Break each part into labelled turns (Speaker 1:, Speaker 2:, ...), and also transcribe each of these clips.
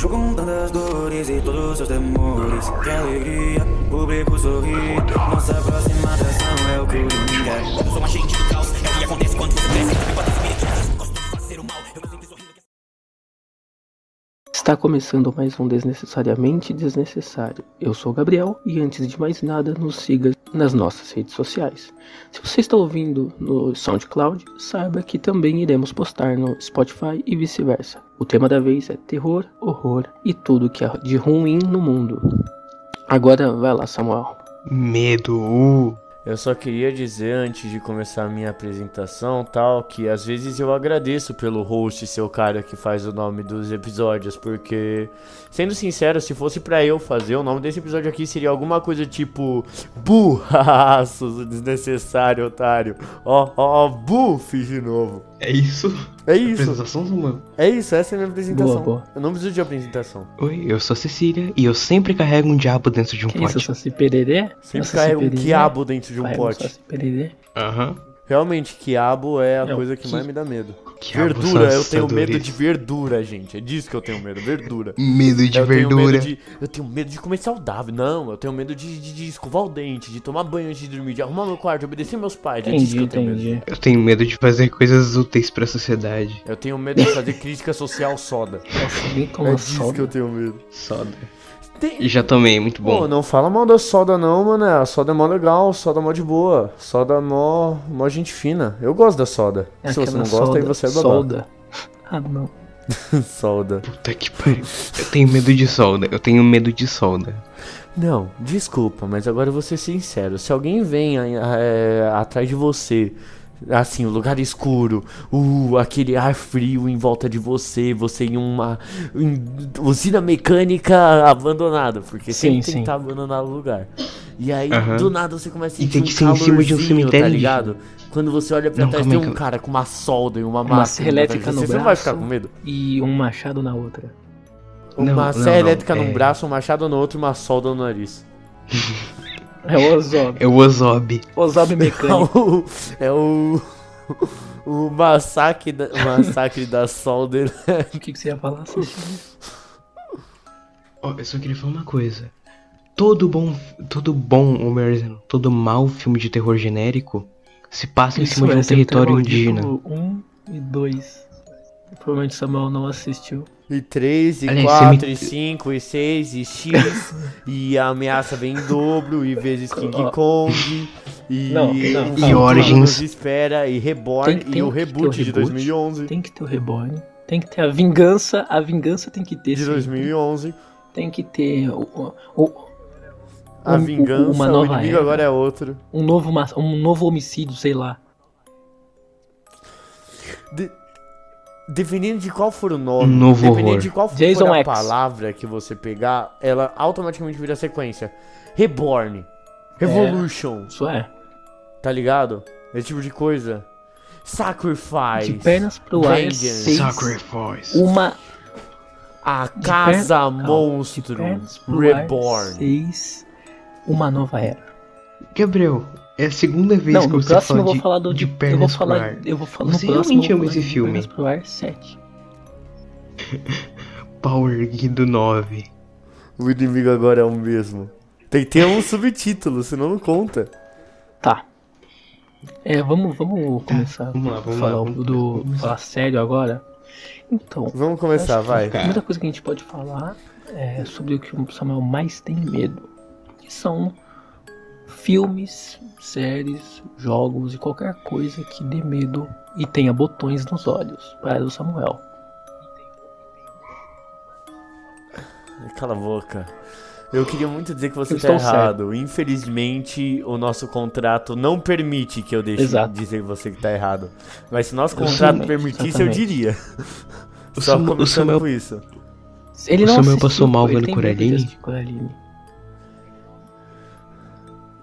Speaker 1: Não julgam tantas dores e todos os seus temores. Que alegria, público sorri. Nossa próxima atração é o Coringa. Eu sou um
Speaker 2: Está começando mais um Desnecessariamente Desnecessário. Eu sou o Gabriel e antes de mais nada, nos siga nas nossas redes sociais. Se você está ouvindo no SoundCloud, saiba que também iremos postar no Spotify e vice-versa. O tema da vez é terror, horror e tudo que é de ruim no mundo. Agora vai lá, Samuel.
Speaker 3: Medo.
Speaker 4: Eu só queria dizer antes de começar a minha apresentação, tal, que às vezes eu agradeço pelo host ser o cara que faz o nome dos episódios, porque sendo sincero, se fosse pra eu fazer, o nome desse episódio aqui seria alguma coisa tipo burraços, desnecessário, otário. Ó, ó, ó, bu, fiz de novo.
Speaker 3: É isso?
Speaker 4: É isso.
Speaker 3: Apresentação, Samuel?
Speaker 4: É isso, essa é a minha apresentação.
Speaker 2: Boa, boa.
Speaker 4: Eu não preciso de apresentação.
Speaker 3: Oi, eu sou a Cecília e eu sempre carrego um diabo dentro de um
Speaker 2: Que isso,
Speaker 3: pote.
Speaker 2: Saci Pererê?
Speaker 4: Sempre
Speaker 2: Saci
Speaker 4: carrega um quiabo dentro de um
Speaker 2: Vai,
Speaker 4: pote.
Speaker 2: Saci Pererê.
Speaker 3: Aham.
Speaker 4: Realmente, quiabo é a
Speaker 2: É o
Speaker 4: coisa que
Speaker 2: qui-
Speaker 4: mais me dá medo. Verdura, eu tenho medo de verdura, gente. É disso que eu tenho medo, verdura.
Speaker 3: Medo de
Speaker 4: eu Tenho
Speaker 3: verdura.
Speaker 4: medo de, eu tenho medo de comer saudável. Não, eu tenho medo de, de, de escovar o dente, de tomar banho antes de dormir, de arrumar meu quarto, de obedecer meus pais. É disso que
Speaker 2: Entendi,
Speaker 4: eu tenho medo.
Speaker 3: Eu tenho medo de fazer coisas úteis pra sociedade.
Speaker 4: Eu tenho medo de fazer crítica social soda.
Speaker 2: Nossa, nem
Speaker 4: É
Speaker 2: toma
Speaker 4: disso
Speaker 2: sol.
Speaker 4: que eu tenho medo.
Speaker 3: Soda.
Speaker 4: Tem...
Speaker 3: E já tomei, muito
Speaker 4: Pô,
Speaker 3: bom.
Speaker 4: não fala mal da soda não, mano. A soda é mó legal, soda é mó de boa. Soda é mó, mó gente fina. Eu gosto da soda.
Speaker 2: É
Speaker 4: Se você não gosta, aí
Speaker 2: solda-
Speaker 4: você é babaca.
Speaker 2: solda. Ah, não.
Speaker 4: Soda.
Speaker 3: Puta que pariu. Eu tenho medo de solda. Eu tenho medo de solda.
Speaker 4: Não, desculpa, mas agora eu vou ser sincero. Se alguém vem é, atrás de você, assim, um lugar escuro, uh, aquele ar frio em volta de você, você em uma em usina mecânica abandonada, porque
Speaker 2: Sim,
Speaker 4: sempre tem
Speaker 2: sim.
Speaker 4: que estar abandonado o lugar. E aí,
Speaker 3: Aham.
Speaker 4: do nada, você começa a
Speaker 3: E
Speaker 4: sentir
Speaker 3: tem
Speaker 4: um
Speaker 3: que ser em cima de um
Speaker 4: calorzinho,
Speaker 3: cemitério
Speaker 4: tá ligado? Quando você olha pra
Speaker 3: Não,
Speaker 4: trás,
Speaker 3: calma
Speaker 4: tem um cara com uma solda e uma
Speaker 2: Uma
Speaker 4: massa.
Speaker 2: elétrica no
Speaker 4: Você
Speaker 2: braço.
Speaker 4: não vai ficar com medo?
Speaker 2: E um machado na outra.
Speaker 4: Uma
Speaker 3: não,
Speaker 4: serra
Speaker 3: não,
Speaker 4: elétrica num
Speaker 3: é-
Speaker 4: braço, um machado no outro e uma solda no nariz.
Speaker 2: É o Ozob.
Speaker 3: É o Ozob.
Speaker 2: Ozob mecânico.
Speaker 4: É o. O massacre da, o massacre da solda.
Speaker 2: O que, que você ia falar?
Speaker 3: Ó, eu só queria falar uma coisa. Todo bom, todo bom, ou melhor dizendo, todo mau filme de terror genérico se passa em cima de um
Speaker 2: o
Speaker 3: território indígena.
Speaker 2: Dito 1 e 2. Provavelmente Samuel não assistiu.
Speaker 4: E 3, e
Speaker 3: Aliás,
Speaker 4: 4,
Speaker 3: você me-
Speaker 4: e 5, e 6, e X. e a ameaça vem em dobro, e vezes King. Kong. E,
Speaker 2: Não, não,
Speaker 4: e.
Speaker 3: Origins.
Speaker 4: Espera, e Reborn,
Speaker 2: Tem- tem
Speaker 4: e o
Speaker 2: o
Speaker 4: reboot de
Speaker 2: reboot.
Speaker 4: 2011.
Speaker 2: Tem que ter o Reborn. Tem que ter a vingança. A vingança tem que ter.
Speaker 4: De
Speaker 2: sempre.
Speaker 4: 2011.
Speaker 2: Tem que ter o, o-
Speaker 4: A
Speaker 2: um-
Speaker 4: vingança,
Speaker 2: uma
Speaker 4: o
Speaker 2: nova
Speaker 4: inimigo
Speaker 2: era.
Speaker 4: agora é outro.
Speaker 2: um, novo, um novo homicídio, sei lá.
Speaker 4: De- Dependendo de qual for o nome,
Speaker 3: Um novo
Speaker 4: dependendo
Speaker 3: horror.
Speaker 4: de qual for
Speaker 2: Jason
Speaker 4: a
Speaker 2: X.
Speaker 4: palavra que você pegar, ela automaticamente vira sequência. Reborn, Revolution,
Speaker 2: Isso é.
Speaker 4: tá ligado? Esse tipo de coisa. Sacrifice,
Speaker 2: De pernas pro ar,
Speaker 3: Sacrifice.
Speaker 2: uma
Speaker 4: A
Speaker 2: de
Speaker 4: Casa
Speaker 2: per-
Speaker 4: Monstro, Reborn.
Speaker 2: seis, uma nova era.
Speaker 3: Gabriel, é a segunda vez
Speaker 2: Não,
Speaker 3: que
Speaker 2: no
Speaker 3: você
Speaker 2: próximo eu
Speaker 3: fala
Speaker 2: vou
Speaker 3: de,
Speaker 2: falar do
Speaker 3: de
Speaker 2: eu vou
Speaker 3: pernas pro
Speaker 2: falar,
Speaker 3: ar.
Speaker 2: eu vou falar
Speaker 3: Você realmente
Speaker 2: eu
Speaker 3: ama esse filme?
Speaker 2: Pernas pro ar 7.
Speaker 3: Power Guido 9.
Speaker 4: O inimigo agora é o mesmo. Tem que ter um subtítulo, senão não conta.
Speaker 2: Tá. É, vamos, vamos começar
Speaker 3: vamos lá, vamos
Speaker 2: falar
Speaker 3: lá, vamos-
Speaker 2: do
Speaker 3: vamos
Speaker 2: falar sério agora. Então,
Speaker 4: Vamos começar, vai.
Speaker 2: A primeira coisa que a gente pode falar é sobre o que o Samuel mais tem medo. Que são filmes, séries, jogos e qualquer coisa que dê medo e tenha botões nos olhos para o Samuel.
Speaker 4: Cala a boca. Eu queria muito dizer que você
Speaker 2: Eu
Speaker 4: tá
Speaker 2: certo.
Speaker 4: errado. Infelizmente, o nosso contrato não permite que eu deixe
Speaker 2: Exato.
Speaker 4: dizer que você que tá errado. Mas se nosso
Speaker 2: Exatamente,
Speaker 4: contrato permitisse, eu
Speaker 2: exatamente.
Speaker 4: diria.
Speaker 3: O
Speaker 4: Só
Speaker 3: Samu- o
Speaker 4: começando
Speaker 3: Samuel-
Speaker 4: com isso.
Speaker 2: Ele
Speaker 3: O
Speaker 2: não
Speaker 3: Samuel
Speaker 2: assistiu,
Speaker 3: passou mal
Speaker 2: ele
Speaker 3: vendo Coraline?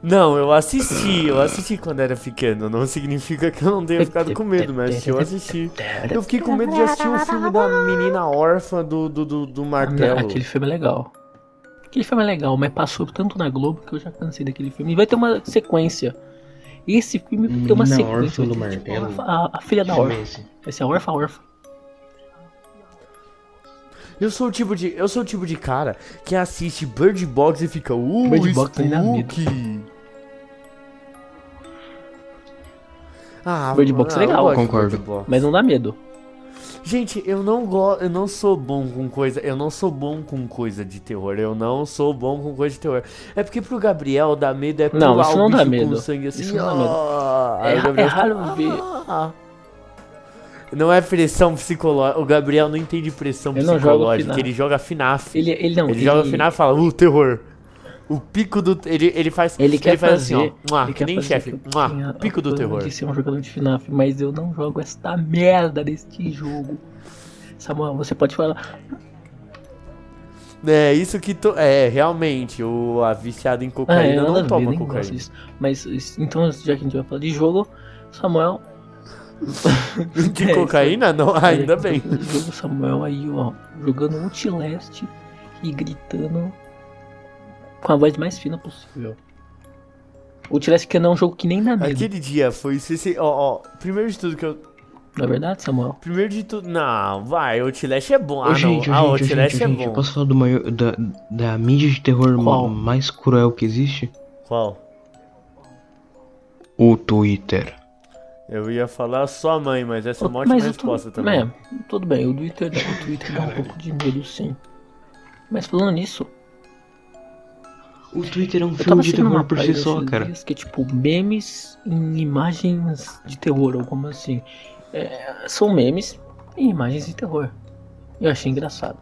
Speaker 4: Não, eu assisti, eu assisti quando era pequeno. Não significa que eu não tenha ficado com medo, mas eu assisti. Eu fiquei com medo de assistir o filme da menina órfã do, do, do, do martelo.
Speaker 2: Aquele filme é legal. Aquele filme é legal, mas passou tanto na Globo que eu já cansei daquele filme. E vai ter uma sequência. Esse filme vai ter uma
Speaker 3: Menina
Speaker 2: sequência.
Speaker 3: órfã do
Speaker 2: ter, tipo,
Speaker 3: martelo?
Speaker 2: a, a- a filha da órfã.
Speaker 3: esse.
Speaker 2: Vai ser a órfã órfã.
Speaker 4: Eu sou o tipo de, eu sou o tipo de cara que assiste Bird Box e fica, uh,
Speaker 2: Bird Box medo.
Speaker 4: spooky. Ah,
Speaker 2: Bird Box é
Speaker 4: ah, eu
Speaker 2: legal.
Speaker 3: Concordo.
Speaker 4: Box.
Speaker 2: Mas não dá medo.
Speaker 4: Gente, eu não gosto, eu não sou bom com coisa, eu não sou bom com coisa de terror. Eu não sou bom com coisa de terror. É porque pro Gabriel dar medo é
Speaker 2: Não,
Speaker 4: pular
Speaker 2: isso
Speaker 4: o
Speaker 2: não dá medo.
Speaker 4: com sangue assim.
Speaker 2: Isso não dá medo. É
Speaker 4: Aí o
Speaker 2: ra-
Speaker 4: Gabriel
Speaker 2: é raro ver.
Speaker 4: "Ah". Não é pressão psicológica. O Gabriel não entende pressão
Speaker 2: Eu
Speaker 4: psicológica.
Speaker 2: FNAF.
Speaker 4: Ele joga FNAF.
Speaker 2: Ele, ele não.
Speaker 4: Ele joga final e fala, uh, terror. O pico do. Ele, ele faz.
Speaker 2: Ele quer
Speaker 4: faz
Speaker 2: fazer,
Speaker 4: assim, ó. Mua,
Speaker 2: ele
Speaker 4: que nem chefe.
Speaker 2: eu
Speaker 4: mua, pico do terror.
Speaker 2: de ser um jogador de FNAF, mas eu não jogo esta merda deste jogo. Samuel, você pode falar.
Speaker 4: É, isso que. To... É, realmente, o a viciado em
Speaker 2: Ah,
Speaker 4: cocaína
Speaker 2: é, nada a
Speaker 4: não
Speaker 2: ver,
Speaker 4: toma
Speaker 2: gosto
Speaker 4: cocaína.
Speaker 2: Mas então, já que a gente vai falar de jogo, Samuel.
Speaker 4: De
Speaker 2: É,
Speaker 4: cocaína? Não,
Speaker 2: isso-
Speaker 4: ainda
Speaker 2: é,
Speaker 4: bem.
Speaker 2: O Samuel aí, ó, jogando Outlast e gritando com a voz mais fina possível. Outlast que não é um jogo que nem dá medo.
Speaker 4: Aquele dia foi. Ó, ó. Primeiro de tudo que eu.
Speaker 2: Não é verdade, Samuel?
Speaker 4: Primeiro de tudo. Não, vai, Outlast é bom.
Speaker 3: Ô,
Speaker 4: Ah,
Speaker 3: gente, ô,
Speaker 4: não. Ah,
Speaker 3: gente,
Speaker 4: Outlast
Speaker 3: gente,
Speaker 4: é
Speaker 3: gente, eu
Speaker 4: bom.
Speaker 3: posso falar do maior, da, da mídia de terror
Speaker 2: Qual?
Speaker 3: ma- mais cruel que existe?
Speaker 4: Qual?
Speaker 3: O Twitter.
Speaker 4: Eu ia falar sua mãe, mas essa é uma ótima
Speaker 2: eu tô-
Speaker 4: resposta também.
Speaker 2: É, tudo bem, o Twitter, o Twitter dá um pouco de medo, sim. Mas falando nisso,
Speaker 3: O Twitter é um filme de terror por si só, cara.
Speaker 2: dias que é tipo memes em imagens de terror, ou como assim. É, são memes em imagens de terror. Eu achei engraçado.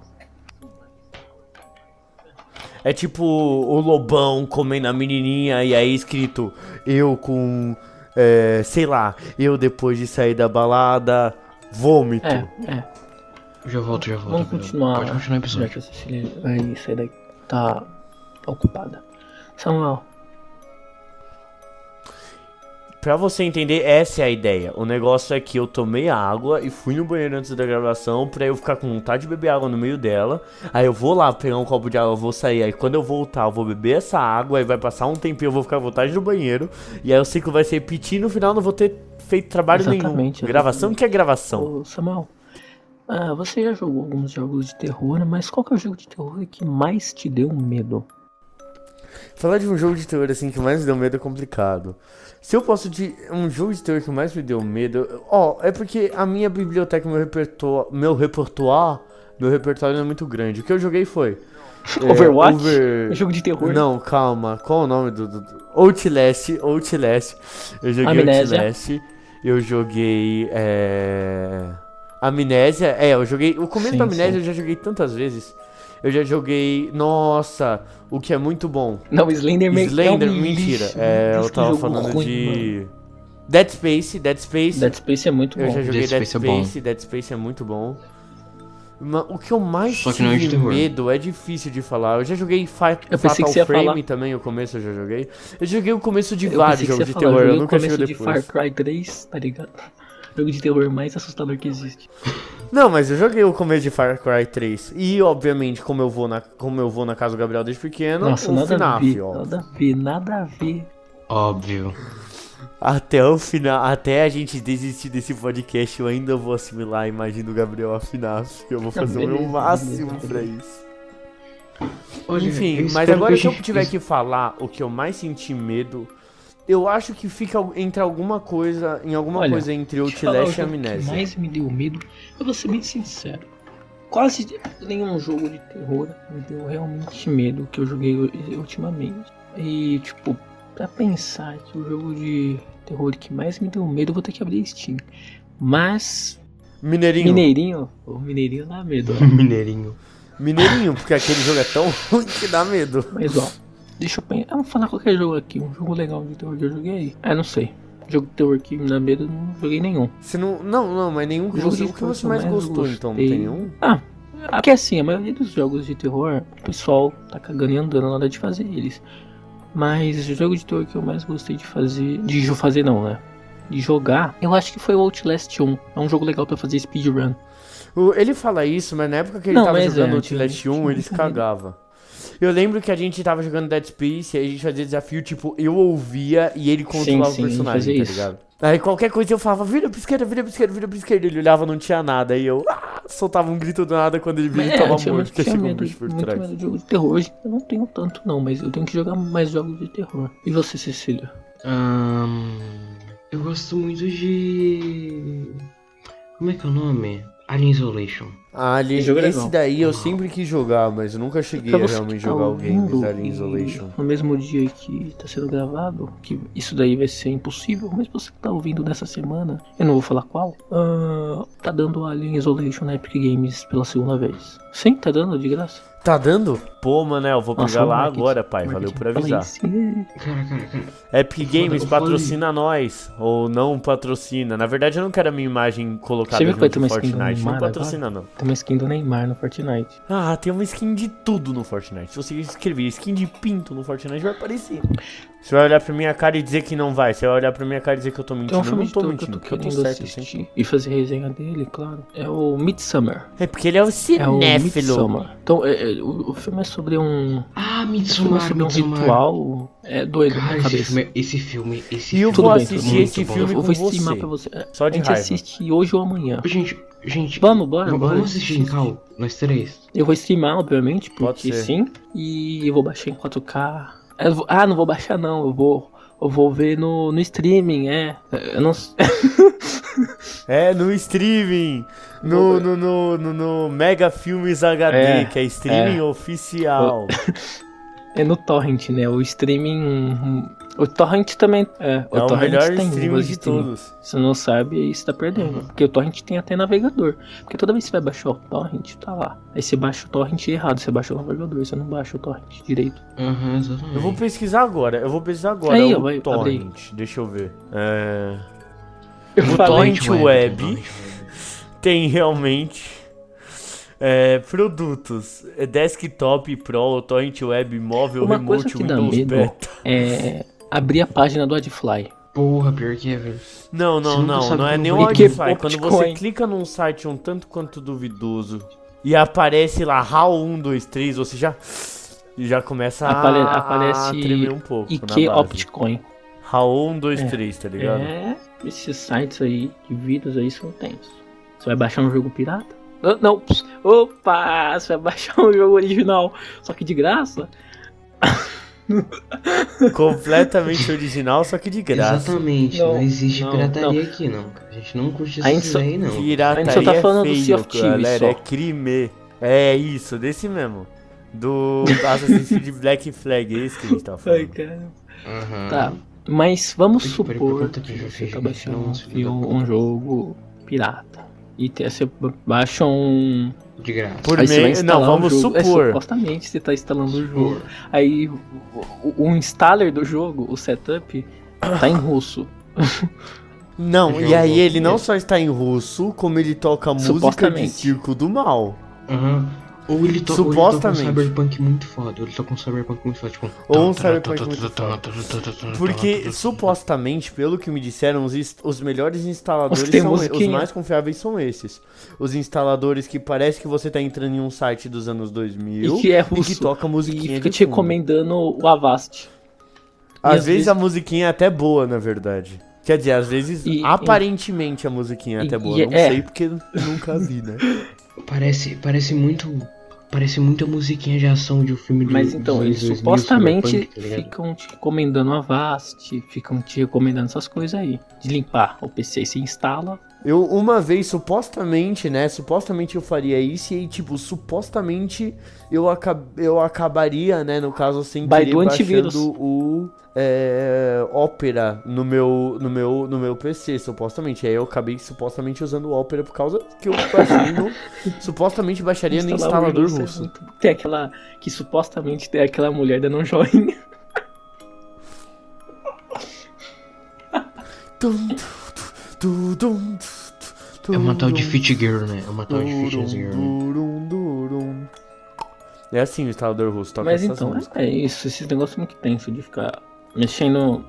Speaker 4: É tipo o lobão comendo a menininha e aí escrito eu com, é, sei lá, eu depois de sair da balada, vômito.
Speaker 2: É, é.
Speaker 3: Já volto, já volto.
Speaker 2: Vamos continuar.
Speaker 3: Pode continuar o
Speaker 2: Já
Speaker 3: episódio.
Speaker 2: que a Cecília vai sair daqui. Tá ocupada. Samuel,
Speaker 4: Pra você entender, essa é a ideia. O negócio é que eu tomei água e fui no banheiro antes da gravação pra eu ficar com vontade de beber água no meio dela. Aí eu vou lá pegar um copo de água, eu vou sair. Aí quando eu voltar, eu vou beber essa água. Aí vai passar um tempinho, eu vou ficar com vontade do banheiro. E aí o ciclo vai se repetir. No final, eu não vou ter feito trabalho
Speaker 2: Exatamente,
Speaker 4: nenhum. Gravação
Speaker 2: exatamente.
Speaker 4: que é gravação.
Speaker 2: Ô, Samuel, ah, você já jogou alguns jogos de terror, mas qual que é o jogo de terror que mais te deu medo?
Speaker 4: Falar de um jogo de terror assim que mais me deu medo é complicado. Se eu posso de um jogo de terror que mais me deu medo, ó, é porque a minha biblioteca, meu repertório, meu repertório, meu repertório não é muito grande. O que eu joguei foi é,
Speaker 2: Overwatch?
Speaker 4: Over-
Speaker 2: Jogo de terror?
Speaker 4: Não, calma. Qual o nome do, do, do... Outlast, Outlast. Eu joguei
Speaker 2: Amnésia.
Speaker 4: Outlast. Eu joguei é... Amnésia. É, eu joguei o começo
Speaker 2: Sim,
Speaker 4: da Amnésia
Speaker 2: sim.
Speaker 4: eu já joguei tantas vezes. Eu já joguei, nossa, o que é muito bom.
Speaker 2: Não, Slenderman
Speaker 4: Slender,
Speaker 2: é um
Speaker 4: mentira.
Speaker 2: lixo,
Speaker 4: É,
Speaker 2: um
Speaker 4: eu tava falando
Speaker 2: ruim,
Speaker 4: de Dead Space, Dead Space.
Speaker 2: mano. Dead Space é muito
Speaker 4: eu
Speaker 2: bom.
Speaker 4: já joguei
Speaker 3: Dead
Speaker 4: Dead
Speaker 3: Space é bom.
Speaker 4: Space, Dead Space é muito bom. O que eu mais
Speaker 3: Só que não é
Speaker 4: tive
Speaker 3: terror.
Speaker 4: medo é difícil de falar. Eu já joguei Fa
Speaker 2: Eu pensei
Speaker 4: Fatal Frame
Speaker 2: falar-
Speaker 4: também, o começo eu já joguei. Eu joguei o começo de
Speaker 2: Eu
Speaker 4: vários jogos de
Speaker 2: falar,
Speaker 4: terror, eu
Speaker 2: joguei o
Speaker 4: nunca
Speaker 2: de
Speaker 4: depois.
Speaker 2: Far Cry 3, tá ligado? Jogo de terror mais assustador que existe.
Speaker 4: Não, mas eu joguei o começo de Far Cry 3. E, obviamente, como eu vou na, como eu vou na casa do Gabriel desde pequeno,
Speaker 2: Nossa,
Speaker 4: o
Speaker 2: nada a
Speaker 4: FNAF,
Speaker 2: ver,
Speaker 4: ó.
Speaker 2: nada a ver, nada a ver.
Speaker 3: Óbvio.
Speaker 4: Até o final, até a gente desistir desse podcast, eu ainda vou assimilar a imagem do Gabriel a FNAF. Eu vou fazer o meu
Speaker 2: beleza,
Speaker 4: máximo
Speaker 2: beleza,
Speaker 4: pra
Speaker 2: beleza.
Speaker 4: isso.
Speaker 3: Olha,
Speaker 4: Enfim, mas agora
Speaker 3: que
Speaker 4: se
Speaker 3: a
Speaker 4: eu tiver que falar o que eu mais senti medo, eu acho que fica entre alguma coisa, em alguma
Speaker 2: Olha,
Speaker 4: coisa entre
Speaker 2: o
Speaker 4: Outlast e
Speaker 2: jogo que
Speaker 4: Amnésia.
Speaker 2: mais me deu medo, eu vou ser bem sincero. Quase nenhum jogo de terror me deu realmente medo que eu joguei ultimamente. E, tipo, pra pensar que o jogo de terror que mais me deu medo, eu vou ter que abrir Steam. Mas,
Speaker 4: Mineirinho.
Speaker 2: Mineirinho, o Mineirinho dá medo, ó.
Speaker 3: Mineirinho.
Speaker 4: Mineirinho, porque aquele jogo é tão ruim que dá medo.
Speaker 2: Mas, ó, deixa eu pensar. Vamos falar qualquer jogo aqui, um jogo legal de terror que eu joguei. Ah, não sei. Jogo de terror que me dá medo, eu não joguei nenhum.
Speaker 4: Você não. Não, não, mas nenhum
Speaker 2: Jogo
Speaker 4: você.
Speaker 2: de
Speaker 4: O que você mais gostou, então? Não
Speaker 2: gostei.
Speaker 4: tem nenhum?
Speaker 2: Ah, porque assim, a maioria dos jogos de terror, o pessoal tá cagando e andando na hora de fazer eles. Mas o jogo de terror que eu mais gostei de fazer. De fazer não, né? De jogar, eu acho que foi o Outlast 1. É um jogo legal pra fazer speedrun.
Speaker 4: Ele fala isso, mas na época que ele
Speaker 2: Não,
Speaker 4: tava jogando
Speaker 2: é,
Speaker 4: Outlast
Speaker 2: tinha
Speaker 4: 1, ele cagava. Eu lembro que a gente tava jogando Dead Space e aí a gente fazia desafio, tipo, eu ouvia e ele controlava
Speaker 2: sim,
Speaker 4: o personagem,
Speaker 2: fazia
Speaker 4: tá
Speaker 2: isso.
Speaker 4: ligado? Aí qualquer coisa eu falava, vira pra esquerda, vira pra esquerda, vira pra esquerda. Ele olhava, não tinha nada. Aí eu ah, soltava um grito do nada quando ele via ele tava
Speaker 2: tinha,
Speaker 4: morto, porque
Speaker 2: tinha
Speaker 4: chegou um
Speaker 2: medo,
Speaker 4: bicho por
Speaker 2: muito
Speaker 4: trás.
Speaker 2: medo de jogo de terror. Hoje eu não tenho tanto não, mas eu tenho que jogar mais jogos de terror. E você, Cecília?
Speaker 3: Ahn, eu gosto muito de. Como é que é o nome? Alien Isolation.
Speaker 4: Ah, ali,
Speaker 2: Esse jogo é
Speaker 4: esse daí eu sempre quis jogar, mas eu nunca cheguei a realmente jogar o game Alien Isolation.
Speaker 2: No mesmo dia que tá sendo gravado, que isso daí vai ser impossível, mas você que tá ouvindo nessa semana, eu não vou falar qual, ah, tá dando Alien Isolation na Epic Games pela segunda vez. Sim, tá dando de graça.
Speaker 4: Tá dando? Pô, Manel, eu vou pegar lá
Speaker 2: marketing,
Speaker 4: agora, pai. Valeu por avisar. Epic Games patrocina nós, ou não patrocina. Na verdade, eu não quero a minha imagem colocada
Speaker 2: Você
Speaker 4: junto
Speaker 2: do
Speaker 4: Fortnite. Não patrocina, não.
Speaker 2: Tem uma skin do Neymar no Fortnite.
Speaker 4: Ah, tem uma skin de tudo no Fortnite. Se você escrever skin de pinto no Fortnite, vai aparecer. Você vai olhar pra minha cara e dizer que não vai. Você vai olhar pra minha cara e dizer que eu tô mentindo.
Speaker 2: Tem um
Speaker 4: eu
Speaker 2: filme
Speaker 4: não
Speaker 2: de
Speaker 4: tô
Speaker 2: que eu
Speaker 4: mentindo,
Speaker 2: tô
Speaker 4: porque eu tô certo.
Speaker 2: assistir e fazer resenha dele, claro. É o Midsummer.
Speaker 4: É porque ele é o
Speaker 2: É o
Speaker 4: cinéfilo.
Speaker 2: Midsummer. Então, é- é, o, o filme é sobre um...
Speaker 3: Ah,
Speaker 2: filme é
Speaker 3: Midsommar,
Speaker 2: sobre um
Speaker 3: Midsommar.
Speaker 2: ritual é doido
Speaker 3: Cara,
Speaker 2: na
Speaker 3: esse
Speaker 2: cabeça.
Speaker 3: filme, esse filme, esse
Speaker 4: E eu
Speaker 3: filme
Speaker 2: Tudo
Speaker 4: vou
Speaker 2: bem,
Speaker 3: é
Speaker 2: tudo
Speaker 4: assistir esse
Speaker 3: bom.
Speaker 4: filme
Speaker 2: eu
Speaker 4: com
Speaker 2: vou streamar
Speaker 4: você.
Speaker 2: pra você. É,
Speaker 4: Só de
Speaker 2: a gente
Speaker 4: raiva.
Speaker 2: assiste hoje ou amanhã.
Speaker 3: Gente, gente,
Speaker 2: Vamos, bora,
Speaker 3: v-
Speaker 2: bora.
Speaker 3: vamos assistir em cal, nós três.
Speaker 2: Eu vou streamar, obviamente,
Speaker 4: Pode
Speaker 2: porque
Speaker 4: ser.
Speaker 2: sim. E eu vou baixar em 4K. Eu ah, não vou baixar não, eu vou. Eu vou ver no, no streaming, é. Eu não
Speaker 4: É, no streaming. No, no, no, no, no Mega Filmes HD,
Speaker 2: É,
Speaker 4: que é streaming
Speaker 2: é.
Speaker 4: oficial.
Speaker 2: É no Torrent, né? O streaming. O Torrent também. É, o
Speaker 4: É o
Speaker 2: Torrent
Speaker 4: melhor
Speaker 2: tem
Speaker 4: streaming de todos.
Speaker 2: Se não sabe, aí você tá perdendo. Porque o Torrent tem até navegador. Porque toda vez que você vai baixar o Torrent, tá lá. Aí você baixa o Torrent errado, você baixa o navegador, você não baixa o Torrent direito.
Speaker 3: Aham, exatamente.
Speaker 4: Eu vou pesquisar agora, eu vou pesquisar agora
Speaker 2: Aí,
Speaker 4: o
Speaker 2: vai,
Speaker 4: Torrent. Deixa eu ver. É...
Speaker 2: Eu
Speaker 4: O. Torrent Web. tem realmente é, produtos. É desktop Pro, Torrent Web, móvel,
Speaker 2: Uma coisa
Speaker 4: remote, Windows
Speaker 2: medo
Speaker 4: Beta.
Speaker 2: É. Abrir a página do Adfly.
Speaker 3: Porra, pior que é, velho.
Speaker 4: Não,
Speaker 3: Você
Speaker 4: não, não,
Speaker 3: sabe
Speaker 4: não é nem o
Speaker 2: Porque
Speaker 4: Audify. Quando você clica num site um tanto quanto duvidoso e aparece lá HAL 1, 2, 3, você já, já começa
Speaker 2: Apare-
Speaker 4: a,
Speaker 2: aparece
Speaker 4: a tremer um pouco
Speaker 2: E
Speaker 4: base.
Speaker 2: Optcoin.
Speaker 4: HAL 1, 2,
Speaker 2: É.
Speaker 4: 3, tá ligado?
Speaker 2: É, esses sites aí de vídeos aí são tensos. Você vai baixar um jogo pirata? Não, não, ps, opa, você vai baixar um jogo original, só que de graça?
Speaker 4: Completamente original, só que de graça.
Speaker 3: Exatamente,
Speaker 2: Não,
Speaker 3: não, existe
Speaker 2: não,
Speaker 3: pirataria aqui, não. A gente não curte
Speaker 2: A
Speaker 3: isso
Speaker 2: só-
Speaker 3: daí, não.
Speaker 2: A
Speaker 4: Pirataria
Speaker 2: gente só tá
Speaker 4: é
Speaker 2: falando do
Speaker 4: feio,
Speaker 2: Sea of Thieves
Speaker 4: galera,
Speaker 2: só.
Speaker 4: é crime. É isso, desse mesmo. Do Assassin's Creed Black Flag, é esse que a gente tá
Speaker 2: Ai,
Speaker 4: falando.
Speaker 2: cara.
Speaker 3: Aham.
Speaker 2: Tá, mas vamos supor que você tá
Speaker 3: isso,
Speaker 2: baixando
Speaker 3: não,
Speaker 2: um, um jogo pirata. E te- você baixa um.
Speaker 3: De graça.
Speaker 4: Por meio. Não,
Speaker 2: um
Speaker 4: vamos
Speaker 2: jogo. É,
Speaker 4: supor.
Speaker 2: supostamente você tá instalando o jogo. Aí o, o, o installer do jogo, o setup, tá em russo.
Speaker 4: Não, e aí ele não só está em russo, como ele toca música de. Circo do Mal.
Speaker 3: Aham. Ou ele to- ou ele
Speaker 4: Supostamente.
Speaker 3: toca um cyberpunk muito foda. Ou ele toca um cyberpunk muito foda, tipo...
Speaker 4: Ou um cyberpunk muito foda. Porque, supostamente, pelo que me disseram, os, os melhores instaladores são e- os mais confiáveis são esses. Os instaladores que parece que você tá entrando em um site dos anos 2000
Speaker 2: E que é
Speaker 4: e
Speaker 2: russo.
Speaker 4: que toca
Speaker 2: E
Speaker 4: musiquinha
Speaker 2: fica
Speaker 4: de
Speaker 2: te
Speaker 4: fundo.
Speaker 2: recomendando o Avast.
Speaker 4: Às
Speaker 2: às
Speaker 4: vezes
Speaker 2: vezes-
Speaker 4: a musiquinha é até boa, na verdade. Quer dizer, às vezes,
Speaker 2: E-
Speaker 4: aparentemente a musiquinha é
Speaker 2: e-
Speaker 4: até boa.
Speaker 2: e
Speaker 4: Não
Speaker 2: é-
Speaker 4: sei porque nunca vi, né?
Speaker 3: Parece, parece muito... Parece muita musiquinha de ação de um filme do
Speaker 2: Mas então, eles
Speaker 3: anos 2000,
Speaker 2: supostamente
Speaker 3: cyberpunk, tá
Speaker 2: ficam te recomendando o Avast, ficam te recomendando essas coisas aí. De limpar o PC se instala.
Speaker 4: Eu, uma vez, supostamente, né? Supostamente eu faria isso e aí, tipo, supostamente eu, acab eu acabaria, né? No caso, sem
Speaker 2: Vai
Speaker 4: querer
Speaker 2: antivírus.
Speaker 4: o é, Opera no meu, no, meu, no meu PC, supostamente. Aí eu acabei, supostamente, usando o Opera por causa que eu baixei no... supostamente baixaria no instalador
Speaker 2: é
Speaker 4: russo.
Speaker 2: Tem aquela. Que supostamente tem aquela mulher dando um joinha.
Speaker 4: Tu,
Speaker 3: É uma tal de Fit Girl, né? É uma tal de Fit Girl. né?
Speaker 4: É assim o instalador russo, toca
Speaker 2: Mas então,
Speaker 4: músicas.
Speaker 2: é isso. Esse negócio é muito tenso de ficar mexendo.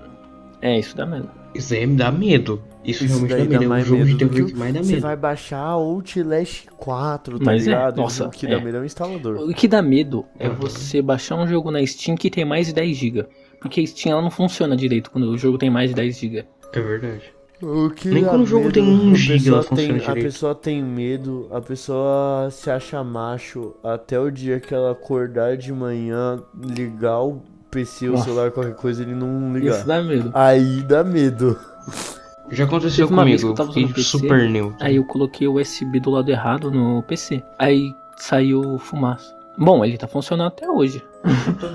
Speaker 2: É, isso dá medo.
Speaker 3: Isso aí me dá medo. Isso,
Speaker 4: Isso
Speaker 3: realmente dá
Speaker 4: dá
Speaker 3: medo. É um jogo de terror
Speaker 4: que
Speaker 3: que mais dá
Speaker 4: Você
Speaker 3: medo.
Speaker 4: vai baixar Outlast 4, tá
Speaker 2: Mas é,
Speaker 4: ligado?
Speaker 2: nossa,
Speaker 4: o que
Speaker 2: é.
Speaker 4: dá medo é o instalador.
Speaker 2: O que dá medo é
Speaker 3: Uhum.
Speaker 2: você baixar um jogo na Steam que tem mais de 10 GB. Porque a Steam ela não funciona direito quando o jogo tem mais de 10 GB.
Speaker 3: É verdade.
Speaker 4: O que
Speaker 3: Nem quando o jogo
Speaker 4: medo,
Speaker 3: tem um
Speaker 4: a
Speaker 3: giga, ela funciona
Speaker 4: tem, A
Speaker 3: direito.
Speaker 4: pessoa tem medo, a pessoa se acha macho até o dia que ela acordar de manhã, ligar o PC, o
Speaker 2: Nossa.
Speaker 4: celular, qualquer coisa, ele não ligar.
Speaker 2: Isso dá medo.
Speaker 4: Aí dá medo.
Speaker 3: Já aconteceu comigo.
Speaker 2: que eu
Speaker 3: fiquei
Speaker 2: PC,
Speaker 3: super neutro.
Speaker 2: Aí eu coloquei o USB do lado errado no PC. Aí saiu fumaça. Bom, ele tá funcionando até hoje.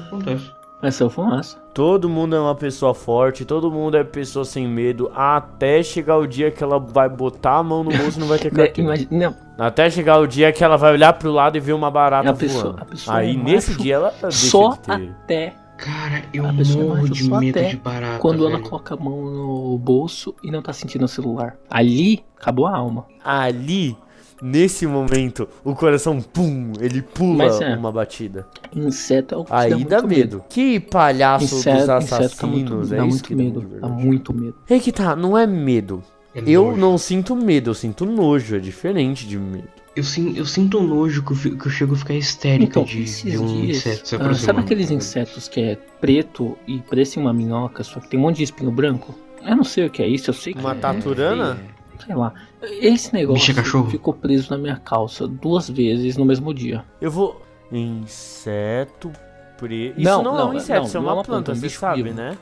Speaker 3: Acontece.
Speaker 2: Mas saiu fumaça.
Speaker 4: Todo mundo é uma pessoa forte, todo mundo é pessoa sem medo, até chegar o dia que ela vai botar a mão no bolso e não vai ter carteira.
Speaker 2: imagina- não,
Speaker 4: Até chegar o dia que ela vai olhar pro lado e ver uma barata
Speaker 2: A pessoa-
Speaker 4: voando.
Speaker 2: a pessoa
Speaker 4: Aí
Speaker 2: é
Speaker 4: nesse dia ela deixa
Speaker 2: só
Speaker 4: de ter.
Speaker 2: até
Speaker 3: Cara, eu
Speaker 2: A pessoa
Speaker 3: morro
Speaker 2: macho
Speaker 3: de
Speaker 2: só
Speaker 3: medo
Speaker 2: até
Speaker 3: de barata.
Speaker 2: quando ela
Speaker 3: velho.
Speaker 2: coloca a mão no bolso e não tá sentindo o celular. Ali, acabou a alma.
Speaker 4: Ali, nesse momento, o coração, pum, ele pula
Speaker 2: Mas é.
Speaker 4: uma batida.
Speaker 2: Inseto é o que
Speaker 4: Aí
Speaker 2: muito
Speaker 4: dá medo. Que palhaço dos
Speaker 2: Inseto, inseto
Speaker 4: assassinos,
Speaker 2: dá muito,
Speaker 4: é
Speaker 2: dá
Speaker 4: isso
Speaker 2: muito
Speaker 4: que
Speaker 2: medo.
Speaker 4: dá, de
Speaker 2: Dá muito medo.
Speaker 4: É que tá, não é medo.
Speaker 3: É
Speaker 4: Eu
Speaker 3: nojo.
Speaker 4: não sinto medo, eu sinto nojo, é diferente de medo.
Speaker 3: Eu, sin- eu sinto nojo que eu, fi- que eu chego a ficar histérica
Speaker 2: Então,
Speaker 3: de ver um
Speaker 2: dias,
Speaker 3: inseto se
Speaker 2: ah,
Speaker 3: aproximando.
Speaker 2: sabe aqueles insetos que é preto e parece uma minhoca, só que tem um monte de espinho branco? Eu não sei o que é isso, eu sei que
Speaker 4: Uma
Speaker 2: é,
Speaker 4: taturana?
Speaker 2: sei lá. Esse negócio
Speaker 3: é
Speaker 2: ficou preso na minha calça duas vezes no mesmo dia.
Speaker 4: Eu vou. Inseto preto. Isso
Speaker 2: Não,
Speaker 4: não, é
Speaker 2: não,
Speaker 4: um inseto,
Speaker 2: não,
Speaker 4: isso é uma
Speaker 2: é uma
Speaker 4: planta,
Speaker 2: planta, é
Speaker 4: você sabe,
Speaker 2: vivo.
Speaker 4: né?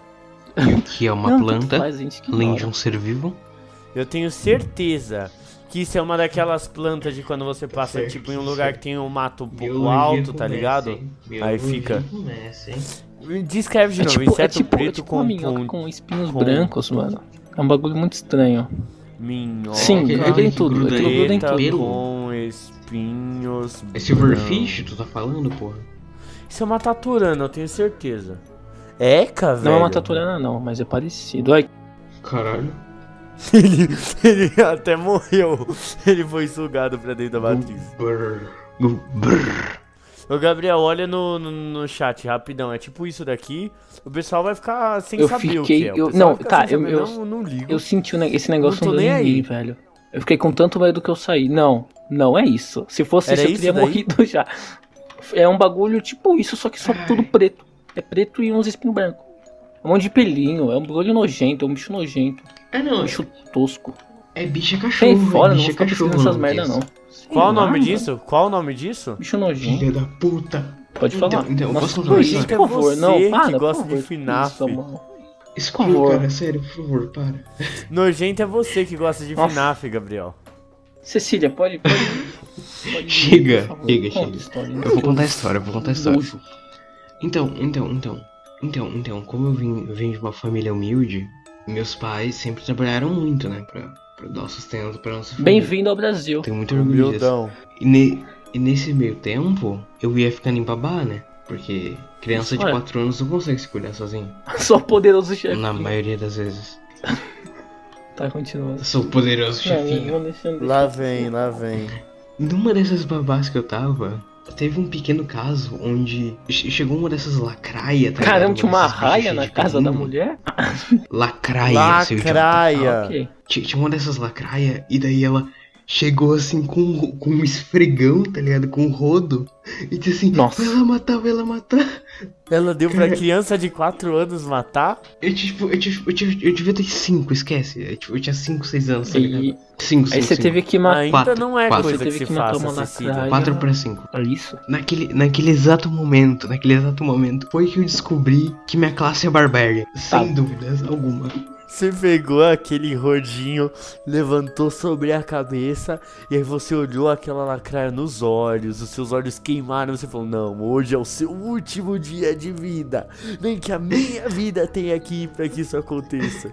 Speaker 3: Que é uma
Speaker 2: Não,
Speaker 3: planta,
Speaker 2: faz,
Speaker 3: além de um ser vivo.
Speaker 4: Eu tenho certeza que isso é uma daquelas plantas de quando você passa,
Speaker 3: Certo,
Speaker 4: tipo, em um lugar que tem um mato um pouco alto, tá ligado? Aí fica.
Speaker 3: começa?
Speaker 4: Descreve de
Speaker 2: É
Speaker 4: novo,
Speaker 2: tipo, é
Speaker 4: inseto
Speaker 2: tipo, é
Speaker 4: preto
Speaker 2: tipo
Speaker 4: com, com
Speaker 2: com espinhos
Speaker 4: com-
Speaker 2: brancos, mano. É um bagulho muito estranho.
Speaker 4: Minhoca
Speaker 2: Sim,
Speaker 3: aquele-
Speaker 2: gruda em
Speaker 3: aquele que
Speaker 2: tudo,
Speaker 3: gruda
Speaker 2: aquilo gruda em
Speaker 3: pelo.
Speaker 4: com espinhos
Speaker 3: É Silverfish, tu tá falando, porra?
Speaker 4: Isso é uma taturana, eu tenho certeza. Eca, velho.
Speaker 2: Não é uma taturana não, mas é parecido. Ai,
Speaker 3: Caralho.
Speaker 4: ele, ele até morreu. Ele foi sugado pra dentro da matriz.
Speaker 3: Brrr. Brrr.
Speaker 4: Ô, Gabriel, olha no, no, no chat, rapidão. É tipo isso daqui. O pessoal vai ficar sem
Speaker 2: Eu
Speaker 4: saber o
Speaker 2: fiquei-
Speaker 4: que é. O
Speaker 2: eu- não, tá, eu-
Speaker 4: saber.
Speaker 2: eu-
Speaker 4: não, não ligo.
Speaker 2: eu senti o esse negócio
Speaker 4: Não tô nem
Speaker 2: em
Speaker 4: aí.
Speaker 2: mim, velho. Eu fiquei com tanto medo que eu saí. Não, não é isso. Se fosse
Speaker 4: Era
Speaker 2: isso, eu teria
Speaker 4: daí?
Speaker 2: morrido já. É um bagulho tipo isso, só que só tudo preto. É preto e uns espinhos brancos. É um monte de pelinho, é um bagulho nojento, é um bicho nojento.
Speaker 3: É
Speaker 2: Um
Speaker 3: não,
Speaker 2: bicho tosco.
Speaker 3: é bicho é cachorro.
Speaker 2: fora,
Speaker 3: é
Speaker 2: não
Speaker 3: bicho é
Speaker 2: ficar
Speaker 3: cachorro.
Speaker 2: essas
Speaker 3: não
Speaker 2: merda
Speaker 3: disso.
Speaker 2: Não.
Speaker 4: Qual o
Speaker 2: Sei
Speaker 4: nome
Speaker 2: mano.
Speaker 4: disso? Qual o nome disso?
Speaker 2: Bicho nojento.
Speaker 3: Filha da puta.
Speaker 2: Pode
Speaker 3: Então,
Speaker 2: falar.
Speaker 3: então, eu
Speaker 2: Nossa, por
Speaker 3: história?
Speaker 2: por favor,
Speaker 4: É
Speaker 2: não,
Speaker 4: você
Speaker 2: para,
Speaker 4: que
Speaker 2: por
Speaker 4: gosta de
Speaker 2: favor.
Speaker 4: FNAF.
Speaker 2: Isso.
Speaker 3: Explica,
Speaker 2: favor.
Speaker 3: cara, sério, por favor, para.
Speaker 4: Nojento é você que gosta de
Speaker 2: Nossa.
Speaker 4: FNAF, Gabriel.
Speaker 2: Cecília, pode. pode, pode
Speaker 3: Chega,
Speaker 2: por favor,
Speaker 3: chega, chega.
Speaker 2: história.
Speaker 3: Eu vou contar a história, eu vou contar a história.
Speaker 2: Nojo.
Speaker 3: Então, então, então. Então, então, como eu vim, eu venho de uma família humilde, meus pais sempre trabalharam muito, né? Pra, pra dar o sustento pra nossa família.
Speaker 2: Bem-vindo ao Brasil.
Speaker 3: Tenho muito orgulho disso. E, ne- e nesse meio tempo, eu ia ficando em babá, né? Porque criança de
Speaker 2: Ué.
Speaker 3: 4 anos não consegue se cuidar sozinho.
Speaker 2: Só poderoso chefe.
Speaker 3: Na maioria das vezes.
Speaker 2: Tá, continua.
Speaker 3: Eu sou poderoso
Speaker 2: Não,
Speaker 3: chefinho.
Speaker 2: não deixando.
Speaker 4: Lá vem, lá vem.
Speaker 3: Numa dessas babás que eu tava, teve um pequeno caso onde che- chegou uma dessas lacraia, tá
Speaker 2: Caramba, tinha uma raia na
Speaker 3: de
Speaker 2: casa da mulher?
Speaker 3: Lacraia.
Speaker 4: Lacraia.
Speaker 2: Ok.
Speaker 3: Tinha, tinha uma dessas lacraia e daí ela chegou assim com, com um esfregão, tá ligado? Com um rodo. E disse assim,
Speaker 2: Nossa.
Speaker 3: vai lá matar, vai lá matar.
Speaker 4: Ela deu pra criança de 4 anos matar?
Speaker 3: Eu, tipo, eu, tipo, eu, tive- eu devia ter 5, esquece. Eu, tipo, eu tinha 5, 6 anos, tá ligado?
Speaker 2: E
Speaker 3: 5, 5,
Speaker 2: aí você teve que matar.
Speaker 4: Ainda
Speaker 3: Quatro,
Speaker 4: não é
Speaker 3: quatro.
Speaker 4: coisa
Speaker 2: Você
Speaker 4: que
Speaker 2: teve
Speaker 4: se
Speaker 2: que matar
Speaker 4: faça,
Speaker 2: uma
Speaker 4: Cecília.
Speaker 2: lacraia.
Speaker 3: 4 pra 5.
Speaker 2: Olha isso?
Speaker 3: Naquele, naquele exato momento, naquele exato momento, foi que eu descobri que minha classe é barbária. Sem dúvidas alguma.
Speaker 4: Você pegou aquele rodinho, levantou sobre a cabeça e aí você olhou aquela lacraia nos olhos, os seus olhos queimaram, você falou: "Não, hoje é o seu último dia de vida. Nem que a minha vida tenha aqui pra que isso aconteça".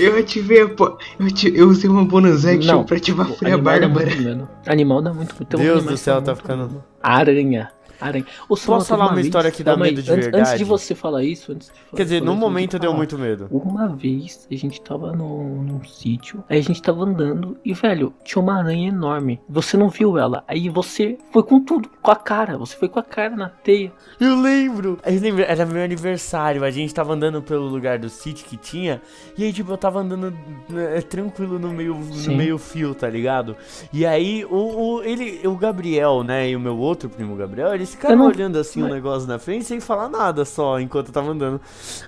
Speaker 3: Eu ativei a po... eu, eu usei uma bonus action
Speaker 2: Não,
Speaker 3: pra ativar a
Speaker 2: O
Speaker 3: Freia
Speaker 2: animal dá
Speaker 3: Bárbara.
Speaker 2: muito medo. Animal dá muito
Speaker 4: Deus do céu, tá ficando-.
Speaker 2: Aranha. Aranha. Ô,
Speaker 4: Posso falar uma
Speaker 2: vez-
Speaker 4: história que dá
Speaker 2: calma aí,
Speaker 4: medo de
Speaker 2: antes,
Speaker 4: verdade?
Speaker 2: Antes de você falar isso, antes de fa-
Speaker 4: Quer dizer,
Speaker 2: falar
Speaker 4: no momento deu
Speaker 2: falar.
Speaker 4: muito medo.
Speaker 2: Uma vez a gente tava num, num sítio, aí a gente tava andando e, velho, tinha uma aranha enorme. Você não viu ela, aí você foi com tudo, com a cara. Você foi com a cara na teia.
Speaker 4: Eu lembro. Eu lembro, era meu aniversário. A gente tava andando pelo lugar do sítio que tinha. E aí, tipo, eu tava andando né, tranquilo no meio, no meio fio, tá ligado? E aí, o, o, ele, o Gabriel, né, e o meu outro primo Gabriel, eles ficaram
Speaker 2: Eu não-
Speaker 4: olhando assim o
Speaker 2: mas-
Speaker 4: negócio na frente sem falar nada só, enquanto eu tava andando.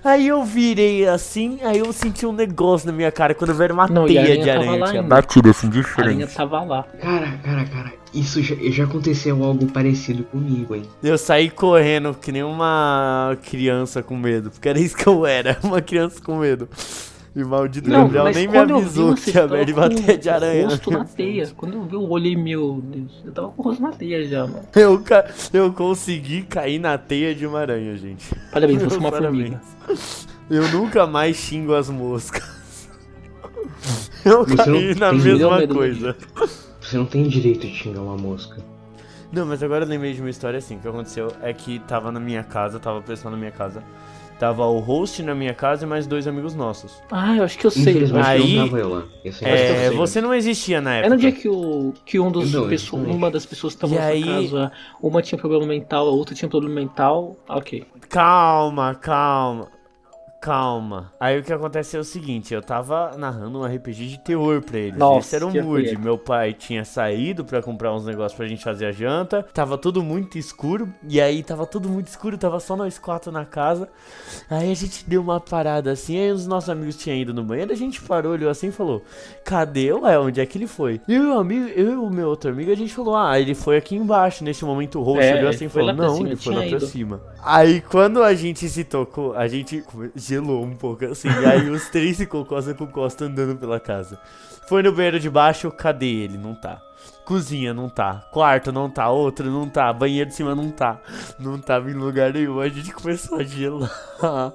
Speaker 4: Aí eu virei assim, aí eu senti um negócio na minha cara quando eu vi era uma
Speaker 2: Não, e a
Speaker 4: teia
Speaker 2: aranha
Speaker 4: de
Speaker 2: tava
Speaker 4: aranha.
Speaker 2: lá
Speaker 4: Tinha
Speaker 2: ainda.
Speaker 4: batido assim,
Speaker 2: A aranha tava lá.
Speaker 3: Cara, cara, cara, isso já, já aconteceu algo parecido comigo, hein?
Speaker 4: Eu saí correndo que nem uma criança com medo, porque era isso que eu era, uma criança com medo. E o maldito
Speaker 2: Não,
Speaker 4: Gabriel
Speaker 2: mas
Speaker 4: nem me
Speaker 2: quando eu vi,
Speaker 4: avisou
Speaker 2: você
Speaker 4: que a merda ia bater de aranha.
Speaker 2: O rosto na teia. Quando eu vi, eu olhei, meu Deus. Eu tava com o rosto na teia já, mano.
Speaker 4: Eu, ca- eu consegui cair na teia de uma aranha, gente.
Speaker 2: Parabéns, você é uma
Speaker 4: parabéns.
Speaker 2: formiga.
Speaker 4: Eu nunca mais xingo as moscas. Eu
Speaker 3: Você
Speaker 4: caí na mesma coisa.
Speaker 3: Você não tem direito de xingar uma mosca.
Speaker 4: Não, mas agora eu lembrei de uma história assim. O que aconteceu é que tava na minha casa, tava pessoal na minha casa. Tava o host na minha casa e mais dois amigos nossos.
Speaker 2: Ah, eu acho que eu sei.
Speaker 3: Infelizmente
Speaker 4: Aí-
Speaker 3: eu lá. Eu sei,
Speaker 4: É,
Speaker 3: sei.
Speaker 4: você não existia na época.
Speaker 2: É no dia que, o, que um dos
Speaker 3: Não,
Speaker 2: pessoas,
Speaker 3: exatamente.
Speaker 2: uma das pessoas que estavam na
Speaker 4: aí-
Speaker 2: casa, uma tinha problema mental, a outra tinha problema mental. Ok.
Speaker 4: Calma, calma. Calma. Aí o que acontece é o seguinte, eu tava narrando um RPG de terror pra eles.
Speaker 2: Nossa,
Speaker 4: Esse era um mood. Meu pai tinha saído pra comprar uns negócios pra gente fazer a janta. Tava tudo muito escuro. E aí tava tudo muito escuro, tava só nós quatro na casa. Aí a gente deu uma parada assim, aí os nossos amigos tinham ido no banheiro, a gente parou, olhou assim e falou: Cadê? Ué, onde é que ele foi? E o amigo, eu e o meu outro amigo, a gente falou: Ah, ele foi aqui embaixo. Nesse momento o rosto
Speaker 2: É,
Speaker 4: olhou assim e falou: Não,
Speaker 2: cima,
Speaker 4: ele foi lá pra cima. Aí quando a gente se tocou, a gente gelou um pouco assim. E aí os três ficou costa com costa andando pela casa. Foi no banheiro de baixo, cadê ele? Não tá. Cozinha não tá. Quarto não tá. Outro não tá. Banheiro de cima não tá. Não tava em lugar nenhum. A gente começou a gelar.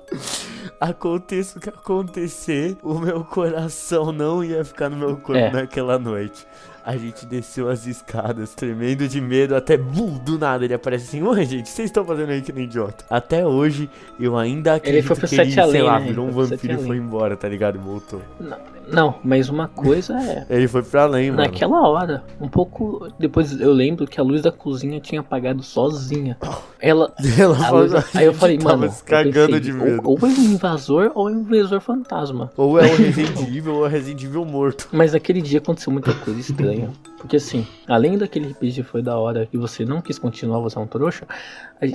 Speaker 4: Aconteça o que acontecer, o meu coração não ia ficar no meu corpo
Speaker 2: É.
Speaker 4: naquela noite. A gente desceu as escadas, tremendo de medo, até bum, do nada ele aparece assim, oi gente, vocês estão fazendo aí que nem idiota. Até hoje, eu ainda acredito
Speaker 2: foi pro
Speaker 4: que ele,
Speaker 2: além,
Speaker 4: sei lá,
Speaker 2: né? Ele
Speaker 4: virou um
Speaker 2: pro
Speaker 4: vampiro e foi
Speaker 2: além.
Speaker 4: embora, tá ligado? E voltou.
Speaker 2: Não, não, mas uma coisa é.
Speaker 4: Ele foi pra além, mano.
Speaker 2: Naquela hora, um pouco depois eu lembro que a luz da cozinha tinha apagado sozinha. Ela.
Speaker 4: Ela
Speaker 2: luz- aí eu falei,
Speaker 4: tava
Speaker 2: mano. eu
Speaker 4: cagando
Speaker 2: pensei,
Speaker 4: de
Speaker 2: ou-
Speaker 4: medo.
Speaker 2: Ou, é um invasor ou é um invasor fantasma.
Speaker 4: Ou é Resident Evil ou é Resident Evil morto.
Speaker 2: Mas naquele dia aconteceu muita coisa estranha. Porque assim, além daquele RPG foi da hora e você não quis continuar, você é um trouxa,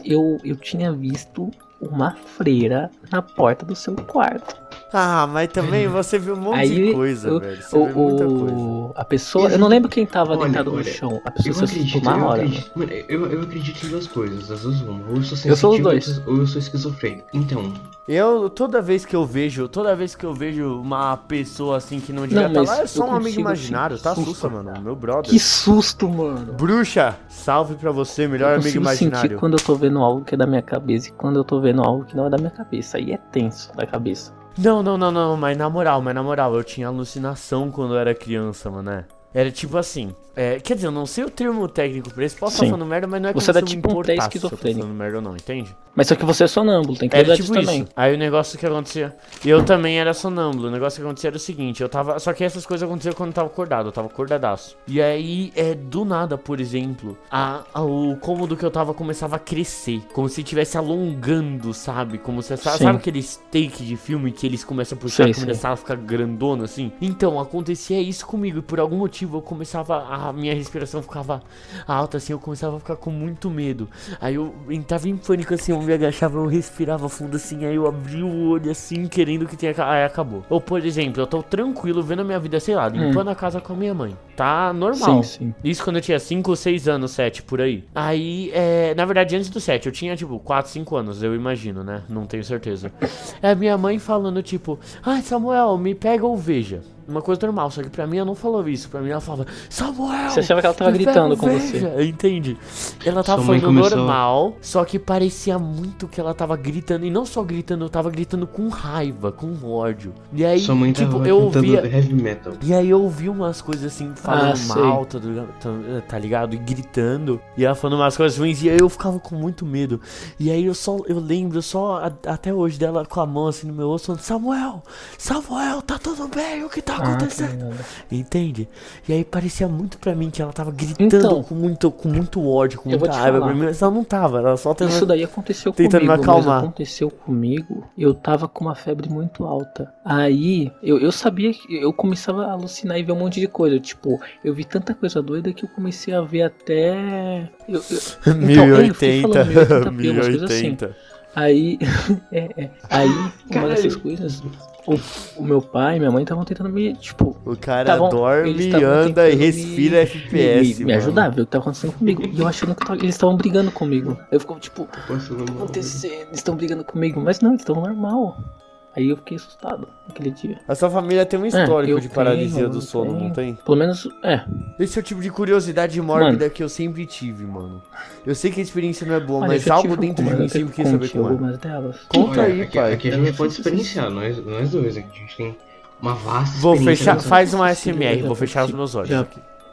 Speaker 2: eu, eu tinha visto uma freira na porta do seu quarto.
Speaker 4: Ah, mas também você viu um monte
Speaker 2: Aí,
Speaker 4: de coisa,
Speaker 2: o-
Speaker 4: velho. Você
Speaker 2: O,
Speaker 4: vê muita
Speaker 2: o-
Speaker 4: coisa.
Speaker 2: a pessoa. Eu não lembro quem tava
Speaker 3: Olha,
Speaker 2: deitado no
Speaker 3: olha,
Speaker 2: chão. A pessoa
Speaker 3: Eu
Speaker 2: se assustou na
Speaker 3: eu
Speaker 2: hora.
Speaker 3: acredito. Mano, eu, eu acredito em duas coisas, as duas uma. Ou eu sou
Speaker 2: Eu sou os dois.
Speaker 3: ou eu sou esquizofrênico. Então,
Speaker 4: Eu, toda vez que eu vejo, toda vez que eu vejo uma pessoa assim que não devia
Speaker 2: Não,
Speaker 4: estar
Speaker 2: mas
Speaker 4: lá, é só
Speaker 2: eu
Speaker 4: um amigo
Speaker 2: consigo
Speaker 4: imaginário, tá?
Speaker 2: susto.
Speaker 4: Sussa, mano, meu brother.
Speaker 2: Que susto, mano.
Speaker 4: Bruxa, salve pra você, melhor
Speaker 2: eu
Speaker 4: amigo imaginário.
Speaker 2: quando eu tô vendo algo que é da minha cabeça e quando eu tô vendo algo que não é da minha cabeça. Aí é tenso da cabeça.
Speaker 4: Não, não, não, não, mas na moral, mas na moral, eu tinha alucinação quando eu era criança, mano? Era tipo assim, é, quer dizer, eu não sei o termo técnico pra isso, posso estar
Speaker 2: Sim.
Speaker 4: falando merda, mas não é
Speaker 2: Você
Speaker 4: como
Speaker 2: era
Speaker 4: se eu
Speaker 2: tipo um
Speaker 4: se eu tô falando merda ou não, entende?
Speaker 2: Mas só que você é sonâmbulo, tem que
Speaker 4: Era
Speaker 2: lembrar
Speaker 4: tipo
Speaker 2: disso
Speaker 4: isso.
Speaker 2: também.
Speaker 4: Aí o negócio que acontecia. Eu também era sonâmbulo. O negócio que acontecia era o seguinte: eu tava. Só que essas coisas aconteciam quando eu tava acordado. Eu tava acordadaço. E aí, é do nada, por exemplo, a, a- o cômodo que eu tava começava a crescer. Como se estivesse alongando, sabe? Como se. Sabe, sabe aquele steak de filme que eles começam a puxar e começava a ficar grandona assim? Então, acontecia isso comigo. E por algum motivo eu começava. A minha respiração ficava alta, assim. Eu começava a ficar com muito medo. Aí eu entrava em pânico assim, eu me agachava, eu respirava fundo assim, aí eu abri o olho assim, querendo que tenha. Aí acabou. Ou por exemplo, eu tô tranquilo vendo a minha vida, sei lá, limpando a casa com a minha mãe. Tá normal.
Speaker 2: Sim, sim.
Speaker 4: Isso quando eu tinha 5 ou 6 anos, 7, por aí. Aí, é, na verdade, antes do 7, eu tinha, tipo, 4, 5 anos, eu imagino, né? Não tenho certeza. É a minha mãe falando, tipo, ai, Samuel, me pega ou veja. Uma coisa normal. Só que pra mim ela não falou isso. Pra mim ela falava, Samuel!
Speaker 2: Você achava que ela tava gritando com você.
Speaker 4: veja." Entende? Ela tava
Speaker 3: Sua
Speaker 4: falando
Speaker 3: começou-
Speaker 4: normal, só que parecia muito que ela tava gritando. E não só gritando, eu tava gritando com raiva, com ódio. E aí,
Speaker 3: Sua mãe
Speaker 4: tipo,
Speaker 3: tava
Speaker 4: eu ouvia.
Speaker 3: heavy metal.
Speaker 4: E aí eu ouvi umas coisas assim, falando
Speaker 2: Ah,
Speaker 4: mal, tá ligado? Tá- tá ligado? E gritando. E ela falando umas coisas ruins. E aí eu ficava com muito medo. E aí eu só, eu lembro só a- até hoje dela com a mão assim no meu osso, falando, Samuel, Samuel, tá tudo bem? O que tá
Speaker 2: Ah,
Speaker 4: acontecendo?
Speaker 2: tá ligado.
Speaker 4: Entende? E aí parecia muito pra mim que ela tava gritando
Speaker 2: Então,
Speaker 4: com, muito, com muito ódio, com muita raiva pra mim, mas ela não tava, ela só tentando.
Speaker 2: Isso daí aconteceu
Speaker 4: Tentando me
Speaker 2: comigo, mas
Speaker 4: acalmar.
Speaker 2: aconteceu comigo. Eu tava com uma febre muito alta. Aí eu, eu sabia que eu começava a alucinar e ver um monte de coisa. Tipo, eu vi tanta coisa doida que eu comecei a ver até. Eu, eu- Então, é, eu fiquei
Speaker 4: 1080,
Speaker 2: falando 1080p, umas coisas assim.
Speaker 4: 1080.
Speaker 2: Aí, é, é. Aí, uma dessas coisas, o, o meu pai e minha mãe estavam tentando me, tipo,
Speaker 4: O cara
Speaker 2: Tavam-
Speaker 4: dorme, anda e
Speaker 2: tentando
Speaker 4: respira
Speaker 2: me-
Speaker 4: FPS.
Speaker 2: me, me
Speaker 4: mano.
Speaker 2: ajudar, ver o que tá acontecendo comigo. E eu achando que tava- eles estavam brigando comigo. Eu ficava, tipo,
Speaker 3: Passando
Speaker 2: tá
Speaker 3: mal.
Speaker 2: acontecendo? Eles estão brigando comigo. Mas não, eles estão normal. Aí eu fiquei assustado naquele dia.
Speaker 4: A sua família tem um histórico
Speaker 2: É,
Speaker 4: de paralisia
Speaker 2: tenho,
Speaker 4: do sono, não
Speaker 2: tenho.
Speaker 4: tem?
Speaker 2: Pelo menos, é.
Speaker 4: Esse é o tipo de curiosidade mórbida que eu sempre tive, mano. Eu sei que a experiência não é boa,
Speaker 2: Olha,
Speaker 4: mas algo dentro de mim
Speaker 2: eu
Speaker 4: sempre quis saber como é.
Speaker 2: algumas delas.
Speaker 4: Conta
Speaker 3: Olha,
Speaker 4: aí,
Speaker 3: aqui,
Speaker 4: pai.
Speaker 3: Aqui a gente
Speaker 2: não
Speaker 3: pode experienciar, nós, nós dois aqui. A gente tem uma vasta
Speaker 4: Vou
Speaker 3: experiência
Speaker 4: fechar, faz uma SMR, vou fechar os meus olhos
Speaker 2: Já.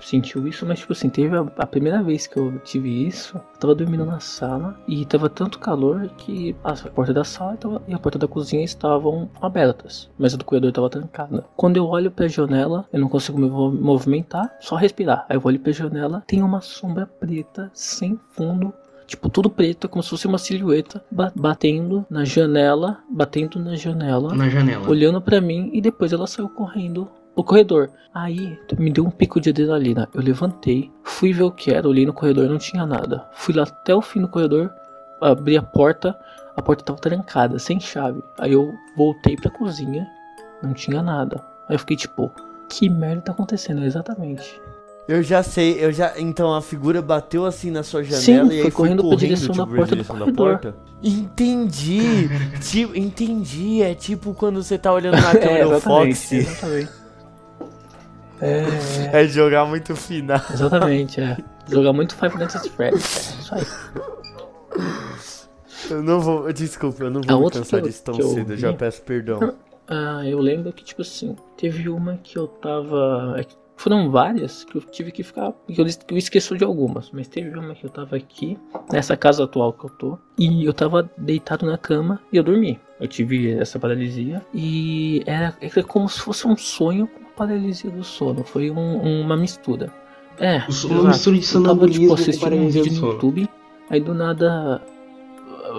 Speaker 2: Sentiu isso, mas tipo assim, teve a, a primeira vez que eu tive isso, eu tava dormindo na sala e tava tanto calor que a porta da sala tava- e a porta da cozinha estavam abertas, mas a do corredor tava trancada. Quando eu olho pra janela, eu não consigo me movimentar, só respirar. Aí eu olho pra janela, tem uma sombra preta sem fundo. Tipo, tudo preto, como se fosse uma silhueta ba- batendo na janela, batendo na janela
Speaker 3: Na janela.
Speaker 2: olhando pra mim e depois ela saiu correndo pro corredor. Aí me deu um pico de adrenalina. Eu levantei, fui ver o que era, olhei no corredor, não tinha nada. Fui lá até o fim do corredor, abri a porta, a porta tava trancada, sem chave. Aí eu voltei pra cozinha, não tinha nada. Aí eu fiquei tipo, que merda tá acontecendo exatamente?
Speaker 4: Eu já sei, eu já. Então a figura bateu assim na sua janela
Speaker 2: Sim,
Speaker 4: e aí
Speaker 2: foi
Speaker 4: foi
Speaker 2: correndo pra direção da
Speaker 4: tipo, pra
Speaker 2: porta do
Speaker 4: direção da
Speaker 2: corredor.
Speaker 4: porta? Entendi! tipo, entendi. É tipo quando você tá olhando na câmera do Fox.
Speaker 2: exatamente. É,
Speaker 4: É jogar muito final.
Speaker 2: exatamente, é. Jogar muito Five Nights at Freddy's, é isso aí.
Speaker 4: Eu não vou. Desculpa, eu não
Speaker 2: A
Speaker 4: vou me cansar
Speaker 2: eu-
Speaker 4: disso tão cedo. Eu já peço perdão.
Speaker 2: Ah, eu lembro que, tipo assim, teve uma que eu tava. é Foram várias que eu tive que ficar. Que eu, que eu esqueço de algumas. Mas teve uma que eu tava aqui, nessa casa atual que eu tô. E eu tava deitado na cama e eu dormi. Eu tive essa paralisia. E era, era como se fosse um sonho paralisia do sono. Foi um- uma mistura. É.
Speaker 3: O Uma mistura de
Speaker 2: Eu tava,
Speaker 3: sonambulismo
Speaker 2: tipo, assistindo um vídeo no. YouTube. Aí do nada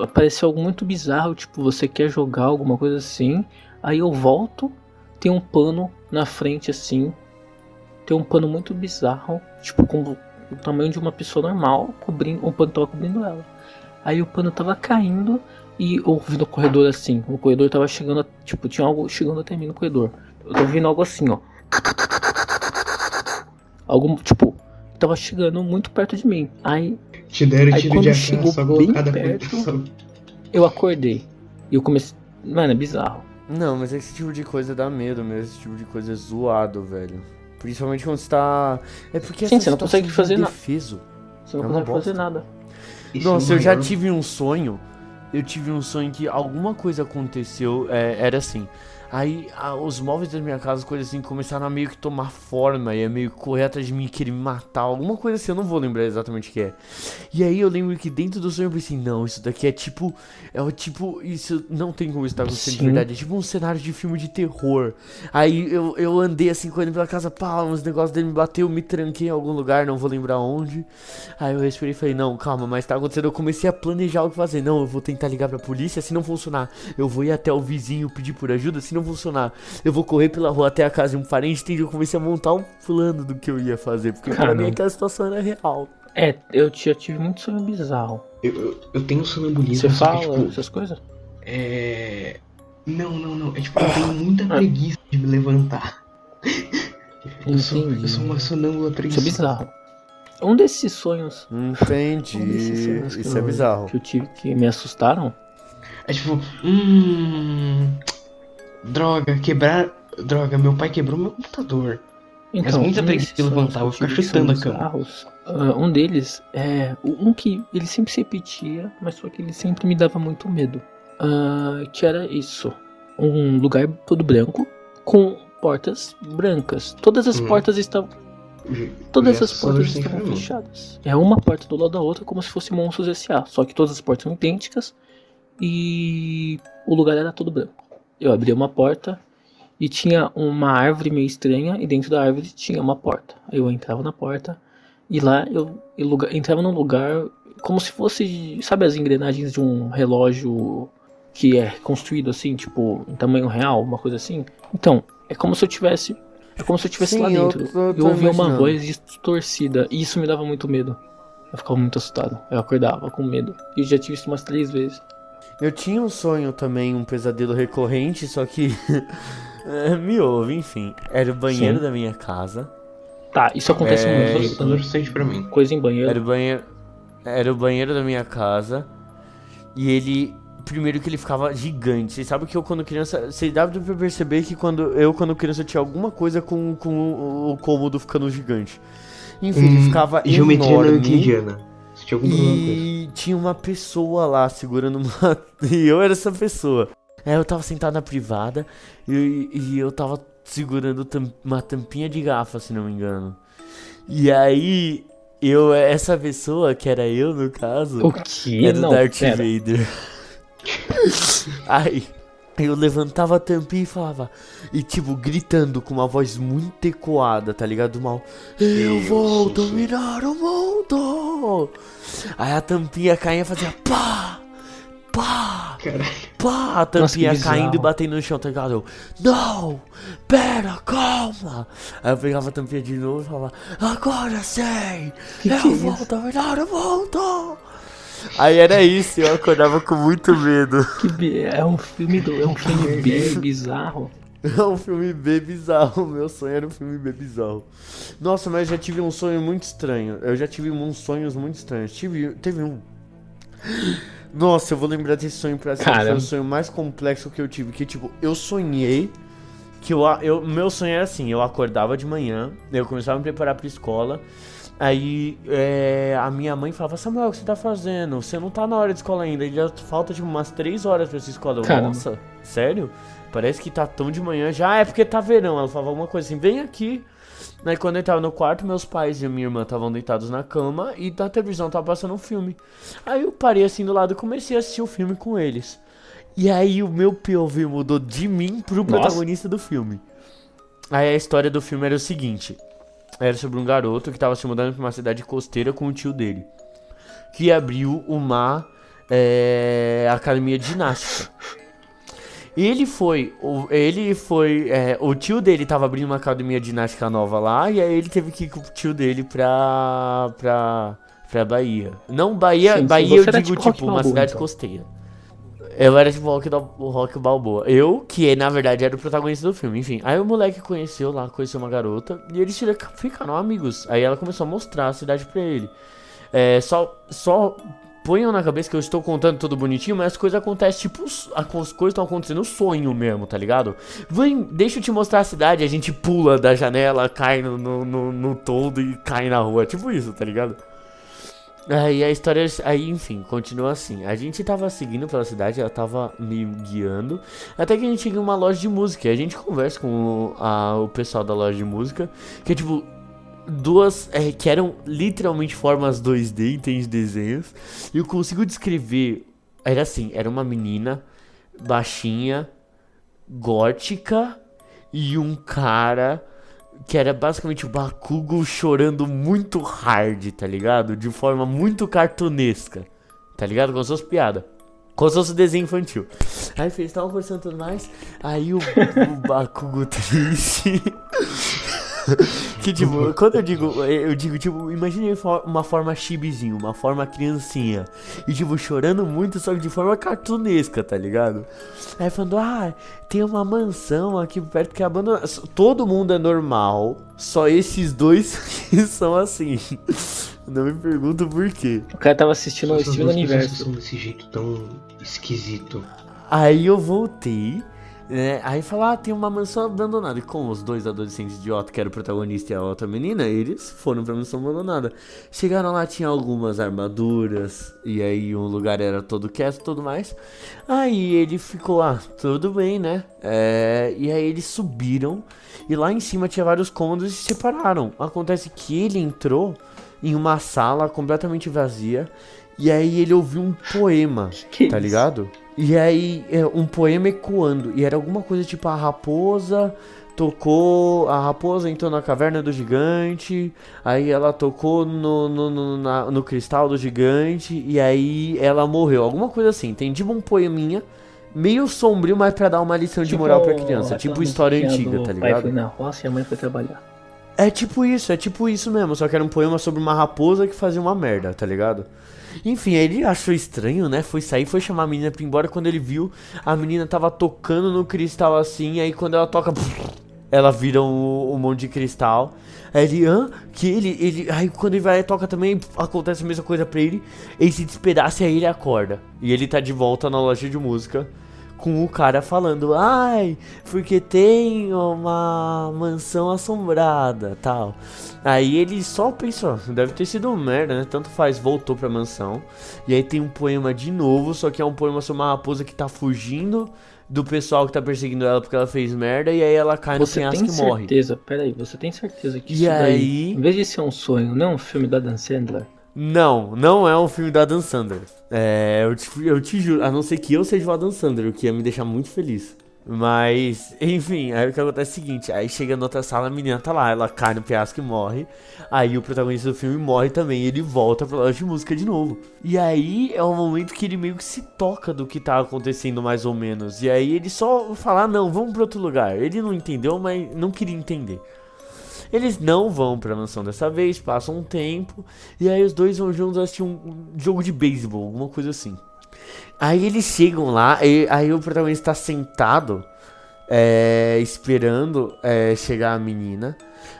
Speaker 2: apareceu algo muito bizarro, tipo, você quer jogar alguma coisa assim. Aí eu volto, tem um pano na frente assim. Tem um pano muito bizarro, tipo, com o tamanho de uma pessoa normal, cobrindo, um pano tava cobrindo ela. Aí o pano tava caindo e eu ouvi no corredor assim. O corredor tava chegando, tipo, tinha algo chegando até mim no corredor. Eu tô ouvindo algo assim, ó. Algo, tipo, tava chegando muito perto de mim. Aí
Speaker 3: Te deram
Speaker 2: Aí
Speaker 3: tiro
Speaker 2: quando
Speaker 3: de
Speaker 2: chegou
Speaker 3: só
Speaker 2: bem perto- eu acordei. E eu comecei. Mano, é bizarro.
Speaker 4: Não, mas esse tipo de coisa dá medo mesmo. Esse tipo de coisa é zoado, velho. Principalmente quando você tá. É porque
Speaker 2: Sim, você não consegue
Speaker 4: situação
Speaker 2: fazer nada. Você não
Speaker 4: É
Speaker 2: consegue fazer
Speaker 4: bosta.
Speaker 2: nada.
Speaker 3: Isso é o
Speaker 4: Nossa, eu já tive um sonho. Eu tive um sonho que alguma coisa aconteceu. é, era assim. Aí a- os móveis da minha casa, coisas assim, começaram a meio que tomar forma e a meio que correr atrás de mim, querer me matar. Alguma coisa assim, eu não vou lembrar exatamente o que é. E aí eu lembro que dentro do sonho eu pensei, não, isso daqui é tipo. É o tipo. Isso não tem como estar acontecendo de verdade. É tipo um cenário de filme de terror. Aí eu, eu andei assim correndo pela casa, pá, uns negócios dele me bateu, me tranquei em algum lugar, não vou lembrar onde. Aí eu respirei e falei, não, calma, mas tá acontecendo. Eu comecei a planejar o que fazer. Não, eu vou tentar ligar pra polícia, se não funcionar, eu vou ir até o vizinho pedir por ajuda, se não funcionar, eu vou correr pela rua até a casa de um parente, entende? Eu comecei a montar um plano do que eu ia fazer, porque pra
Speaker 2: Caramba.
Speaker 4: mim aquela situação era real.
Speaker 2: É, eu já tive muito sonho bizarro.
Speaker 3: Eu, eu, eu tenho sonambulismo.
Speaker 2: Você
Speaker 3: só que,
Speaker 2: fala
Speaker 3: tipo,
Speaker 2: essas coisas?
Speaker 3: É. Não, não, não. É tipo, eu tenho muita
Speaker 2: Ah.
Speaker 3: preguiça de me levantar. Eu sou, eu sou uma sonâmbula
Speaker 2: Isso é
Speaker 3: preguiçosa.
Speaker 2: bizarro. Um desses sonhos.
Speaker 4: Entendi.
Speaker 2: um desses sonhos que
Speaker 4: Isso é
Speaker 2: eu-
Speaker 4: bizarro.
Speaker 2: Que eu tive que me assustaram.
Speaker 3: É tipo, hum. Droga, quebrar. Droga, meu pai quebrou meu computador.
Speaker 2: Então,
Speaker 3: até que
Speaker 2: desses
Speaker 3: se levantar, eu vou ficar chutando a cama.
Speaker 2: bizarros. Ah, um deles é um que ele sempre se repetia, mas só que ele sempre me dava muito medo. Ah, que era isso: um lugar todo branco com portas brancas. Todas as
Speaker 3: Hum.
Speaker 2: portas estavam Todas as portas estavam fechadas. É uma porta do lado da outra, como se fosse Monstros S.A. Só que todas as portas são idênticas e o lugar era todo branco. Eu abri uma porta e tinha uma árvore meio estranha e dentro da árvore tinha uma porta. Eu entrava na porta e lá eu, eu lugar- entrava num lugar como se fosse, sabe as engrenagens de um relógio que é construído assim, tipo, em tamanho real, uma coisa assim? Então, é como se eu tivesse é como se eu estivesse
Speaker 4: Sim,
Speaker 2: lá
Speaker 4: eu
Speaker 2: dentro.
Speaker 4: tô-
Speaker 2: Eu,
Speaker 4: tô
Speaker 2: ouvia uma voz distorcida e isso me dava muito medo. Eu ficava muito assustado. Eu acordava com medo. E eu já tive isso umas três vezes.
Speaker 4: Eu tinha um sonho também, um pesadelo recorrente, só que. é, me ouve, enfim. Era o banheiro
Speaker 2: Sim.
Speaker 4: da minha casa.
Speaker 2: Tá, isso acontece
Speaker 4: É,
Speaker 2: muito.
Speaker 3: Assustador
Speaker 2: também.
Speaker 3: o suficiente pra mim.
Speaker 2: Coisa em banheiro.
Speaker 4: Era o banheiro. Era o banheiro da minha casa. E ele. Primeiro que ele ficava gigante. Você sabe que eu quando criança. Você dá pra perceber que quando eu, quando criança, tinha alguma coisa com, com o, o cômodo ficando gigante. Enfim, ele
Speaker 3: Hum,
Speaker 4: ficava
Speaker 3: Geometria não
Speaker 4: enorme.
Speaker 3: Você tinha algum problema com isso?
Speaker 4: E tinha uma pessoa lá segurando uma. E eu era essa pessoa. Aí eu tava sentado na privada e, e eu tava segurando tam- uma tampinha de garrafa, se não me engano. E aí, eu, essa pessoa, que era eu no caso,
Speaker 2: O que?
Speaker 4: era o
Speaker 2: Não,
Speaker 4: Darth
Speaker 2: pera.
Speaker 4: Vader. aí, eu levantava a tampinha e falava. E tipo, gritando com uma voz muito ecoada, tá ligado? Mal. Eu vou dominar o mundo! Aí a tampinha caía e fazia pá! Pá!
Speaker 3: Caralho.
Speaker 4: Pá! A
Speaker 2: Nossa,
Speaker 4: tampinha caindo e batendo no chão, tá ligado? Eu, não! Pera, calma! Aí eu pegava a tampinha de novo e falava, agora sei!
Speaker 2: Que
Speaker 4: eu
Speaker 2: que é
Speaker 4: vou
Speaker 2: isso?
Speaker 4: dominar o mundo! Aí era isso, eu acordava com muito medo.
Speaker 2: Que é um filme do, é um filme bem bizarro.
Speaker 4: É um filme bem bizarro. Meu sonho era um filme bem bizarro. Nossa, mas eu já tive um sonho muito estranho. Eu já tive uns sonhos muito estranhos. Tive, teve um. Nossa, eu vou lembrar desse sonho pra sempre. Foi o sonho mais complexo que eu tive. Que tipo, eu sonhei que eu, eu. Meu sonho era assim: eu acordava de manhã, eu começava a me preparar pra escola. Aí é, a minha mãe falava, Samuel, o que você tá fazendo? Você não tá na hora de escola ainda, já falta tipo umas 3 horas pra essa escola.
Speaker 2: Caramba.
Speaker 4: Nossa, sério? Parece que tá tão de manhã já. É porque tá verão. Ela falava alguma coisa assim, vem aqui. Aí quando eu entrava no quarto, meus pais e a minha irmã estavam deitados na cama e na televisão tava passando um filme. Aí eu parei assim do lado e comecei a assistir o filme com eles. E aí o meu POV mudou de mim pro
Speaker 2: Nossa.
Speaker 4: protagonista do filme. Aí a história do filme era o seguinte: era sobre um garoto que tava se mudando pra uma cidade costeira com o tio dele, que abriu uma é, academia de ginástica. Ele foi, ele foi, é, o tio dele tava abrindo uma academia de ginástica nova lá, e aí ele teve que ir com o tio dele pra, pra, pra Bahia. Não Bahia,
Speaker 2: Sim,
Speaker 4: Bahia eu digo
Speaker 2: tipo
Speaker 4: tipo uma cidade
Speaker 2: então.
Speaker 4: costeira. Eu era tipo o rock, o rock Balboa. Eu, que na verdade era o protagonista do filme, enfim. Aí o moleque conheceu lá, conheceu uma garota, e eles ficaram amigos. Aí ela começou a mostrar a cidade pra ele. É, só, só ponham na cabeça que eu estou contando tudo bonitinho, mas as coisas acontecem, tipo, as coisas estão acontecendo no sonho mesmo, tá ligado? Vem, deixa eu te mostrar a cidade, a gente pula da janela, cai no, no, no, no toldo e cai na rua, tipo isso, tá ligado? Aí a história, aí enfim, continua assim. A gente tava seguindo pela cidade, ela tava me guiando, até que a gente chega em uma loja de música. E a gente conversa com o, a- o pessoal da loja de música, que é tipo duas é, que eram literalmente formas 2D, entende desenhos. E eu consigo descrever, era assim, era uma menina baixinha, gótica e um cara que era basicamente o Bakugo chorando muito hard, tá ligado? De forma muito cartunesca, tá ligado? Com suas piadas. Como se fosse desenho infantil. Aí eles estavam conversando tudo mais. Aí o, o Bakugo triste. que tipo, quando eu digo, eu digo, tipo, imagine uma forma chibizinho, uma forma criancinha. E tipo, chorando muito, só que de forma cartunesca, tá ligado? Aí falando, ah, tem uma mansão aqui perto que é abandonada. Todo mundo é normal, só esses dois que são assim. Não me pergunto por quê.
Speaker 2: O cara tava assistindo o Steven Universo.
Speaker 3: desse jeito tão esquisito.
Speaker 4: Aí eu voltei né? Aí fala, ah, tem uma mansão abandonada. E como os dois adolescentes idiota, que era o protagonista e a outra menina, eles foram pra mansão abandonada. Chegaram lá, tinha algumas armaduras, e aí um lugar era todo quieto e tudo mais. Aí ele ficou, ah, tudo bem, né? É, e aí eles subiram, e lá em cima tinha vários cômodos e se separaram. Acontece que ele entrou em uma sala completamente vazia, e aí ele ouviu um poema,
Speaker 2: Que
Speaker 4: tá
Speaker 2: isso?
Speaker 4: ligado? E aí, é, um poema ecoando. E era alguma coisa tipo: a raposa tocou. A raposa entrou na caverna do gigante. Aí ela tocou no, no, no, na- no cristal do gigante. E aí ela morreu. Alguma coisa assim. Tem tipo um poeminha. Meio sombrio, mas pra dar uma lição de moral pra criança. Tipo história antiga, tá
Speaker 2: Pai foi
Speaker 4: ligado?
Speaker 2: na roça e a mãe foi trabalhar.
Speaker 4: É tipo isso, é tipo isso mesmo. Só que era um poema sobre uma raposa que fazia uma merda, tá ligado? Enfim, ele achou estranho, né? Foi sair, foi chamar a menina pra ir embora. Quando ele viu, a menina tava tocando no cristal assim. Aí quando ela toca, ela vira um, um monte de cristal. Aí ele, hã? Que ele, ele. Aí quando ele vai e toca também, acontece a mesma coisa pra ele. Ele se despedaça e aí ele acorda. E ele tá de volta na loja de música. Com o cara falando, ai, porque tem uma mansão assombrada, tal. Aí ele só pensou, deve ter sido um merda, né? Tanto faz, voltou pra mansão. E aí tem um poema de novo, só que é um poema sobre uma raposa que tá fugindo do pessoal que tá perseguindo ela porque ela fez merda. E aí ela cai no
Speaker 2: Você
Speaker 4: penhasco
Speaker 2: tem
Speaker 4: e morre.
Speaker 2: certeza, peraí, você tem certeza que
Speaker 4: E
Speaker 2: isso daí,
Speaker 4: aí?
Speaker 2: em vez de ser um sonho, não é um filme da Dan Sandler?
Speaker 4: Não, não é um filme da Dan Sandler. É, eu te, eu te juro, a não ser que eu seja o Adam Sandler, o que ia me deixar muito feliz. Mas, enfim, aí o que acontece é o seguinte, aí chega na outra sala, a menina tá lá, ela cai no penhasco e morre. Aí o protagonista do filme morre também, e ele volta pra loja de música de novo. E aí é o momento que ele meio que se toca do que tá acontecendo mais ou menos. E aí ele só fala, ah, não, vamos pra outro lugar. Ele não entendeu, mas não queria entender. Eles não vão pra mansão dessa vez, passam um tempo, e aí os dois vão juntos assistir um, jogo de beisebol, alguma coisa assim. Aí eles chegam lá, e aí o protagonista tá sentado, é, esperando é, chegar a menina.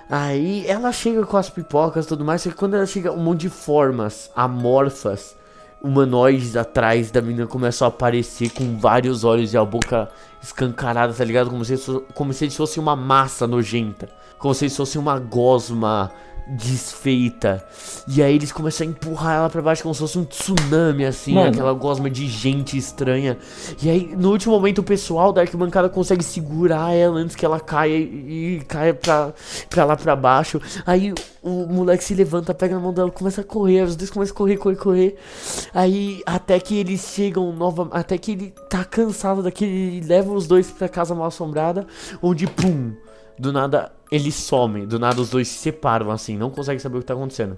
Speaker 4: Aí ela chega com as pipocas e tudo mais, só que quando ela chega, um monte de formas amorfas, humanoides atrás da menina começam a aparecer com vários olhos e a boca escancarada, tá ligado? Como se, como se eles uma massa nojenta. Como se eles fossem uma gosma desfeita. E aí eles começam a empurrar ela pra baixo como se fosse um tsunami, assim,
Speaker 2: Mano.
Speaker 4: aquela gosma de gente estranha. E aí, no último momento, o pessoal da arquibancada consegue segurar ela antes que ela caia e, e caia pra, pra lá pra baixo. Aí o moleque se levanta, pega na mão dela, começa a correr, os dois começam a correr, correr, correr. Aí até que eles chegam nova, até que ele tá cansado daquele, ele leva os dois pra casa mal assombrada, onde pum, do nada eles somem, do nada os dois se separam assim, não conseguem saber o que tá acontecendo.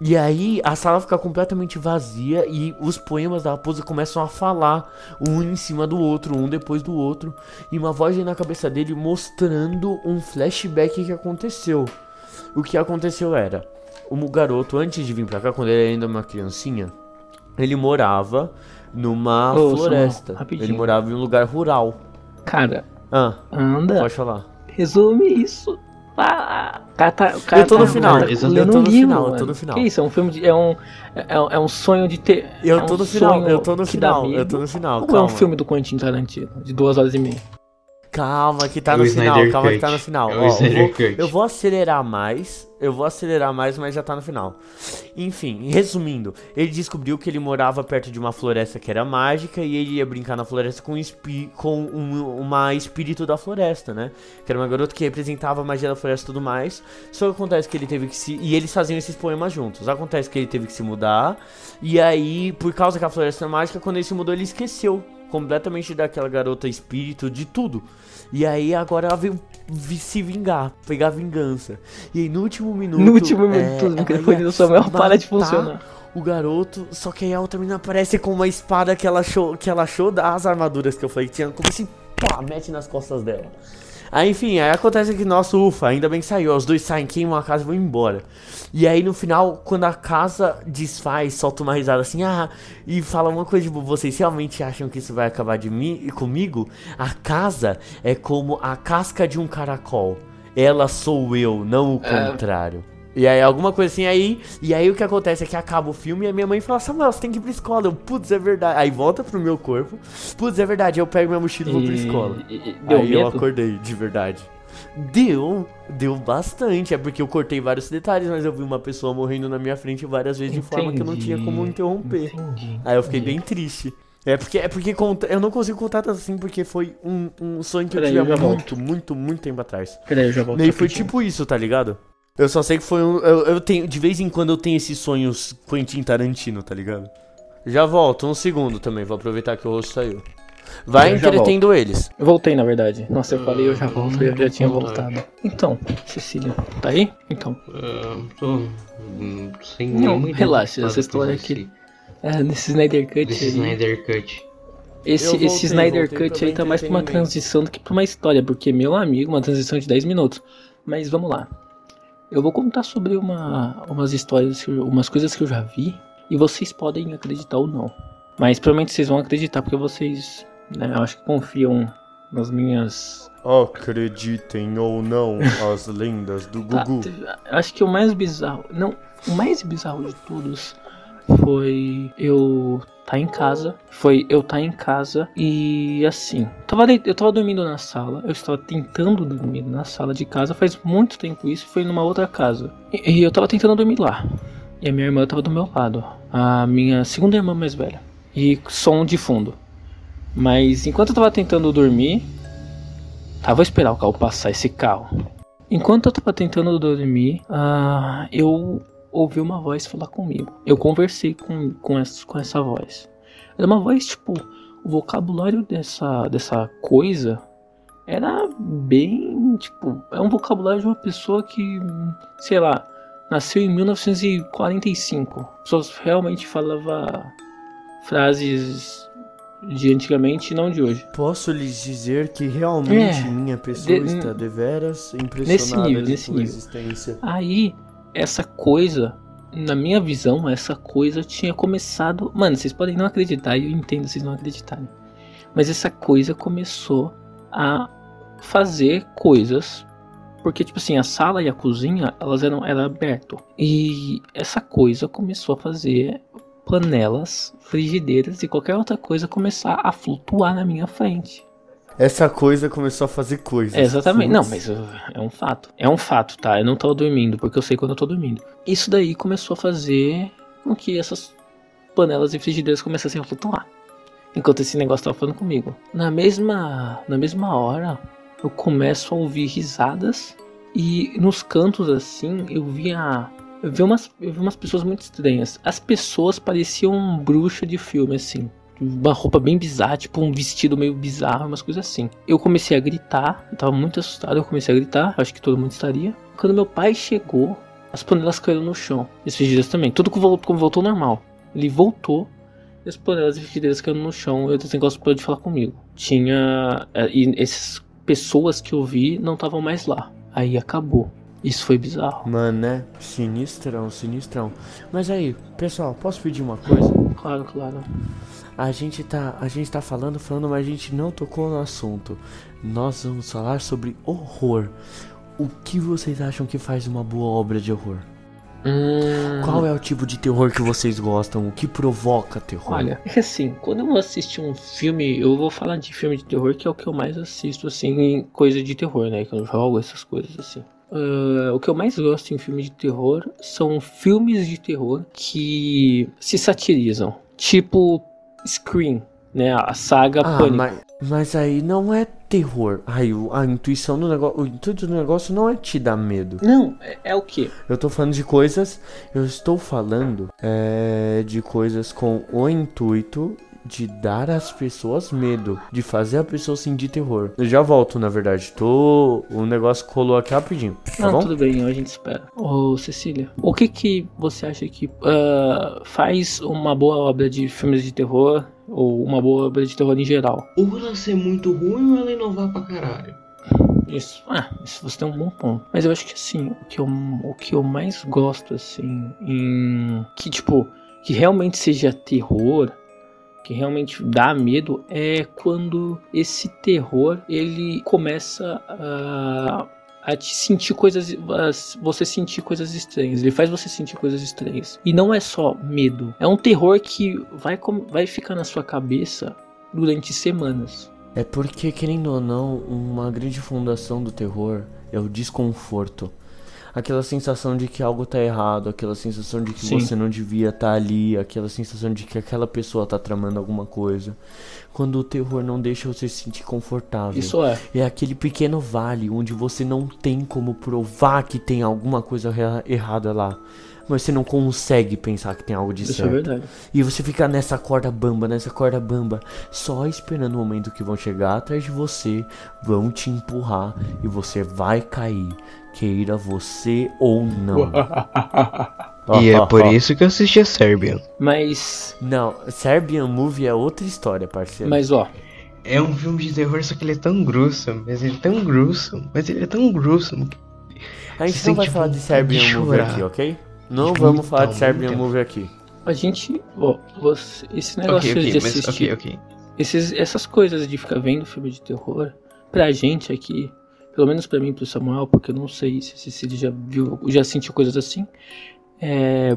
Speaker 4: E aí a sala fica completamente vazia e os poemas da raposa começam a falar um em cima do outro, um depois do outro, e uma voz vem na cabeça dele mostrando um flashback que aconteceu. O que aconteceu era, o garoto antes de vir pra cá, quando ele era ainda uma criancinha, ele morava numa
Speaker 2: Ô,
Speaker 4: floresta. Ele morava em um lugar rural.
Speaker 2: Cara,
Speaker 4: Ah,
Speaker 2: anda,
Speaker 4: pode falar.
Speaker 2: resume isso. Ah, o cara tá, o cara
Speaker 4: Eu tô no
Speaker 2: tá-
Speaker 4: final,
Speaker 3: eu tô
Speaker 4: no
Speaker 2: livro,
Speaker 4: final, eu tô no final.
Speaker 2: Que isso, é um filme de. É um, é, é um sonho de ter.
Speaker 4: Eu
Speaker 2: é
Speaker 4: tô
Speaker 2: um
Speaker 4: no final,
Speaker 2: sonho
Speaker 4: eu tô no
Speaker 2: que dá
Speaker 4: final, eu
Speaker 2: medo,
Speaker 4: tô no final,
Speaker 2: Ou é
Speaker 4: calma.
Speaker 2: um filme do Quentin Tarantino, de duas horas e meia?
Speaker 4: Calma que tá
Speaker 3: É
Speaker 4: no final,
Speaker 3: Snyder
Speaker 4: calma que
Speaker 3: Cut.
Speaker 4: tá no final.
Speaker 3: É
Speaker 4: Ó, eu, vou, eu vou acelerar mais, eu vou acelerar mais, mas já tá no final. Enfim, resumindo, ele descobriu que ele morava perto de uma floresta que era mágica e ele ia brincar na floresta com, com um- uma espírito da floresta, né? Que era uma garota que representava a magia da floresta e tudo mais. Só que acontece que ele teve que se. E eles faziam esses poemas juntos. Acontece que ele teve que se mudar. E aí, por causa que a floresta é mágica, quando ele se mudou, ele esqueceu completamente daquela garota espírito, de tudo. E aí agora ela veio se vingar, pegar vingança. E aí no último minuto.
Speaker 2: No último minuto,
Speaker 4: é,
Speaker 2: o microfone do Samuel para de funcionar.
Speaker 4: O garoto, só que aí a outra menina aparece com uma espada que ela achou, que ela achou das armaduras que eu falei que tinha, como assim, pá, mete nas costas dela. Aí enfim, aí acontece que, nossa, ufa, ainda bem que saiu. Os dois saem, queimam a casa e vão embora. E aí no final, quando a casa desfaz, solta uma risada assim, ah, e fala uma coisa tipo, vocês realmente acham que isso vai acabar de mim comigo? A casa é como a casca de um caracol. Ela sou eu, não o
Speaker 2: É.
Speaker 4: E aí, alguma coisa assim, aí. E aí o que acontece é que acaba o filme e a minha mãe fala: Samuel, você tem que ir pra escola. Eu, putz, é verdade. Aí volta pro meu corpo. Putz, é verdade. Eu pego minha mochila e vou pra escola.
Speaker 2: E- e-
Speaker 4: aí eu acordei, de verdade. Deu, deu bastante. É porque eu cortei vários detalhes, mas eu vi uma pessoa morrendo na minha frente várias vezes de forma que eu não tinha como interromper.
Speaker 2: Entendi.
Speaker 4: Aí eu fiquei
Speaker 2: entendi.
Speaker 4: bem triste. É porque, é porque conta- eu não consigo contar tanto assim, porque foi um, um sonho que eu tive
Speaker 2: eu já
Speaker 4: há
Speaker 2: volto.
Speaker 4: muito, muito, muito tempo atrás.
Speaker 2: Peraí, eu já volto.
Speaker 4: E foi tipo isso, tá ligado? Eu só sei que foi um. Eu, eu tenho. De vez em quando eu tenho esses sonhos Quentin Tarantino, tá ligado? Já volto, um segundo também, vou aproveitar que o rosto saiu. Vai
Speaker 2: Eu
Speaker 4: entretendo eles.
Speaker 2: Eu voltei, na verdade. Nossa, eu falei, eu já volto, eu já tinha voltado. Então, Cecília, tá aí? Então,
Speaker 3: Ah, tô sem
Speaker 2: Não, relaxa, essa história aqui- é, nesse Snyder Cut
Speaker 3: Desse
Speaker 2: aí,
Speaker 3: Snyder Cut.
Speaker 2: esse,
Speaker 4: voltei,
Speaker 2: esse Snyder
Speaker 4: voltei
Speaker 2: Cut aí tá mais pra uma transição do que pra uma história, porque, meu amigo, uma transição de 10 minutos. Mas vamos lá. Eu vou contar sobre uma, umas histórias, umas coisas que eu já vi, e vocês podem acreditar ou não. Mas provavelmente vocês vão acreditar, porque vocês, né, eu acho que confiam nas minhas
Speaker 4: Acreditem ou não as lendas do
Speaker 2: Tá,
Speaker 4: Gugu.
Speaker 2: teve- acho que o mais bizarro. Não, o mais bizarro de todos foi eu tá em casa. Foi eu tá em casa e assim. Tava, eu tava dormindo na sala. Eu estava tentando dormir na sala de casa. Faz muito tempo isso. Foi numa outra casa. E, e eu tava tentando dormir lá. E a minha irmã tava do meu lado. A minha segunda irmã mais velha. E som de fundo. Mas enquanto eu tava tentando dormir. Vou esperar o carro passar esse carro. Enquanto eu tava tentando dormir, ah, eu ouvi uma voz falar comigo. Eu conversei com, com, essa, com essa voz. Era uma voz, tipo, o vocabulário dessa, dessa coisa era bem, tipo, é um vocabulário de uma pessoa que, sei lá, nasceu em 1945. A pessoa realmente falava frases de antigamente e não de hoje.
Speaker 4: Posso lhes dizer que realmente
Speaker 2: É,
Speaker 4: minha pessoa
Speaker 2: de-
Speaker 4: está deveras impressionada
Speaker 2: nível, nesse nível.
Speaker 4: existência.
Speaker 2: Aí, essa coisa, na minha visão, essa coisa tinha começado. Mano, vocês podem não acreditar, eu entendo vocês não acreditarem. Mas essa coisa começou a fazer coisas. Porque, tipo assim, a sala e a cozinha, elas eram era aberto. E essa coisa começou a fazer panelas, frigideiras e qualquer outra coisa começar a flutuar na minha frente.
Speaker 4: Essa coisa começou a fazer coisas.
Speaker 2: É, exatamente. Não, mas uh, é um fato. É um fato, tá? Eu não tava dormindo, porque eu sei quando eu tô dormindo. Isso daí começou a fazer com que essas panelas e frigideiras começassem a flutuar. Enquanto esse negócio tava falando comigo. Na mesma, na mesma hora, eu começo a ouvir risadas. E nos cantos, assim, eu via. Eu vi umas, eu vi umas pessoas muito estranhas. As pessoas pareciam bruxa de filme, assim uma roupa bem bizarra, tipo um vestido meio bizarro, umas coisas assim. Eu comecei a gritar, eu tava muito assustado, eu comecei a gritar, acho que todo mundo estaria. Quando meu pai chegou, as panelas caíram no chão, e as frigideiras também, tudo que voltou, voltou normal. Ele voltou, e as panelas e frigideiras caíram no chão, e esse negócio parou de falar comigo. Tinha. é, E essas pessoas que eu vi não estavam mais lá. Aí acabou. Isso foi bizarro.
Speaker 4: Mano, né? Sinistrão, sinistrão. Mas aí, pessoal, posso pedir uma coisa?
Speaker 2: Claro, claro.
Speaker 4: A gente tá, a gente tá falando, falando, mas a gente não tocou no assunto. Nós vamos falar sobre horror. O que vocês acham que faz uma boa obra de horror?
Speaker 2: Hum,
Speaker 4: Qual é o tipo de terror que vocês gostam? O que provoca terror?
Speaker 2: Olha, é assim, quando eu vou assistir um filme, eu vou falar de filme de terror, que é o que eu mais assisto, assim, em coisa de terror, né? Que eu jogo essas coisas assim. Ah, o que eu mais gosto em filme de terror são filmes de terror que se satirizam. Tipo Scream, né? A saga
Speaker 4: Ah,
Speaker 2: Pânico.
Speaker 4: mas, mas aí não é terror. Aí a intuição do negócio, o intuito do negócio não é te dar medo.
Speaker 2: Não, é, é o que?
Speaker 4: Eu tô falando de coisas, eu estou falando é, de coisas com o intuito de dar às pessoas medo, de fazer a pessoa sentir terror. Eu já volto, na verdade. Tô, o negócio colou aqui rapidinho, tá
Speaker 2: Não,
Speaker 4: bom?
Speaker 2: tudo bem, a gente espera. Ô, Cecília, o que que você acha que ah, faz uma boa obra de filmes de terror, ou uma boa obra de terror em geral?
Speaker 3: Ou ela ser muito ruim ou ela inovar pra caralho.
Speaker 2: Isso, ah, isso você tem um bom ponto. Mas eu acho que assim, o que eu, o que eu mais gosto, assim, em. Que tipo, que realmente seja terror, que realmente dá medo, é quando esse terror ele começa a, a te sentir coisas. Você sentir coisas estranhas. Ele faz você sentir coisas estranhas. E não é só medo. É um terror que vai, vai ficar na sua cabeça durante semanas.
Speaker 4: É porque, querendo ou não, uma grande fundação do terror é o desconforto aquela sensação de que algo tá errado, aquela sensação de que Sim. você não devia estar tá ali, aquela sensação de que aquela pessoa tá tramando alguma coisa. Quando o terror não deixa você se sentir confortável.
Speaker 2: Isso é.
Speaker 4: É aquele pequeno vale onde você não tem como provar que tem alguma coisa errada lá mas você não consegue pensar que tem algo de
Speaker 2: Isso
Speaker 4: certo.
Speaker 2: é verdade.
Speaker 4: E você fica nessa corda bamba, nessa corda bamba, só esperando o momento que vão chegar atrás de você, vão te empurrar e você vai cair, queira você ou não.
Speaker 3: e é por isso que eu assisti a Serbian.
Speaker 2: Mas.
Speaker 4: Não, Serbian Movie é outra história, parceiro.
Speaker 2: Mas ó.
Speaker 3: É um filme de terror, só que ele é tão gruesome, mas ele é tão gruesome, mas ele é tão gruesome.
Speaker 4: A gente não vai falar de Serbian Movie aqui, ok? Não tipo, vamos falar de Serbian Movie aqui.
Speaker 2: A gente, ó, você, esse negócio okay, okay, de assistir, mas, okay, okay. Esses, essas coisas de ficar vendo filme de terror, pra gente aqui, pelo menos pra mim e pro Samuel, porque eu não sei se Cecília já viu, já sentiu coisas assim, é,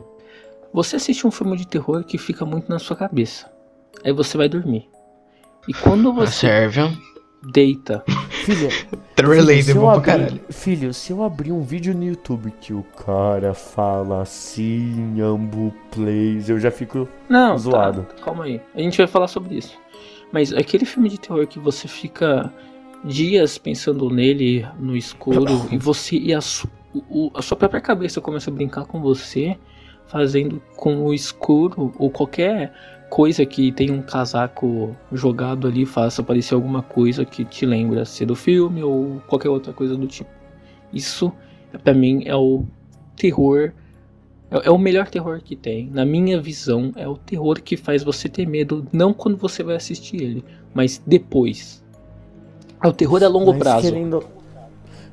Speaker 2: você assiste um filme de terror que fica muito na sua cabeça, aí você vai dormir. E quando você deita.
Speaker 4: Filha, filho, se eu abrir, filho, se eu abrir um vídeo no YouTube que o cara fala assim, Ambu Plays, eu já fico
Speaker 2: Não, tá,
Speaker 4: zoado.
Speaker 2: Tá, calma aí. A gente vai falar sobre isso. Mas aquele filme de terror que você fica dias pensando nele no escuro e você e a, su, o, a sua própria cabeça começa a brincar com você, fazendo com o escuro ou qualquer coisa que tem um casaco jogado ali faça aparecer alguma coisa que te lembra ser do filme ou qualquer outra coisa do tipo. Isso, para mim, é o terror. É, é, o melhor terror que tem. Na minha visão, é o terror que faz você ter medo, não quando você vai assistir ele, mas depois. É o terror a longo
Speaker 4: mas
Speaker 2: prazo.
Speaker 4: Querendo,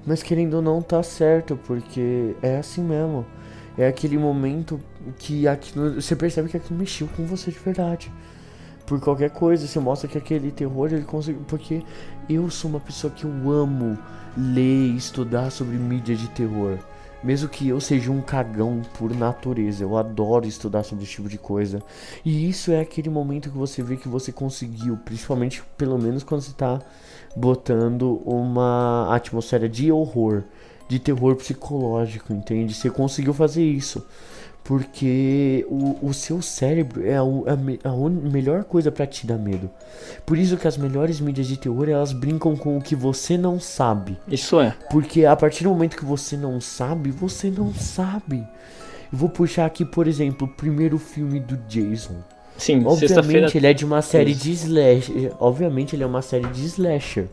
Speaker 4: mas querendo não, tá certo, porque é assim mesmo. É aquele momento que aquilo, você percebe que aquilo mexeu com você de verdade. Por qualquer coisa, você mostra que aquele terror ele conseguiu. Porque eu sou uma pessoa que eu amo ler e estudar sobre mídia de terror. Mesmo que eu seja um cagão por natureza, eu adoro estudar sobre esse tipo de coisa. E isso é aquele momento que você vê que você conseguiu, principalmente pelo menos quando você está botando uma atmosfera de horror, de terror psicológico, entende? Você conseguiu fazer isso porque o, o seu cérebro é a, a, a melhor coisa para te dar medo. Por isso que as melhores mídias de terror elas brincam com o que você não sabe.
Speaker 2: Isso é.
Speaker 4: Porque a partir do momento que você não sabe, você não sabe. Eu vou puxar aqui, por exemplo, o primeiro filme do Jason.
Speaker 2: Sim,
Speaker 4: obviamente ele é de uma série Isso. de slasher. Obviamente ele é uma série de slasher.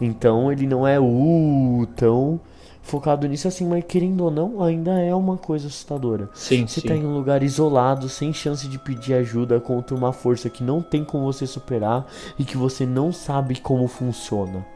Speaker 4: Então ele não é uh, tão focado nisso assim, mas querendo ou não, ainda é uma coisa assustadora.
Speaker 2: Sim,
Speaker 4: você
Speaker 2: sim.
Speaker 4: tá em um lugar isolado, sem chance de pedir ajuda contra uma força que não tem como você superar e que você não sabe como funciona.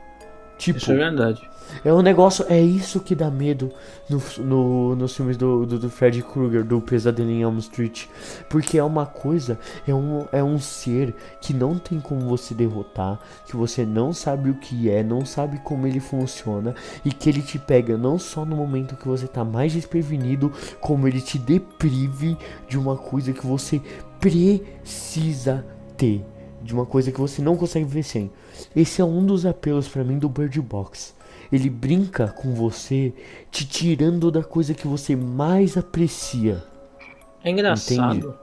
Speaker 2: Tipo, Isso é verdade.
Speaker 4: É um negócio, é isso que dá medo no, no, nos filmes do, do, do Freddy Krueger, do Pesadelo em Elm Street. Porque é uma coisa, é um, é um ser que não tem como você derrotar, que você não sabe o que é, não sabe como ele funciona, e que ele te pega não só no momento que você tá mais desprevenido, como ele te deprive de uma coisa que você precisa ter. De uma coisa que você não consegue ver sem. Esse é um dos apelos para mim do Bird Box ele brinca com você, te tirando da coisa que você mais aprecia.
Speaker 2: É engraçado Entende?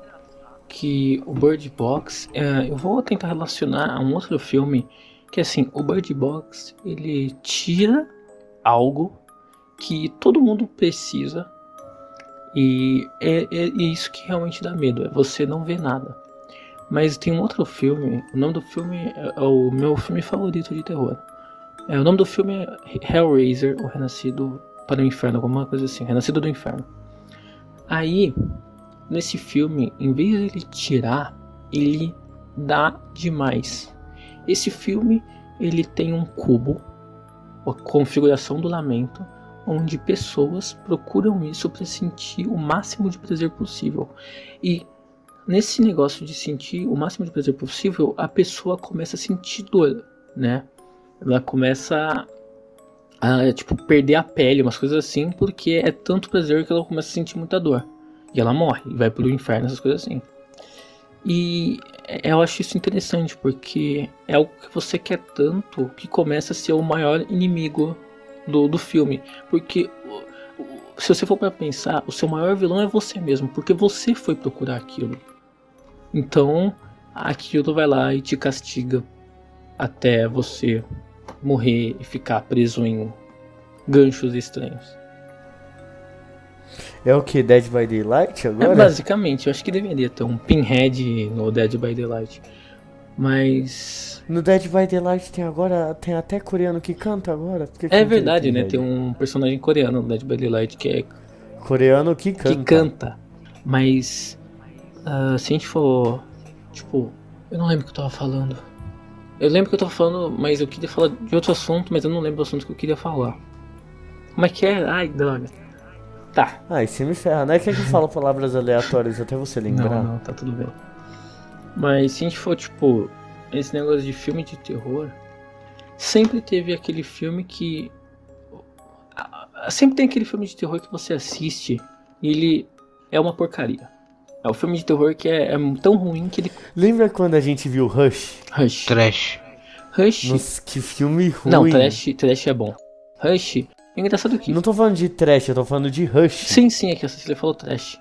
Speaker 2: que o Bird Box, é, eu vou tentar relacionar a um outro filme que assim, o Bird Box ele tira algo que todo mundo precisa e é, é, é isso que realmente dá medo, é você não ver nada. Mas tem um outro filme, o nome do filme é, é o meu filme favorito de terror. É, o nome do filme é Hellraiser, o Renascido para o Inferno, alguma coisa assim, Renascido do Inferno. Aí, nesse filme, em vez de ele tirar, ele dá demais. Esse filme, ele tem um cubo, a configuração do lamento, onde pessoas procuram isso para sentir o máximo de prazer possível. E nesse negócio de sentir o máximo de prazer possível, a pessoa começa a sentir dor, né? ela começa a, tipo, perder a pele, umas coisas assim, porque é tanto prazer que ela começa a sentir muita dor. E ela morre, e vai pro inferno, essas coisas assim. E eu acho isso interessante, porque é algo que você quer tanto que começa a ser o maior inimigo do, do filme. Porque se você for para pensar, o seu maior vilão é você mesmo, porque você foi procurar aquilo. Então, aquilo vai lá e te castiga até você morrer e ficar preso em ganchos estranhos.
Speaker 4: É o que? Dead by Daylight agora?
Speaker 2: É, basicamente, eu acho que deveria ter um Pinhead no Dead by Daylight. Mas.
Speaker 4: No Dead by Daylight tem agora. Tem até coreano que canta agora.
Speaker 2: Que é verdade, né? Tem um personagem coreano no Dead by Daylight que é.
Speaker 4: Coreano que canta.
Speaker 2: Que canta. Mas. Uh, se a gente for. Tipo. Eu não lembro o que eu tava falando. Eu lembro que eu tava falando, mas eu queria falar de outro assunto, mas eu não lembro o assunto que eu queria falar. Como é que é? Ai, droga. Tá.
Speaker 4: Ah, e você me ferra. Não é que a gente fala palavras aleatórias até você lembrar.
Speaker 2: Não, não, tá tudo bem. Mas se a gente for, tipo, esse negócio de filme de terror, sempre teve aquele filme que. Sempre tem aquele filme de terror que você assiste e ele é uma porcaria. É o filme de terror que é, é tão ruim que ele.
Speaker 4: Lembra quando a gente viu Rush?
Speaker 2: Rush.
Speaker 3: Trash.
Speaker 2: Rush.
Speaker 4: Nossa, que filme ruim.
Speaker 2: Não, trash, trash é bom. Rush é engraçado que.
Speaker 4: Não tô falando de trash, eu tô falando de Rush.
Speaker 2: Sim, sim, é que a Cecília falou trash.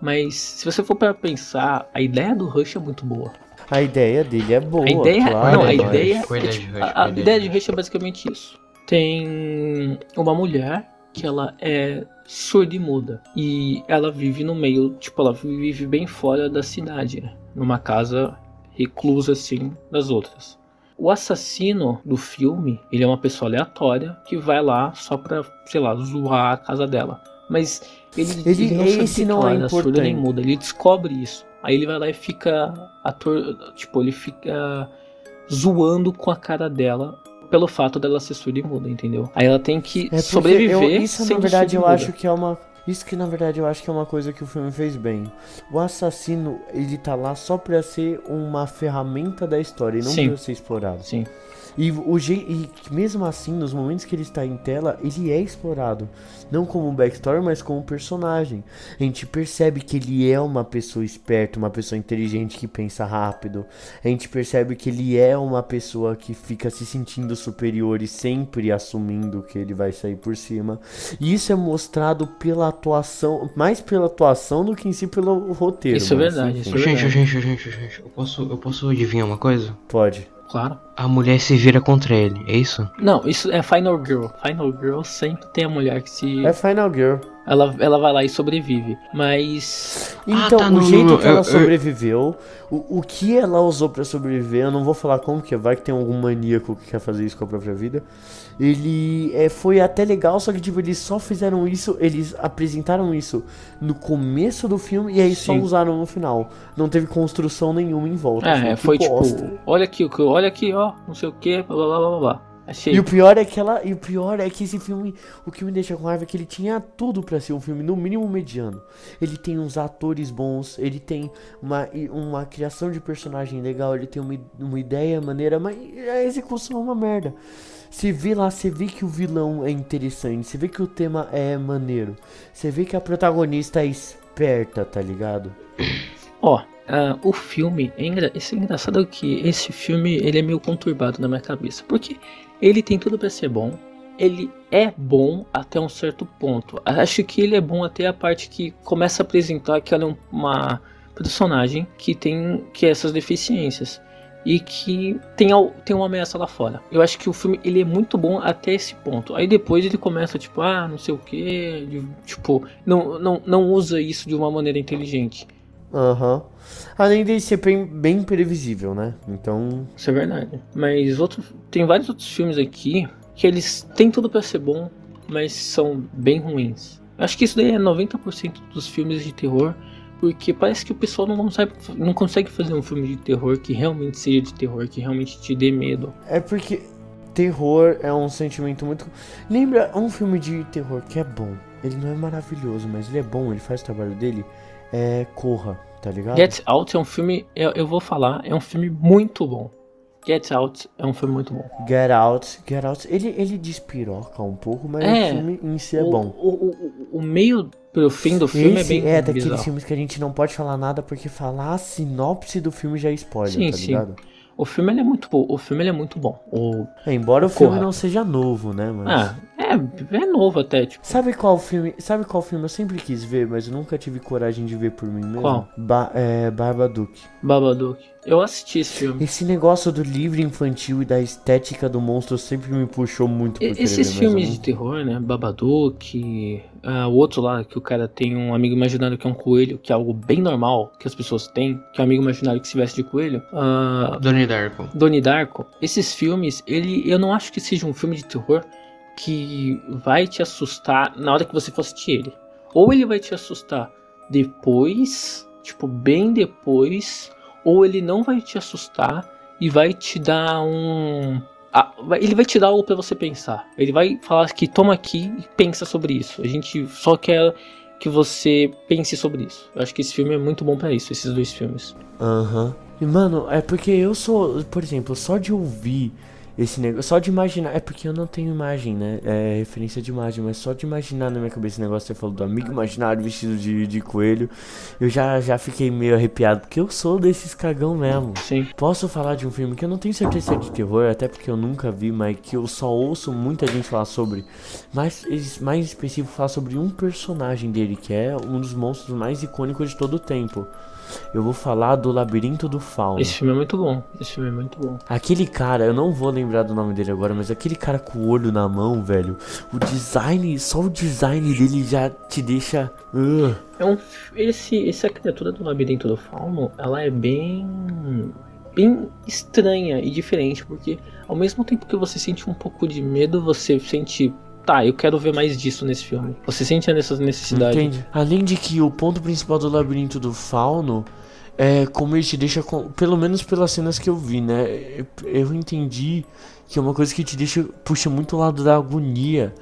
Speaker 2: Mas se você for para pensar, a ideia do Rush é muito boa.
Speaker 4: A ideia dele é boa.
Speaker 2: A ideia,
Speaker 4: claro.
Speaker 2: não, a ideia, é, tipo, a, a ideia de Rush é basicamente isso. Tem uma mulher que ela é surda e muda e ela vive no meio, tipo, ela vive bem fora da cidade, né? numa casa reclusa assim das outras. O assassino do filme, ele é uma pessoa aleatória que vai lá só pra, sei lá, zoar a casa dela. Mas ele,
Speaker 4: ele, ele não esse não é importante. surda nem
Speaker 2: muda, ele descobre isso. Aí ele vai lá e fica ator, tipo, ele fica zoando com a cara dela pelo fato dela ser surda e muda, entendeu? Aí ela tem que é sobreviver.
Speaker 4: Eu, isso na verdade eu acho que é uma isso que na verdade eu acho que é uma coisa que o filme fez bem. O assassino, ele tá lá só pra ser uma ferramenta da história e não Sim. pra ser explorado.
Speaker 2: Sim.
Speaker 4: E, o e mesmo assim, nos momentos que ele está em tela, ele é explorado. Não como um backstory, mas como um personagem. A gente percebe que ele é uma pessoa esperta, uma pessoa inteligente que pensa rápido. A gente percebe que ele é uma pessoa que fica se sentindo superior e sempre assumindo que ele vai sair por cima. E isso é mostrado pela atuação, mais pela atuação do que em si pelo roteiro.
Speaker 2: Isso é verdade. Isso é verdade.
Speaker 3: Gente, gente, gente, gente, eu posso, eu posso adivinhar uma coisa?
Speaker 4: Pode.
Speaker 2: Claro.
Speaker 3: A mulher se vira contra ele, é isso?
Speaker 2: Não, isso é Final Girl. Final Girl sempre tem a mulher que se.
Speaker 4: É Final Girl.
Speaker 2: Ela, ela vai lá e sobrevive. Mas.
Speaker 4: Então, ah, tá, o jeito que ela sobreviveu, o, o que ela usou para sobreviver, eu não vou falar como, que vai que tem algum maníaco que quer fazer isso com a própria vida ele é, foi até legal, só que tipo, eles só fizeram isso, eles apresentaram isso no começo do filme e aí Sim. só usaram no final. Não teve construção nenhuma em volta.
Speaker 2: É, foi tipo, olha aqui, olha aqui, ó, não sei o que, blá blá blá blá.
Speaker 4: Achei. E o pior é que ela, e o pior é que esse filme, o que me deixa com raiva é que ele tinha tudo para ser um filme no mínimo mediano. Ele tem uns atores bons, ele tem uma, uma criação de personagem legal, ele tem uma, uma ideia maneira, mas a execução é uma merda. Você vê lá, você vê que o vilão é interessante, você vê que o tema é maneiro, você vê que a protagonista é esperta, tá ligado?
Speaker 2: Ó, uh, o filme, é, engra é engraçado que esse filme ele é meio conturbado na minha cabeça, porque ele tem tudo para ser bom, ele é bom até um certo ponto. Acho que ele é bom até a parte que começa a apresentar que ela é uma personagem que tem que é essas deficiências e que tem, tem uma ameaça lá fora. Eu acho que o filme ele é muito bom até esse ponto. Aí depois ele começa tipo, ah, não sei o que, tipo, não, não, não usa isso de uma maneira inteligente.
Speaker 4: Aham. Uhum. Além de ser bem, previsível, né? Então.
Speaker 2: Isso é verdade. Mas outro, tem vários outros filmes aqui que eles têm tudo para ser bom, mas são bem ruins. Acho que isso daí é 90% dos filmes de terror porque parece que o pessoal não consegue, não consegue fazer um filme de terror que realmente seja de terror, que realmente te dê medo.
Speaker 4: É porque terror é um sentimento muito. Lembra um filme de terror que é bom? Ele não é maravilhoso, mas ele é bom, ele faz o trabalho dele. É Corra, tá ligado?
Speaker 2: Get Out é um filme, eu, eu vou falar, é um filme muito bom. Get Out é um filme muito bom.
Speaker 4: Get Out, Get Out, ele, ele despiroca um pouco, mas
Speaker 2: É,
Speaker 4: o filme em si é
Speaker 2: o,
Speaker 4: bom.
Speaker 2: O, o, o meio pro fim do filme
Speaker 4: Esse
Speaker 2: é bem
Speaker 4: é daqueles
Speaker 2: bizarro.
Speaker 4: filmes que a gente não pode falar nada porque falar a sinopse do filme já é spoiler,
Speaker 2: Sim,
Speaker 4: tá
Speaker 2: sim. O filme ele é muito bom. O filme ele é muito bom. O...
Speaker 4: É, embora o filme não seja novo, né, mas...
Speaker 2: Ah, é, é novo até, tipo.
Speaker 4: Sabe qual filme? Sabe qual filme eu sempre quis ver, mas eu nunca tive coragem de ver por mim mesmo?
Speaker 2: Qual?
Speaker 4: Ba é, Babadook.
Speaker 2: Babadook. Eu assisti esse filme.
Speaker 4: Esse negócio do livro infantil e da estética do monstro sempre me puxou muito por querer
Speaker 2: Esses filmes de terror, né? Babadook, ah, o outro lá que o cara tem um amigo imaginário que é um coelho, que é algo bem normal que as pessoas têm, que é um amigo imaginário que se veste de coelho. Ah,
Speaker 3: Donnie Darko.
Speaker 2: Donnie Darko. Esses filmes, ele, eu não acho que seja um filme de terror que vai te assustar na hora que você for assistir ele. Ou ele vai te assustar depois, tipo, bem depois, ou ele não vai te assustar e vai te dar um. ele vai te dar algo pra você pensar. Ele vai falar que toma aqui e pensa sobre isso. A gente só quer que você pense sobre isso. Eu acho que esse filme é muito bom pra isso, esses dois filmes.
Speaker 4: Aham. E, mano, é porque eu sou, por exemplo, só de ouvir esse negócio, só de imaginar, é porque eu não tenho imagem, né? É referência de imagem, mas só de imaginar na minha cabeça esse negócio que você falou do amigo imaginário vestido de, de coelho, eu já, já fiquei meio arrepiado, porque eu sou desses cagão mesmo.
Speaker 2: Sim.
Speaker 4: Posso falar de um filme que eu não tenho certeza se é de terror, até porque eu nunca vi, mas que eu só ouço muita gente falar sobre. Mas mais específico, falar sobre um personagem dele, que é um dos monstros mais icônicos de todo o tempo. Eu vou falar do Labirinto do Fauno.
Speaker 2: Esse filme é muito bom. Esse filme é muito bom.
Speaker 4: Aquele cara, eu não vou lembrar do nome dele agora, mas aquele cara com o olho na mão, velho. O design, só o design dele já te deixa. Ugh.
Speaker 2: É um, esse, essa criatura do labirinto do fauno, ela é bem bem estranha e diferente, porque ao mesmo tempo que você sente um pouco de medo, você sente, tá, eu quero ver mais disso nesse filme. Você sente essa necessidade.
Speaker 4: Entende? Além de que o ponto principal do labirinto do fauno é como ele te deixa com. Pelo menos pelas cenas que eu vi, né? Eu, eu entendi que é uma coisa que te deixa. puxa muito o lado da agonia.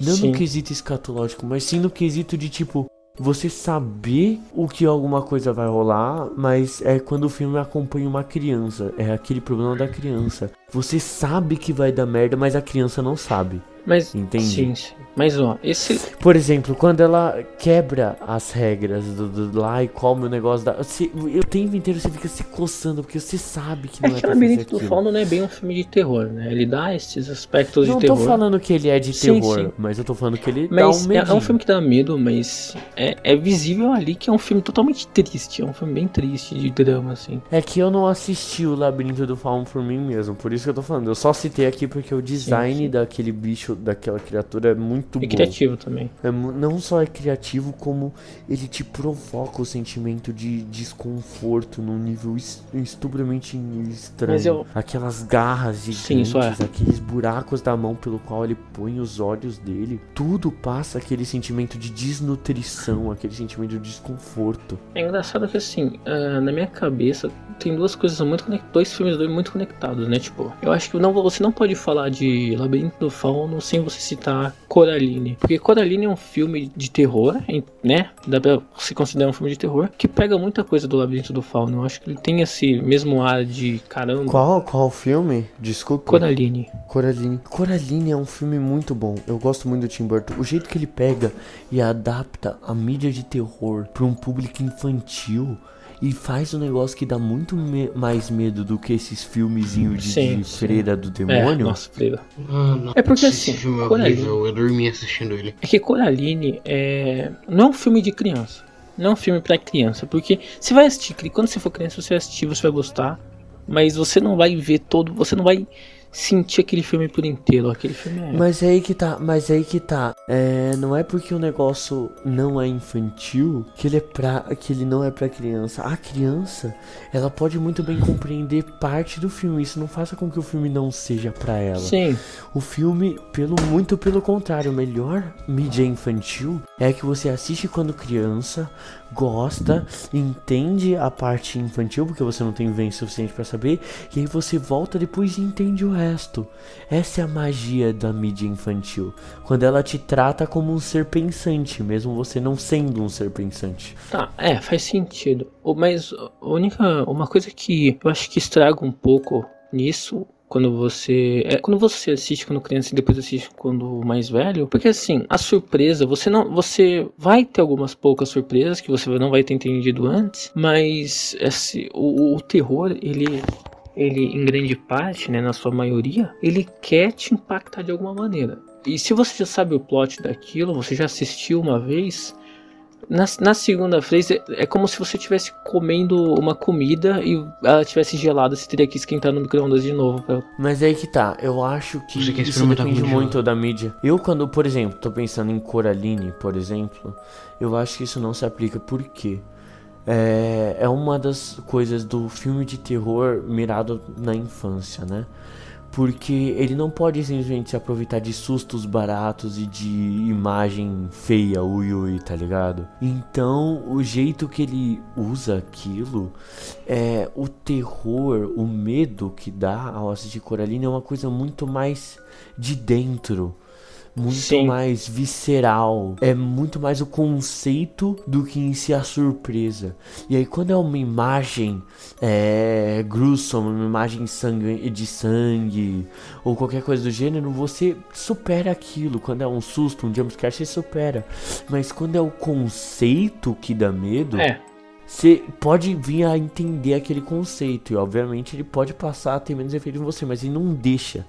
Speaker 4: Não
Speaker 2: Sim.
Speaker 4: no quesito escatológico, mas sim no quesito de tipo. Você saber o que alguma coisa vai rolar, mas é quando o filme acompanha uma criança. É aquele problema da criança. Você sabe que vai dar merda, mas a criança não sabe.
Speaker 2: Mas
Speaker 4: Entendi.
Speaker 2: sim, sim. Mas ó, esse
Speaker 4: Por exemplo, quando ela quebra as regras do, do lá e come o negócio da. Você, o tempo inteiro você fica se coçando, porque você sabe que
Speaker 2: é
Speaker 4: não é,
Speaker 2: que o labirinto do fauno não é bem um filme de terror, né? Ele dá esses aspectos
Speaker 4: Não
Speaker 2: de
Speaker 4: tô
Speaker 2: terror.
Speaker 4: falando que ele é de
Speaker 2: Sim,
Speaker 4: terror,
Speaker 2: sim.
Speaker 4: mas eu tô falando que ele
Speaker 2: Mas
Speaker 4: dá um
Speaker 2: é,
Speaker 4: medinho.
Speaker 2: é um filme que dá medo, mas é, é visível ali que é um filme totalmente triste. É um filme bem triste, de drama, assim.
Speaker 4: É que eu não assisti o Labirinto do Fauno por mim mesmo, por isso que eu tô falando. Eu só citei aqui porque o design
Speaker 2: sim.
Speaker 4: daquele bicho, daquela criatura é muito
Speaker 2: É
Speaker 4: bom.
Speaker 2: criativo também.
Speaker 4: É não só é criativo, como ele te provoca o sentimento de desconforto num nível es- estupidamente estranho.
Speaker 2: Eu-
Speaker 4: Aquelas garras gigantes,
Speaker 2: Sim, é.
Speaker 4: aqueles buracos da mão pelo qual ele põe os olhos dele. Tudo passa aquele sentimento de desnutrição, aquele sentimento de desconforto.
Speaker 2: É engraçado que assim, ah, na minha cabeça tem duas coisas muito conectadas, dois filmes muito conectados, né? Tipo, eu acho que não, você não pode falar de Labirinto do Fauno sem você citar Coraline. Porque Coraline é um filme de terror, né? Dá pra se considerar um filme de terror, que pega muita coisa do Labirinto do Fauno. Eu acho que ele tem esse mesmo ar de caramba.
Speaker 4: Qual, qual filme? Desculpa.
Speaker 2: Coraline.
Speaker 4: Coraline. Coraline é um filme muito bom. Eu gosto muito do Tim Burton. O jeito que ele pega e adapta a mídia de terror para um público infantil e faz um negócio que dá muito me- mais medo do que esses filmezinhos de,
Speaker 2: Sim,
Speaker 4: de
Speaker 2: sim.
Speaker 4: freira do
Speaker 2: É,
Speaker 4: demônio.
Speaker 2: nossa, Freira.
Speaker 3: Mano,
Speaker 2: É porque
Speaker 3: esse
Speaker 2: assim,
Speaker 3: filme é
Speaker 2: Coraline-
Speaker 3: horrível. Eu dormi assistindo ele.
Speaker 2: É que Coraline é... não é um filme de criança. Não é um filme pra criança. Porque você vai assistir, quando você for criança, você vai assistir, você vai gostar. Mas você não vai ver todo. Você não vai sentir aquele filme por inteiro. Aquele filme é.
Speaker 4: Mas é aí que tá, mas é aí que tá. É, não é porque o negócio não é infantil que ele é pra, que ele não é pra criança. A criança, ela pode muito bem compreender parte do filme. Isso não faça com que o filme não seja pra ela.
Speaker 2: Sim,
Speaker 4: O filme, pelo muito pelo contrário, o melhor mídia infantil é que você assiste quando criança, gosta, entende a parte infantil, porque você não tem vivência suficiente pra saber, e aí você volta depois e entende o resto. Essa é a magia da mídia infantil, quando ela te trata como um ser pensante, mesmo você não sendo um ser pensante.
Speaker 2: tá, é, faz sentido. Mas a única. Uma coisa que eu acho que estraga um pouco nisso quando você é quando você assiste quando criança e depois assiste quando mais velho porque assim a surpresa você não você vai ter algumas poucas surpresas que você não vai ter entendido antes mas esse o, o terror ele ele em grande parte né na sua maioria ele quer te impactar de alguma maneira. E se você já sabe o plot daquilo você já assistiu uma vez na, na segunda vez é, é como se você estivesse comendo uma comida e ela tivesse gelada, você teria que esquentar no micro-ondas de novo. Pra...
Speaker 4: Mas aí que tá, eu acho que
Speaker 3: Você quer
Speaker 4: isso
Speaker 3: experimentar
Speaker 4: depende muito
Speaker 3: gelo.
Speaker 4: da mídia. Eu quando, por exemplo, tô pensando em Coraline, por exemplo, eu acho que isso não se aplica. Por quê? É, é uma das coisas do filme de terror mirado na infância, né? Porque ele não pode simplesmente se aproveitar de sustos baratos e de imagem feia, ui ui, tá ligado? Então, o jeito que ele usa aquilo é o terror, o medo que dá ao assistir Coraline é uma coisa muito mais de dentro. Muito
Speaker 2: Sim.
Speaker 4: mais visceral. É muito mais o conceito do que em si a surpresa. E aí, quando é uma imagem é, gruesome, uma imagem sangue, de sangue, ou qualquer coisa do gênero, você supera aquilo. Quando é um susto, um jumpscare, você supera. Mas quando é o conceito que dá medo,
Speaker 2: É,
Speaker 4: você pode vir a entender aquele conceito. E obviamente ele pode passar a ter menos efeito em você, mas ele não deixa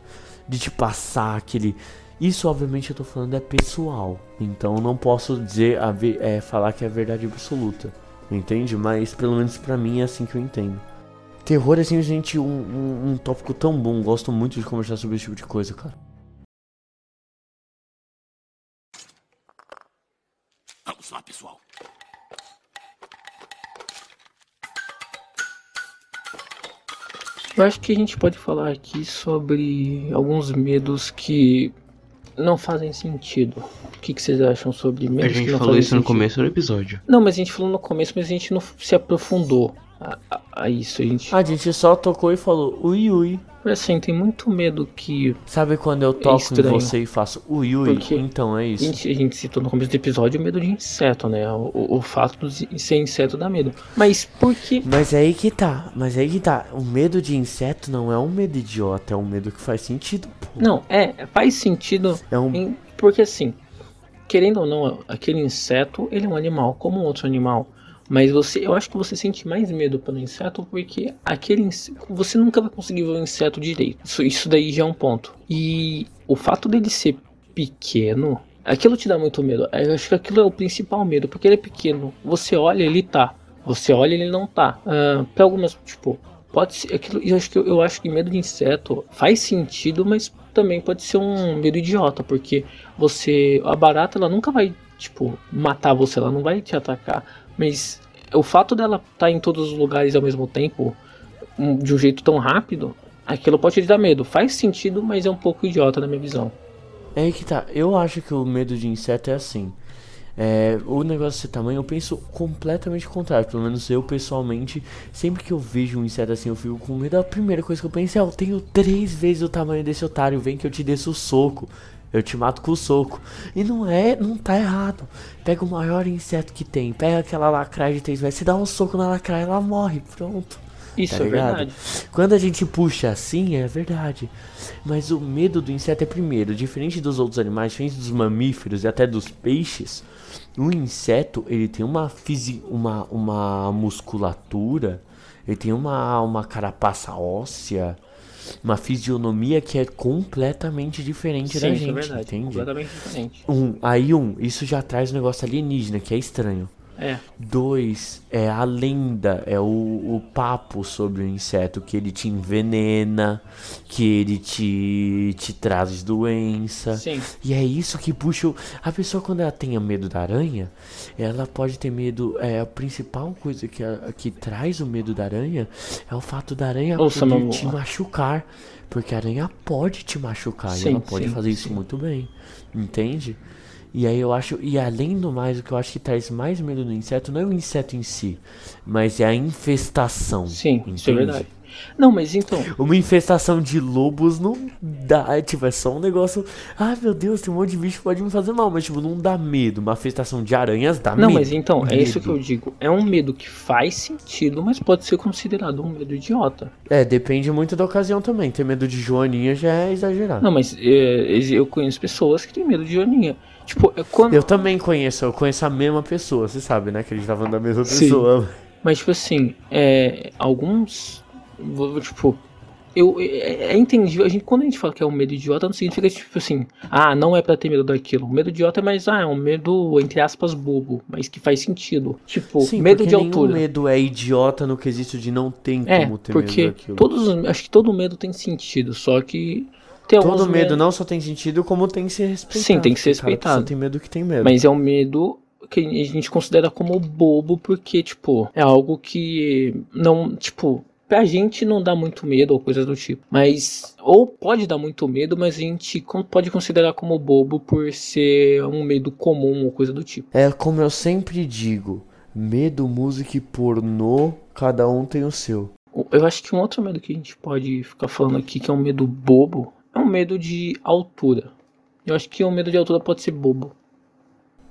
Speaker 4: de te passar aquele. Isso, obviamente, eu tô falando é pessoal. Então eu não posso dizer, a é, falar que é a verdade absoluta. Entende? Mas pelo menos pra mim é assim que eu entendo. Terror é simplesmente um, um, um tópico tão bom. Gosto muito de conversar sobre esse tipo de coisa, cara.
Speaker 1: Vamos lá, pessoal.
Speaker 2: eu acho que a gente pode falar aqui sobre alguns medos que não fazem sentido. O que, que vocês acham sobre
Speaker 3: A
Speaker 2: medos que
Speaker 3: gente
Speaker 2: não
Speaker 3: falou isso no
Speaker 2: sentido?
Speaker 3: começo do episódio.
Speaker 2: Não, mas a gente falou no começo, mas a gente não se aprofundou a, a- a isso. A gente,
Speaker 4: A gente só tocou e falou ui ui.
Speaker 2: assim, tem muito medo que
Speaker 4: Sabe quando eu toco em
Speaker 2: estranho.
Speaker 4: você e faço ui ui?
Speaker 2: Porque
Speaker 4: Então é
Speaker 2: A
Speaker 4: isso.
Speaker 2: gente, a gente citou no começo do episódio o medo de inseto, né? O, o- o fato de ser inseto dá medo. Mas por que.
Speaker 4: Mas é aí que tá, mas é aí que tá. O medo de inseto não é um medo idiota, é um medo que faz sentido, pô.
Speaker 2: Não, é, faz sentido.
Speaker 4: É um.
Speaker 2: em- porque assim, querendo ou não, aquele inseto, ele é um animal como outro animal. Mas você, eu acho que você sente mais medo pelo inseto porque aquele você nunca vai conseguir ver o inseto direito. Isso, isso daí já é um ponto. E o fato dele ser pequeno, aquilo te dá muito medo. Eu acho que aquilo é o principal medo, porque ele é pequeno. Você olha, ele tá. Você olha, ele não tá. Ah, pra algumas, tipo, pode ser aquilo. Eu acho que eu acho que medo de inseto faz sentido, mas também pode ser um medo idiota, porque você a barata ela nunca vai tipo matar você, ela não vai te atacar, mas o fato dela estar em todos os lugares ao mesmo tempo, um- de um jeito tão rápido, aquilo pode te dar medo. Faz sentido, mas é um pouco idiota na minha visão.
Speaker 4: É aí que tá. Eu acho que o medo de inseto é assim. É, o negócio desse tamanho eu penso completamente contrário. Pelo menos eu pessoalmente, sempre que eu vejo um inseto assim, eu fico com medo. A primeira coisa que eu penso é: eu tenho três vezes o tamanho desse otário. Vem que eu te desço o soco. Eu te mato com o soco. E não é, não tá errado. Pega o maior inseto que tem. Pega aquela lacraia de três vezes. Você dá um soco na lacraia, ela morre. Pronto.
Speaker 2: Isso
Speaker 4: Tá
Speaker 2: é
Speaker 4: ligado?
Speaker 2: verdade.
Speaker 4: Quando a gente puxa assim, é verdade. Mas o medo do inseto é primeiro, diferente dos outros animais, diferente dos mamíferos e até dos peixes, o inseto, ele tem uma fisi uma, uma musculatura, ele tem uma, uma carapaça óssea, uma fisionomia que é completamente diferente da
Speaker 2: Sim, isso é
Speaker 4: gente,
Speaker 2: verdade.
Speaker 4: entende?
Speaker 2: Completamente diferente.
Speaker 4: Um, aí um, isso já traz um negócio alienígena, que é estranho.
Speaker 2: É.
Speaker 4: Dois, é a lenda, é o, o papo sobre o inseto, que ele te envenena, que ele te, te traz doença.
Speaker 2: Sim.
Speaker 4: E é isso que puxa. o- A pessoa, quando ela tenha medo da aranha, ela pode ter medo. É, a principal coisa que, a- que traz o medo da aranha é o fato da aranha
Speaker 2: Ouça,
Speaker 4: poder te machucar. Porque a aranha pode te machucar e
Speaker 2: Sim,
Speaker 4: ela pode
Speaker 2: sim,
Speaker 4: fazer isso
Speaker 2: sim.
Speaker 4: muito bem. Entende? E aí eu acho, e além do mais, o que eu acho que traz mais medo no inseto não é o inseto em si, mas é a infestação.
Speaker 2: Sim, isso é
Speaker 4: entende?
Speaker 2: verdade. Não, mas então.
Speaker 4: Uma infestação de lobos não dá. Tipo, é só um negócio. Ai meu Deus, tem um monte de bicho que pode me fazer mal. Mas, tipo, não dá medo. Uma infestação de aranhas dá
Speaker 2: Não,
Speaker 4: medo.
Speaker 2: mas então, é
Speaker 4: Medo.
Speaker 2: isso que eu digo. É um medo que faz sentido, mas pode ser considerado um medo idiota.
Speaker 4: É, depende muito da ocasião também. Ter medo de Joaninha já é exagerado.
Speaker 2: Não, mas é, eu conheço pessoas que têm medo de Joaninha. Tipo, é quando.
Speaker 4: Eu também conheço, eu conheço a mesma pessoa, você sabe, né? Que a gente tá falando da mesma
Speaker 2: Sim.
Speaker 4: pessoa.
Speaker 2: Mas, tipo assim, é, alguns. Tipo, eu, é, é entendível. A gente, quando a gente fala que é um medo idiota, não significa, tipo assim, ah, não é pra ter medo daquilo. Medo idiota é mais, ah, é um medo, entre aspas, bobo, mas que faz sentido. Tipo,
Speaker 4: Sim,
Speaker 2: medo de altura.
Speaker 4: medo é idiota no quesito de não tem
Speaker 2: É,
Speaker 4: como ter
Speaker 2: porque
Speaker 4: medo daquilo.
Speaker 2: todos, os- acho que todo medo tem sentido, só que tem
Speaker 4: Todo medo
Speaker 2: medos-
Speaker 4: não só tem sentido, como tem que ser respeitado.
Speaker 2: Sim, tem que ser
Speaker 4: cara
Speaker 2: respeitado.
Speaker 4: tem medo que tem medo.
Speaker 2: Mas é um medo que a gente considera como bobo, porque, tipo, é algo que não, tipo, pra gente não dá muito medo ou coisa do tipo. Mas, ou pode dar muito medo, mas a gente pode considerar como bobo por ser um medo comum ou coisa do tipo.
Speaker 4: É como eu sempre digo: medo, música e pornô, cada um tem o seu.
Speaker 2: Eu acho que um outro medo que a gente pode ficar falando aqui, que é um medo bobo, é um medo de altura. Eu acho que o medo de altura pode ser bobo.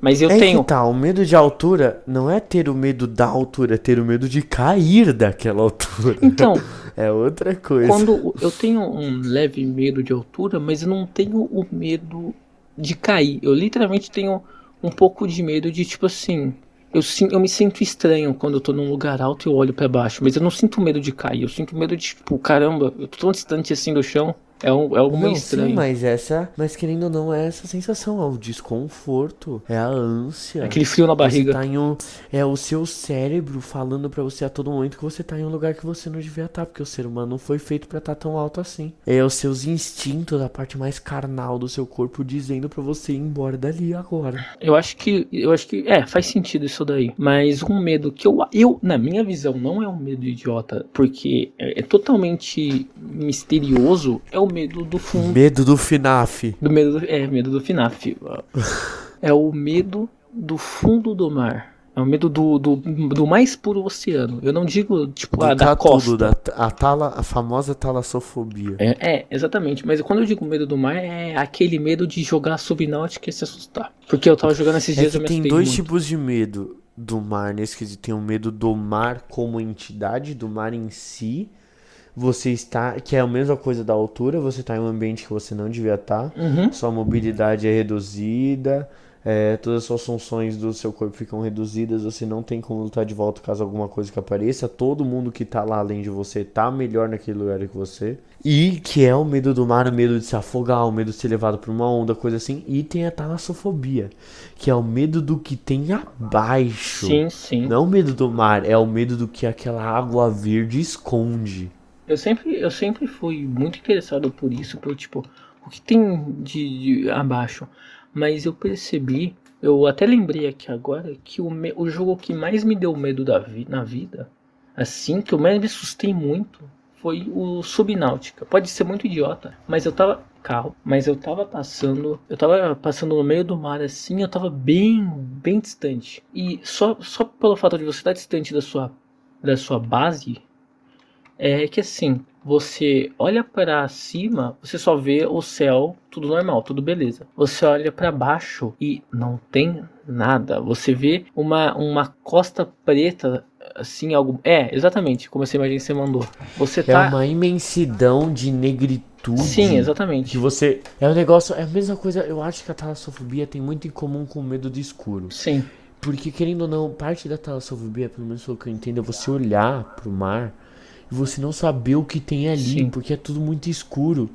Speaker 2: Mas eu
Speaker 4: é
Speaker 2: tenho.
Speaker 4: que tá, o medo de altura não é ter o medo da altura, é ter o medo de cair daquela altura.
Speaker 2: Então,
Speaker 4: É outra coisa.
Speaker 2: Quando eu tenho um leve medo de altura, mas eu não tenho o medo de cair. Eu literalmente tenho um pouco de medo de tipo assim. Eu, eu me sinto estranho quando eu tô num lugar alto e eu olho pra baixo, mas eu não sinto medo de cair. Eu sinto medo de tipo, caramba, eu tô tão distante assim do chão. É, um, é algo meio
Speaker 4: Não,
Speaker 2: estranho.
Speaker 4: sim, mas essa, mas querendo ou não, é essa sensação, é o desconforto, é a ânsia.
Speaker 2: Aquele frio na barriga.
Speaker 4: tá em um, é o seu cérebro falando pra você a todo momento que você tá em um lugar que você não devia estar, porque o ser humano não foi feito pra estar tão alto assim. É os seus instintos, a parte mais carnal do seu corpo dizendo pra você ir embora dali agora.
Speaker 2: Eu acho que. Eu acho que. É, faz sentido isso daí. Mas um medo que eu. Eu, na minha visão, não é um medo idiota. Porque é, é totalmente misterioso. É o medo do fundo.
Speaker 4: Medo do FNAF.
Speaker 2: Do medo do, é, medo do FNAF. É o medo do fundo do mar. É o medo do, do, do mais puro oceano. Eu não digo, tipo,
Speaker 4: Do
Speaker 2: ah, da
Speaker 4: catudo,
Speaker 2: costa.
Speaker 4: da a, tala, a famosa talassofobia.
Speaker 2: É, é, exatamente. Mas quando eu digo medo do mar, é aquele medo de jogar subnáutica e se assustar. Porque eu tava jogando esses
Speaker 4: É
Speaker 2: dias
Speaker 4: que
Speaker 2: eu me
Speaker 4: tem dois
Speaker 2: muito.
Speaker 4: tipos de medo do mar nesse quesito. Tem o medo do mar como entidade, do mar em si. Você está. Que é a mesma coisa da altura, você está em um ambiente que você não devia estar.
Speaker 2: Uhum.
Speaker 4: Sua mobilidade é reduzida. é, todas as suas funções do seu corpo ficam reduzidas. Você não tem como lutar de volta caso alguma coisa que apareça. Todo mundo que tá lá além de você tá melhor naquele lugar que você. E que é o medo do mar, o medo de se afogar, o medo de ser levado por uma onda, coisa assim. E tem a talassofobia, que é o medo do que tem abaixo.
Speaker 2: Sim, sim.
Speaker 4: Não o medo do mar, é o medo do que aquela água verde esconde.
Speaker 2: Eu sempre, eu sempre fui muito interessado por isso, por tipo, o que tem de, de abaixo. Mas eu percebi, eu até lembrei aqui agora, que o, me- o jogo que mais me deu medo da vi, na vida, assim, que eu mais me assustei muito, foi o Subnáutica. Pode ser muito idiota, mas eu tava. Carro, mas eu tava passando. Eu tava passando no meio do mar assim, eu tava bem, bem distante. E só, só pelo fato de você estar distante da sua, da sua base, é que assim, você olha para cima, você só vê o céu, tudo normal, tudo beleza. Você olha para baixo e não tem nada. Você vê uma, uma costa preta, assim, algo. É, exatamente, como essa imagem que você mandou. Você
Speaker 4: É
Speaker 2: tá.
Speaker 4: uma imensidão de negritude.
Speaker 2: Sim, exatamente.
Speaker 4: Que você. É um negócio. É a mesma coisa. Eu acho que a talassofobia tem muito em comum com o medo do escuro.
Speaker 2: Sim,
Speaker 4: Porque, querendo ou não, parte da talassofobia, pelo menos pelo que eu entendo, é você olhar pro mar e você não saber o que tem ali,
Speaker 2: Sim.
Speaker 4: porque é tudo muito escuro.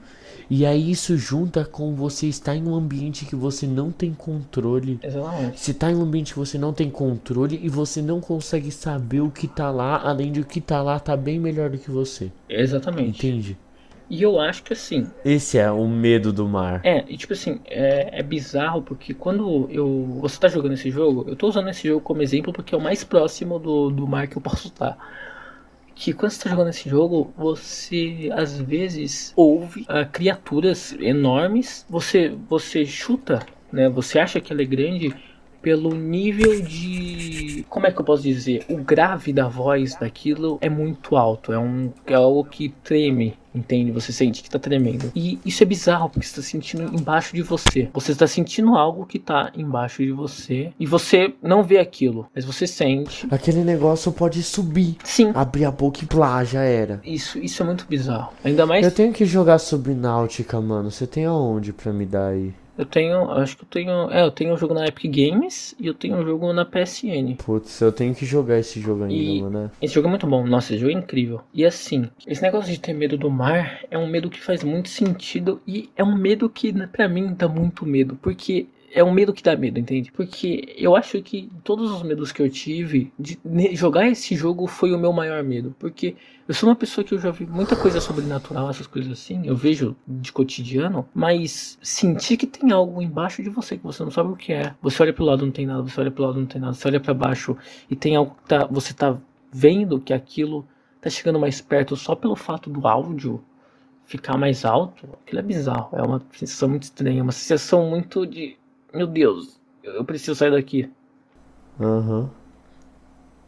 Speaker 4: E aí isso junta com você estar em um ambiente que você não tem controle.
Speaker 2: exatamente.
Speaker 4: Você tá em um ambiente que você não tem controle e você não consegue saber o que tá lá, além de o que tá lá tá bem melhor do que você.
Speaker 2: Exatamente.
Speaker 4: Entende?
Speaker 2: E eu acho que assim,
Speaker 4: Esse é o medo do mar.
Speaker 2: É, e tipo assim, é, é bizarro porque quando eu você tá jogando esse jogo, eu tô usando esse jogo como exemplo porque é o mais próximo do, do mar que eu posso estar. Que quando você tá jogando esse jogo, você às vezes ouve ah, criaturas enormes, você você chuta, né? Você acha que ela é grande pelo nível de. Como é que eu posso dizer? O grave da voz daquilo é muito alto. É, um, é algo que treme entende? Você sente que tá tremendo. E isso é bizarro, porque você tá sentindo embaixo de você. Você está sentindo algo que tá embaixo de você. E você não vê aquilo, mas você sente.
Speaker 4: Aquele negócio pode subir.
Speaker 2: Sim.
Speaker 4: Abrir a boca e plá, já era.
Speaker 2: Isso, isso é muito bizarro. Ainda mais.
Speaker 4: Eu tenho que jogar Subnáutica, mano. Você tem aonde pra me dar aí?
Speaker 2: Eu tenho, acho que eu tenho, é, eu tenho um jogo na Epic Games e eu tenho um jogo na PSN.
Speaker 4: Putz, eu tenho que jogar esse jogo ainda,
Speaker 2: E
Speaker 4: mano.
Speaker 2: esse jogo é muito bom, nossa, esse jogo é incrível. E assim, esse negócio de ter medo do mar é um medo que faz muito sentido e é um medo que né, pra mim dá muito medo, porque é um medo que dá medo, entende? Porque eu acho que todos os medos que eu tive de jogar esse jogo foi o meu maior medo, porque eu sou uma pessoa que eu já vi muita coisa sobrenatural, essas coisas assim, eu vejo de cotidiano, mas sentir que tem algo embaixo de você que você não sabe o que é. Você olha pro lado não tem nada, você olha pro lado não tem nada, você olha pra baixo e tem algo que tá, você tá vendo que aquilo tá chegando mais perto só pelo fato do áudio ficar mais alto, aquilo é bizarro, é uma sensação muito estranha, uma sensação muito de, meu Deus, eu preciso sair daqui.
Speaker 4: Aham.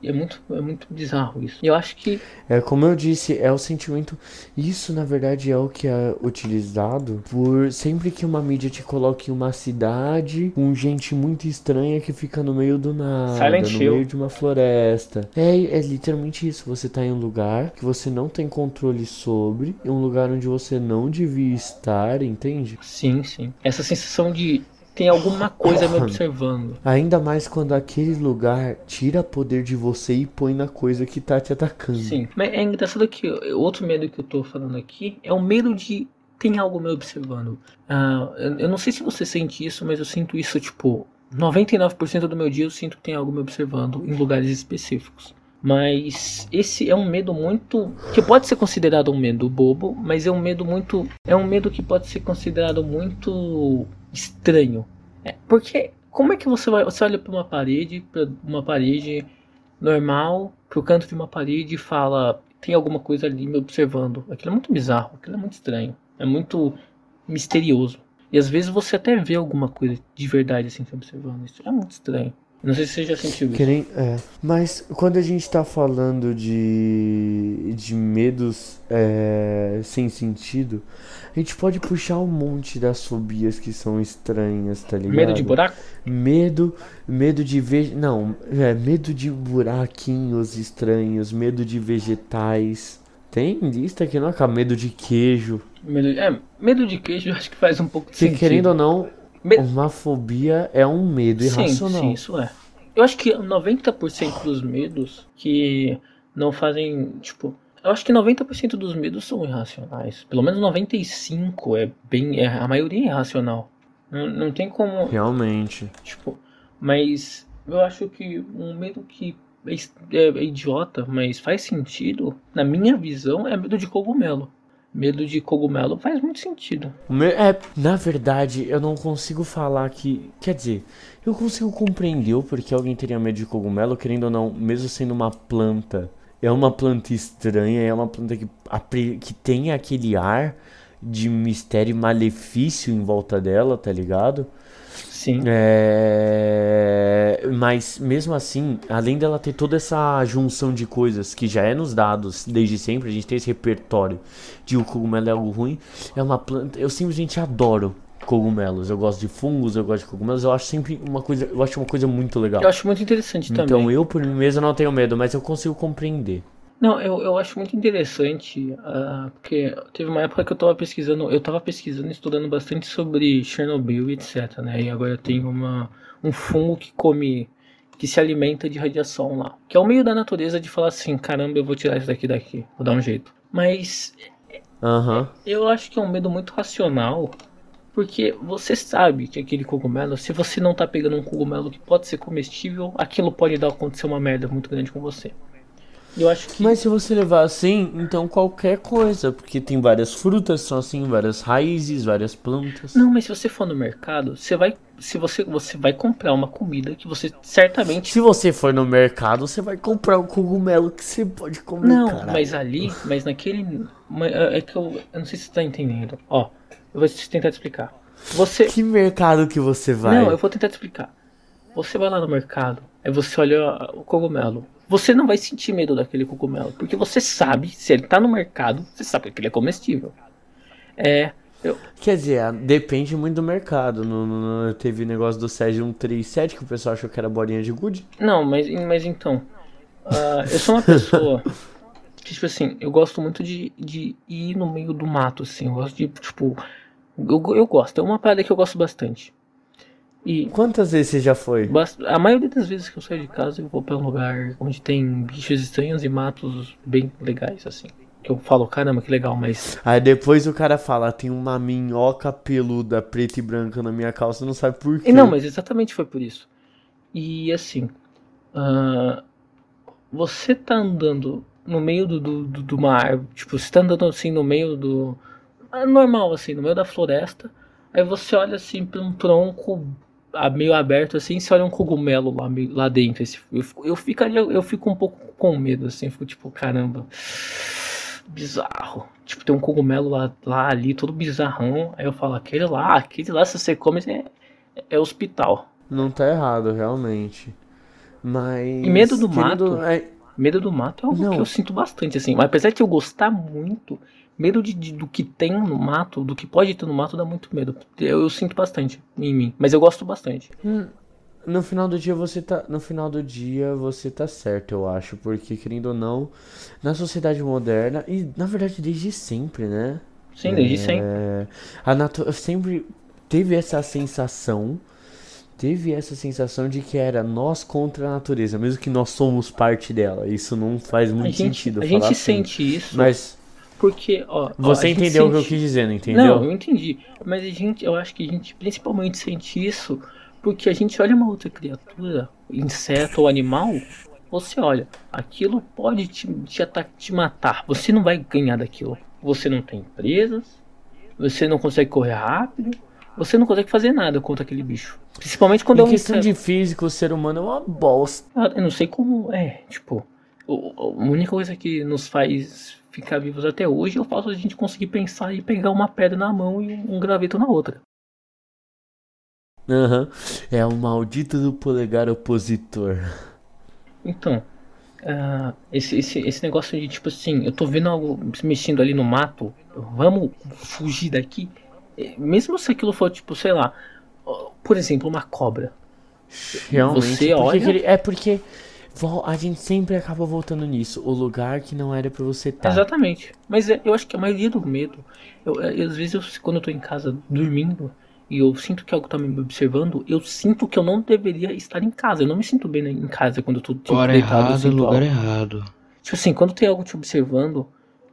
Speaker 2: E é muito, é muito bizarro isso. E eu acho que
Speaker 4: É como eu disse, é o sentimento. Isso na verdade é o que é utilizado por sempre que uma mídia te coloca em uma cidade com gente muito estranha que fica no meio do nada,
Speaker 2: Silent
Speaker 4: no
Speaker 2: Hill.
Speaker 4: meio de uma floresta. É, é literalmente isso. Você tá em um lugar que você não tem controle sobre, em um lugar onde você não devia estar, entende?
Speaker 2: sim, sim. Essa sensação de tem alguma coisa me observando.
Speaker 4: Ainda mais quando aquele lugar tira poder de você e põe na coisa que tá te atacando.
Speaker 2: Sim. Mas é engraçado que outro medo que eu tô falando aqui é o medo de tem algo me observando. Ah, eu, eu não sei se você sente isso, mas eu sinto isso, tipo, 99% do meu dia eu sinto que tem algo me observando em lugares específicos. Mas esse é um medo muito. que pode ser considerado um medo bobo, mas é um medo muito. É um medo que pode ser considerado muito estranho. É, porque como é que você vai. Você olha pra uma parede, pra uma parede normal, pro canto de uma parede e fala. Tem alguma coisa ali me observando. Aquilo é muito bizarro, aquilo é muito estranho. É muito misterioso. E às vezes você até vê alguma coisa de verdade assim te observando. Isso é muito estranho. Não sei se você já sentiu isso.
Speaker 4: Nem- é. Mas quando a gente tá falando de, de medos é, sem sentido, a gente pode puxar um monte das fobias que são estranhas, tá ligado?
Speaker 2: Medo de buraco?
Speaker 4: Medo, medo de ver, não, é medo de buraquinhos estranhos, medo de vegetais. Tem lista que não acaba, medo de queijo.
Speaker 2: Medo de, é, medo de queijo acho que faz um pouco de
Speaker 4: Que
Speaker 2: sentido.
Speaker 4: querendo ou não,
Speaker 2: Me-
Speaker 4: uma fobia é um medo
Speaker 2: Sim,
Speaker 4: irracional.
Speaker 2: sim, isso é. Eu acho que 90% dos medos que não fazem, tipo, eu acho que 90% dos medos são irracionais. Pelo menos 95 é bem, é, a maioria é irracional. Não, não tem como,
Speaker 4: Realmente.
Speaker 2: tipo, mas eu acho que um medo que é, é- é idiota, mas faz sentido, na minha visão, é medo de cogumelo. Medo de cogumelo faz muito sentido.
Speaker 4: É, na verdade, eu não consigo falar que. Quer dizer, eu consigo compreender o porquê alguém teria medo de cogumelo, querendo ou não, mesmo sendo uma planta. É uma planta estranha, é uma planta que, que tem aquele ar de mistério e malefício em volta dela, tá ligado?
Speaker 2: Sim.
Speaker 4: É, mas mesmo assim, além dela ter toda essa junção de coisas que já é nos dados desde sempre, a gente tem esse repertório de o cogumelo é algo ruim, é uma planta. Eu simplesmente adoro cogumelos. Eu gosto de fungos, eu gosto de cogumelos. Eu acho sempre uma coisa, eu acho uma coisa muito legal.
Speaker 2: Eu acho muito interessante também.
Speaker 4: Então eu por mim mesmo não tenho medo, mas eu consigo compreender.
Speaker 2: Não, eu, eu acho muito interessante, ah, porque teve uma época que eu tava pesquisando, eu tava pesquisando, estudando bastante sobre Chernobyl e etc, né? E agora tem uma, um fungo que come, que se alimenta de radiação lá. Que é o meio da natureza de falar assim, caramba, eu vou tirar isso daqui daqui, vou dar um jeito. Mas
Speaker 4: Aham.
Speaker 2: eu acho que é um medo muito racional, porque você sabe que aquele cogumelo, se você não tá pegando um cogumelo que pode ser comestível, aquilo pode dar acontecer uma merda muito grande com você. Eu acho que
Speaker 4: Mas se você levar assim, então qualquer coisa, porque tem várias frutas, são assim, várias raízes, várias plantas.
Speaker 2: Não, mas se você for no mercado, você vai. Se você, você vai comprar uma comida que você certamente.
Speaker 4: Se você for no mercado, você vai comprar um cogumelo que você pode comer,
Speaker 2: Não,
Speaker 4: caralho.
Speaker 2: mas ali, mas naquele. é é que eu, eu não sei se você tá entendendo. Ó, eu vou te- tentar te explicar. Você.
Speaker 4: Que mercado que você vai?
Speaker 2: Não, eu vou tentar te explicar. você vai lá no mercado, aí você olha o cogumelo. Você não vai sentir medo daquele cogumelo, porque você sabe, se ele tá no mercado, você sabe que ele é comestível. É, eu,
Speaker 4: Quer dizer, depende muito do mercado. No, no- teve negócio do Sérgio 137 que o pessoal achou que era bolinha de gude.
Speaker 2: Não, mas, mas então. ah, eu sou uma pessoa. que, tipo assim, eu gosto muito de, de ir no meio do mato, assim. Eu gosto de, tipo. Eu, eu gosto, é uma parada que eu gosto bastante. E
Speaker 4: Quantas vezes você já foi?
Speaker 2: a maioria das vezes que eu saio de casa, eu vou pra um lugar onde tem bichos estranhos e matos bem legais, assim. Que eu falo, caramba, que legal, mas.
Speaker 4: Aí depois o cara fala, tem uma minhoca peluda preta e branca na minha calça, não sabe por quê.
Speaker 2: E não, mas exatamente foi por isso. E assim, ah, você tá andando no meio do, do, do, mar, tipo, você tá andando assim no meio do. ah, normal, assim, no meio da floresta. Aí você olha assim pra um tronco meio aberto assim, você olha um cogumelo lá, lá dentro. esse- Eu, fico- eu ficaria, eu fico um pouco com medo, assim, eu fico tipo, caramba. Bizarro. Tipo, tem um cogumelo lá, lá ali, todo bizarrão. Aí eu falo, aquele lá, aquele lá, se você come, é, é hospital.
Speaker 4: Não tá errado, realmente. Mas.
Speaker 2: E medo do
Speaker 4: querendo-
Speaker 2: mato?
Speaker 4: é-
Speaker 2: Medo do mato é algo
Speaker 4: Não.
Speaker 2: que eu sinto bastante, assim. Mas apesar de eu gostar muito, medo de, de- do que tem no mato, do que pode ter no mato, dá muito medo. Eu, eu sinto bastante em mim. Mas eu gosto bastante.
Speaker 4: No final do dia você tá. No final do dia você tá certo, eu acho. Porque, querendo ou não, na sociedade moderna, e na verdade desde sempre, né?
Speaker 2: Sim, desde
Speaker 4: É,
Speaker 2: sempre.
Speaker 4: A natu sempre teve essa sensação. Teve essa sensação de que era nós contra a natureza, mesmo que nós somos parte dela. Isso não faz
Speaker 2: A
Speaker 4: muito
Speaker 2: gente,
Speaker 4: sentido
Speaker 2: a gente
Speaker 4: assim.
Speaker 2: sente isso
Speaker 4: Mas
Speaker 2: porque, ó. ó,
Speaker 4: você
Speaker 2: gente
Speaker 4: entendeu o que eu quis dizer, não entendeu?
Speaker 2: Não, eu entendi. Mas a gente, eu acho que a gente principalmente sente isso porque a gente olha uma outra criatura, inseto ou animal, você olha, aquilo pode te, te, ata- te matar. Você não vai ganhar daquilo. Você não tem presas, você não consegue correr rápido, você não consegue fazer nada contra aquele bicho. Principalmente quando é
Speaker 4: Em
Speaker 2: um
Speaker 4: questão
Speaker 2: inseto.
Speaker 4: de físico, o ser humano é uma bosta.
Speaker 2: Eu não sei como é, tipo, a única coisa que nos faz ficar vivos até hoje é o fato de a gente conseguir pensar e pegar uma pedra na mão e um graveto na outra.
Speaker 4: Aham. É o maldito do polegar opositor.
Speaker 2: Então, ah, esse, esse, esse negócio de tipo assim, eu tô vendo algo se mexendo ali no mato, vamos fugir daqui. Eh, Mesmo se aquilo for tipo, sei lá, por exemplo, uma cobra.
Speaker 4: Realmente.
Speaker 2: Você
Speaker 4: porque
Speaker 2: olha-
Speaker 4: ele- É porque a gente sempre acaba voltando nisso. O lugar que não era pra você estar.
Speaker 2: Exatamente. Mas é, eu acho que a maioria do medo, eu, é, às vezes eu, quando eu tô em casa dormindo e eu sinto que algo tá me observando, eu sinto que eu não deveria estar em casa. Eu não me sinto bem em casa quando eu tô tipo,
Speaker 3: Hora
Speaker 2: deitado. assim,
Speaker 3: lugar
Speaker 2: algo.
Speaker 3: errado.
Speaker 2: Tipo assim, quando tem algo te observando,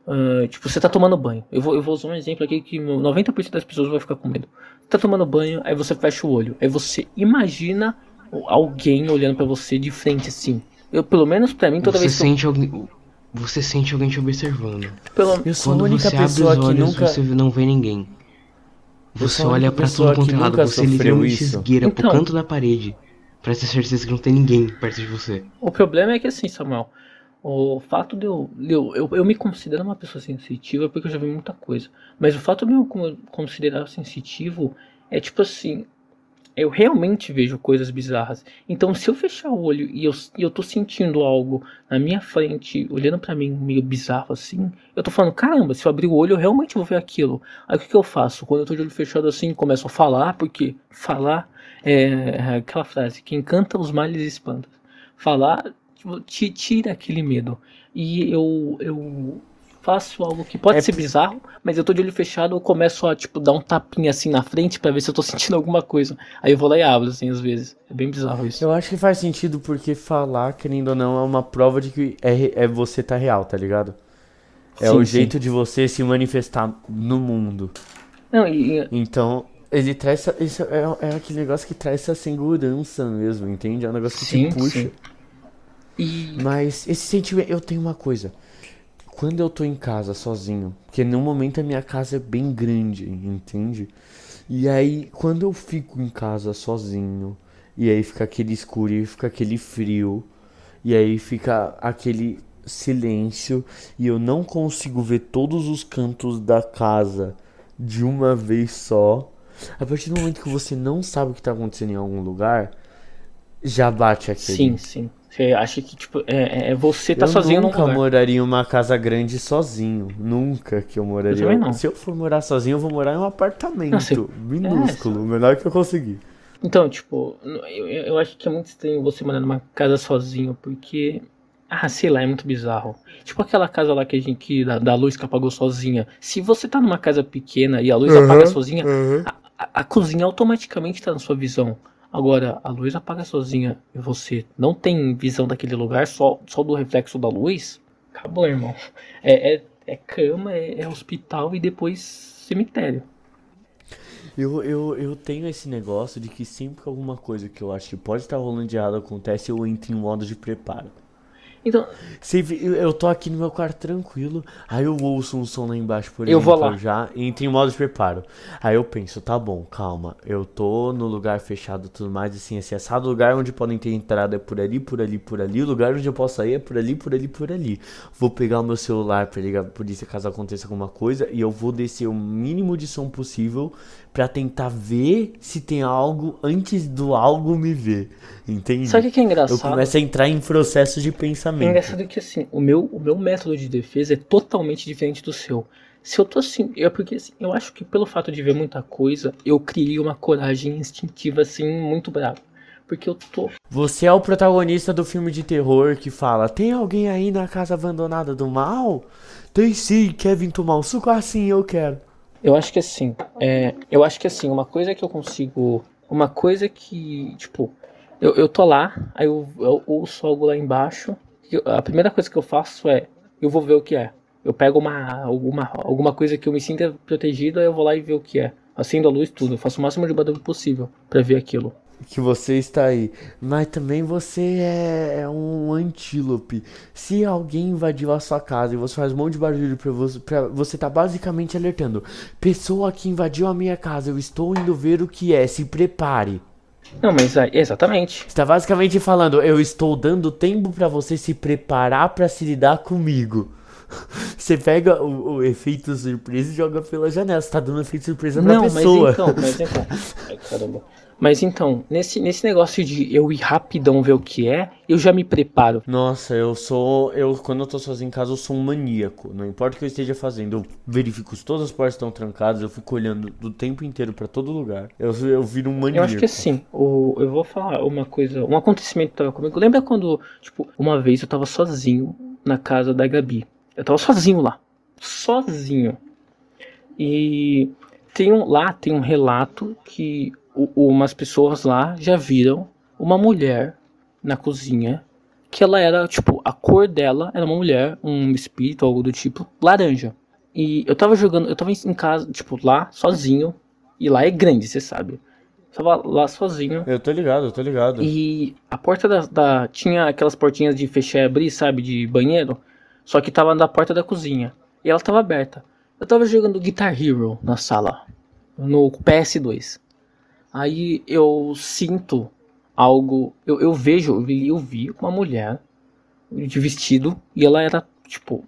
Speaker 2: ah, tipo, você tá tomando banho. Eu vou, eu vou usar um exemplo aqui que 90% das pessoas vai ficar com medo. Você tá tomando banho, aí você fecha o olho. Aí você imagina alguém olhando pra você de frente assim. Eu, pelo menos pra mim, toda
Speaker 3: Você
Speaker 2: vez que eu,
Speaker 3: sente alguém. Você sente alguém te observando.
Speaker 2: pelo,
Speaker 4: Eu sou
Speaker 3: Quando
Speaker 4: a única
Speaker 3: você abre
Speaker 4: pessoa
Speaker 3: os
Speaker 4: que
Speaker 3: olhos,
Speaker 4: nunca.
Speaker 3: você não vê ninguém.
Speaker 4: Eu
Speaker 3: Você olha
Speaker 4: pessoa
Speaker 3: tudo quanto
Speaker 4: que
Speaker 3: é lado, você literalmente
Speaker 4: isso.
Speaker 3: esgueira
Speaker 2: Então.
Speaker 3: pro canto da parede. Pra ter certeza que não tem ninguém perto de você.
Speaker 2: O problema é que assim, Samuel, o fato de eu, de eu, eu, eu me considero uma pessoa sensitiva porque eu já vi muita coisa. Mas o fato de eu me considerar sensitivo é tipo assim, eu realmente vejo coisas bizarras. Então se eu fechar o olho e eu, e eu tô sentindo algo na minha frente, olhando pra mim meio bizarro assim, eu tô falando, caramba, se eu abrir o olho eu realmente vou ver aquilo. Aí o que, que eu faço? Quando eu tô de olho fechado assim, começo a falar, porque falar é aquela frase, quem canta os males espanta. Falar tipo, te tira aquele medo. E eu, eu faço algo que pode
Speaker 4: É
Speaker 2: ser bizarro, mas eu tô de olho fechado, eu começo a tipo dar um tapinha assim na frente pra ver se eu tô sentindo alguma coisa. Aí eu vou lá e abro assim às vezes. É bem bizarro isso.
Speaker 4: Eu acho que faz sentido porque falar, querendo ou não, é uma prova de que é, é você tá real, tá ligado? É
Speaker 2: Sim,
Speaker 4: o
Speaker 2: sim.
Speaker 4: jeito de você se manifestar no mundo.
Speaker 2: Não, e-
Speaker 4: Então, ele traz essa, isso é, é aquele negócio que traz essa segurança mesmo, entende? É um negócio que
Speaker 2: Sim,
Speaker 4: te puxa.
Speaker 2: sim. e
Speaker 4: Mas esse sentimento, eu tenho uma coisa. Quando eu tô em casa sozinho, porque no momento a minha casa é bem grande, entende? E aí, quando eu fico em casa sozinho, e aí fica aquele escuro e fica aquele frio, e aí fica aquele silêncio, e eu não consigo ver todos os cantos da casa de uma vez só. A partir do momento que você não sabe o que tá acontecendo em algum lugar, Já bate aqui.
Speaker 2: Sim, sim. Você acha que, tipo, é, é você tá
Speaker 4: eu
Speaker 2: sozinho num
Speaker 4: nunca
Speaker 2: lugar.
Speaker 4: moraria em uma casa grande sozinho. Nunca que eu moraria.
Speaker 2: Eu não.
Speaker 4: Se eu for morar sozinho, eu vou morar em um apartamento
Speaker 2: Não, você-
Speaker 4: minúsculo, o menor que eu conseguir.
Speaker 2: Então, tipo, eu, eu eu acho que é muito estranho você morar numa casa sozinho, porque. Ah, sei lá, é muito bizarro. Tipo aquela casa lá que a gente. Que, da, da luz que apagou sozinha. Se você tá numa casa pequena e a luz
Speaker 4: Uhum,
Speaker 2: apaga sozinha, a, a- a cozinha automaticamente tá na sua visão. Agora, a luz apaga sozinha e você não tem visão daquele lugar, só, só do reflexo da luz, acabou, irmão. É, é, é cama, é, é hospital e depois cemitério.
Speaker 4: Eu, eu, eu tenho esse negócio de que sempre que alguma coisa que eu acho que pode estar rolando de errado acontece, eu entro em modo de preparo.
Speaker 2: Então,
Speaker 4: eu- tô aqui no meu quarto tranquilo, aí eu ouço um som lá embaixo, por
Speaker 2: Eu
Speaker 4: exemplo,
Speaker 2: vou lá.
Speaker 4: já entro em modo de preparo. Aí eu penso, tá bom, calma, eu tô no lugar fechado e tudo mais, assim, assim, assado, o lugar onde podem ter entrada é por ali, por ali, por ali, o lugar onde eu posso sair é por ali, por ali, por ali. Vou pegar o meu celular pra ligar a polícia caso aconteça alguma coisa e eu vou descer o mínimo de som possível pra tentar ver se tem algo antes do algo me ver, entende?
Speaker 2: sabe o que é
Speaker 4: Eu
Speaker 2: engraçado?
Speaker 4: começo a entrar em processo de
Speaker 2: É
Speaker 4: pensamento.
Speaker 2: engraçado que assim, o meu, o meu método de defesa é totalmente diferente do seu. Se eu tô assim, é porque assim, eu acho que pelo fato de ver muita coisa, eu criei uma coragem instintiva assim muito brava. Porque eu tô.
Speaker 4: Você é o protagonista do filme de terror que fala: Tem alguém aí na casa abandonada do mal? Tem sim, Kevin tomar um suco assim, eu quero.
Speaker 2: Eu acho que assim, é, eu acho que assim, uma coisa que eu consigo. Uma coisa que, tipo, eu, eu tô lá, aí eu, eu ouço algo lá embaixo. eu- a primeira coisa que eu faço é, eu vou ver o que é. Eu pego uma, alguma, alguma coisa que eu me sinta protegido, aí eu vou lá e ver o que é. Acendo a luz, tudo. Eu faço o máximo de barulho possível pra ver aquilo.
Speaker 4: Que você está aí. Mas também você é, é um antílope. Se alguém invadiu a sua casa e você faz um monte de barulho pra você, pra, você tá basicamente alertando: Pessoa que invadiu a minha casa, eu estou indo ver o que é, se prepare.
Speaker 2: Não, mas é, exatamente.
Speaker 4: Você tá basicamente falando: Eu estou dando tempo pra você se preparar pra se lidar comigo. Você pega o, o efeito surpresa e joga pela janela. Você tá dando efeito surpresa pra
Speaker 2: Não, mas
Speaker 4: pessoa.
Speaker 2: então, mas então. Ai, caramba. Mas então, nesse, nesse negócio de eu ir rapidão ver o que é, eu já me preparo.
Speaker 4: Nossa, eu sou. Eu, quando eu tô sozinho em casa, eu sou um maníaco. Não importa o que eu esteja fazendo, eu verifico se todas as portas estão trancadas, eu fico olhando do tempo inteiro pra todo lugar. Eu, eu viro um maníaco.
Speaker 2: Eu acho que assim, o, eu vou falar uma coisa, um acontecimento que tava comigo. Lembra quando, tipo, uma vez eu tava sozinho na casa da Gabi? Eu tava sozinho lá. Sozinho. E tem um, lá tem um relato que o- umas pessoas lá já viram uma mulher na cozinha que ela era, tipo, a cor dela era uma mulher, um espírito, algo do tipo, laranja. E eu tava jogando, eu tava em casa, tipo, lá, sozinho. E lá é grande, você sabe. Eu tava lá sozinho.
Speaker 4: Eu tô ligado, eu tô ligado.
Speaker 2: E a porta da, da- Tinha aquelas portinhas de fechar e abrir, sabe? De banheiro. Só que tava na porta da cozinha. E ela tava aberta. Eu tava jogando Guitar Hero na sala. No PS2. Aí eu sinto algo. Eu, eu vejo, eu vi, uma mulher de vestido. E ela era, tipo,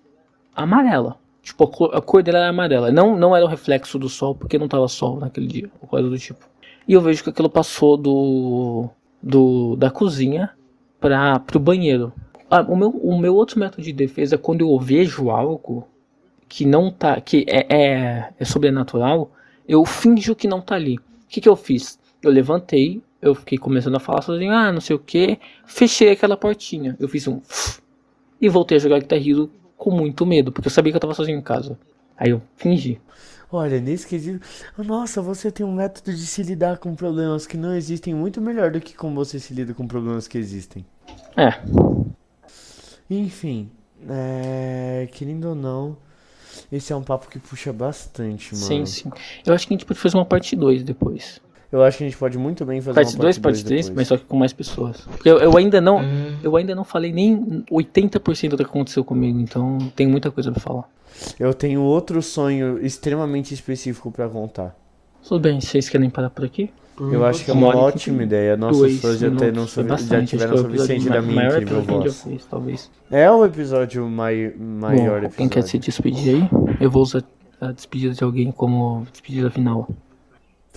Speaker 2: amarela. Tipo, a cor, a cor dela era amarela. Não, não era o reflexo do sol, porque não tava sol naquele dia. Ou coisa do tipo. E eu vejo que aquilo passou do, do da cozinha para pro banheiro. Ah, o, meu, o meu outro método de defesa é quando eu vejo algo que não tá. que é, é, é sobrenatural, eu finjo que não tá ali. O que, que eu fiz? Eu levantei, eu fiquei começando a falar sozinho, ah, não sei o que, fechei aquela portinha. Eu fiz um. E voltei a jogar Guitar Hero com muito medo, porque eu sabia que eu tava sozinho em casa. Aí eu fingi.
Speaker 4: Olha, nesse quesito. Nossa, você tem um método de se lidar com problemas que não existem muito melhor do que como você se lida com problemas que existem.
Speaker 2: É,
Speaker 4: Enfim, é, querendo ou não, esse é um papo que puxa bastante, mano.
Speaker 2: sim, sim. Eu acho que a gente pode fazer uma parte 2 depois.
Speaker 4: Eu acho que a gente pode muito bem fazer
Speaker 2: Parte
Speaker 4: uma
Speaker 2: 2,
Speaker 4: parte
Speaker 2: parte
Speaker 4: 3
Speaker 2: 3, mas só que com mais pessoas. Porque eu, eu ainda não. Eu ainda não falei nem 80% do que aconteceu comigo, então tem muita coisa pra falar.
Speaker 4: Eu tenho outro sonho extremamente específico pra contar.
Speaker 2: Tudo bem, vocês querem parar por aqui?
Speaker 4: Eu acho que é
Speaker 2: Uma
Speaker 4: ótima ideia. Nossos
Speaker 2: Dois
Speaker 4: fãs já,
Speaker 2: minutos,
Speaker 4: terão,
Speaker 2: foi
Speaker 4: já
Speaker 2: bastante,
Speaker 4: tiveram
Speaker 2: é o episódio
Speaker 4: suficiente da minha
Speaker 2: maior
Speaker 4: incrível voz.
Speaker 2: talvez.
Speaker 4: É o episódio mai, maior
Speaker 2: Bom,
Speaker 4: episódio.
Speaker 2: quem quer se despedir aí? Eu vou usar a despedida de alguém como despedida final.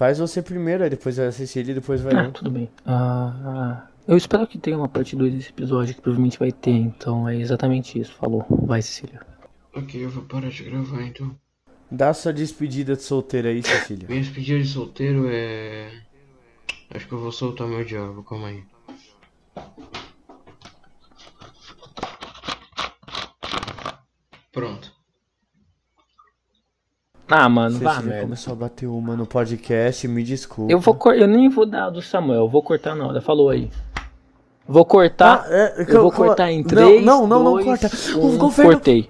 Speaker 4: Faz você primeiro, aí depois a Cecília e depois vai
Speaker 2: Ah, tudo bem. Ah, ah, Eu espero que tenha uma parte 2 desse episódio, que provavelmente vai ter, então é exatamente isso. Falou. Vai, Cecília.
Speaker 3: Ok, eu vou parar de gravar então.
Speaker 4: Dá sua despedida de solteiro aí, Cecília.
Speaker 3: Minha despedida de solteiro é. Acho que eu vou soltar meu diabo, calma aí. Pronto.
Speaker 2: Ah, mano, vá,
Speaker 4: Cecília
Speaker 2: merda.
Speaker 4: começou a bater uma no podcast, me desculpa.
Speaker 2: Eu vou eu nem vou dar do Samuel, vou cortar na hora. Falou aí. Vou cortar.
Speaker 4: Ah, é,
Speaker 2: eu vou cortar em
Speaker 4: Não,
Speaker 2: 3,
Speaker 4: não, não, não
Speaker 2: 2,
Speaker 4: corta. O
Speaker 2: 1,
Speaker 4: governo-
Speaker 2: Cortei.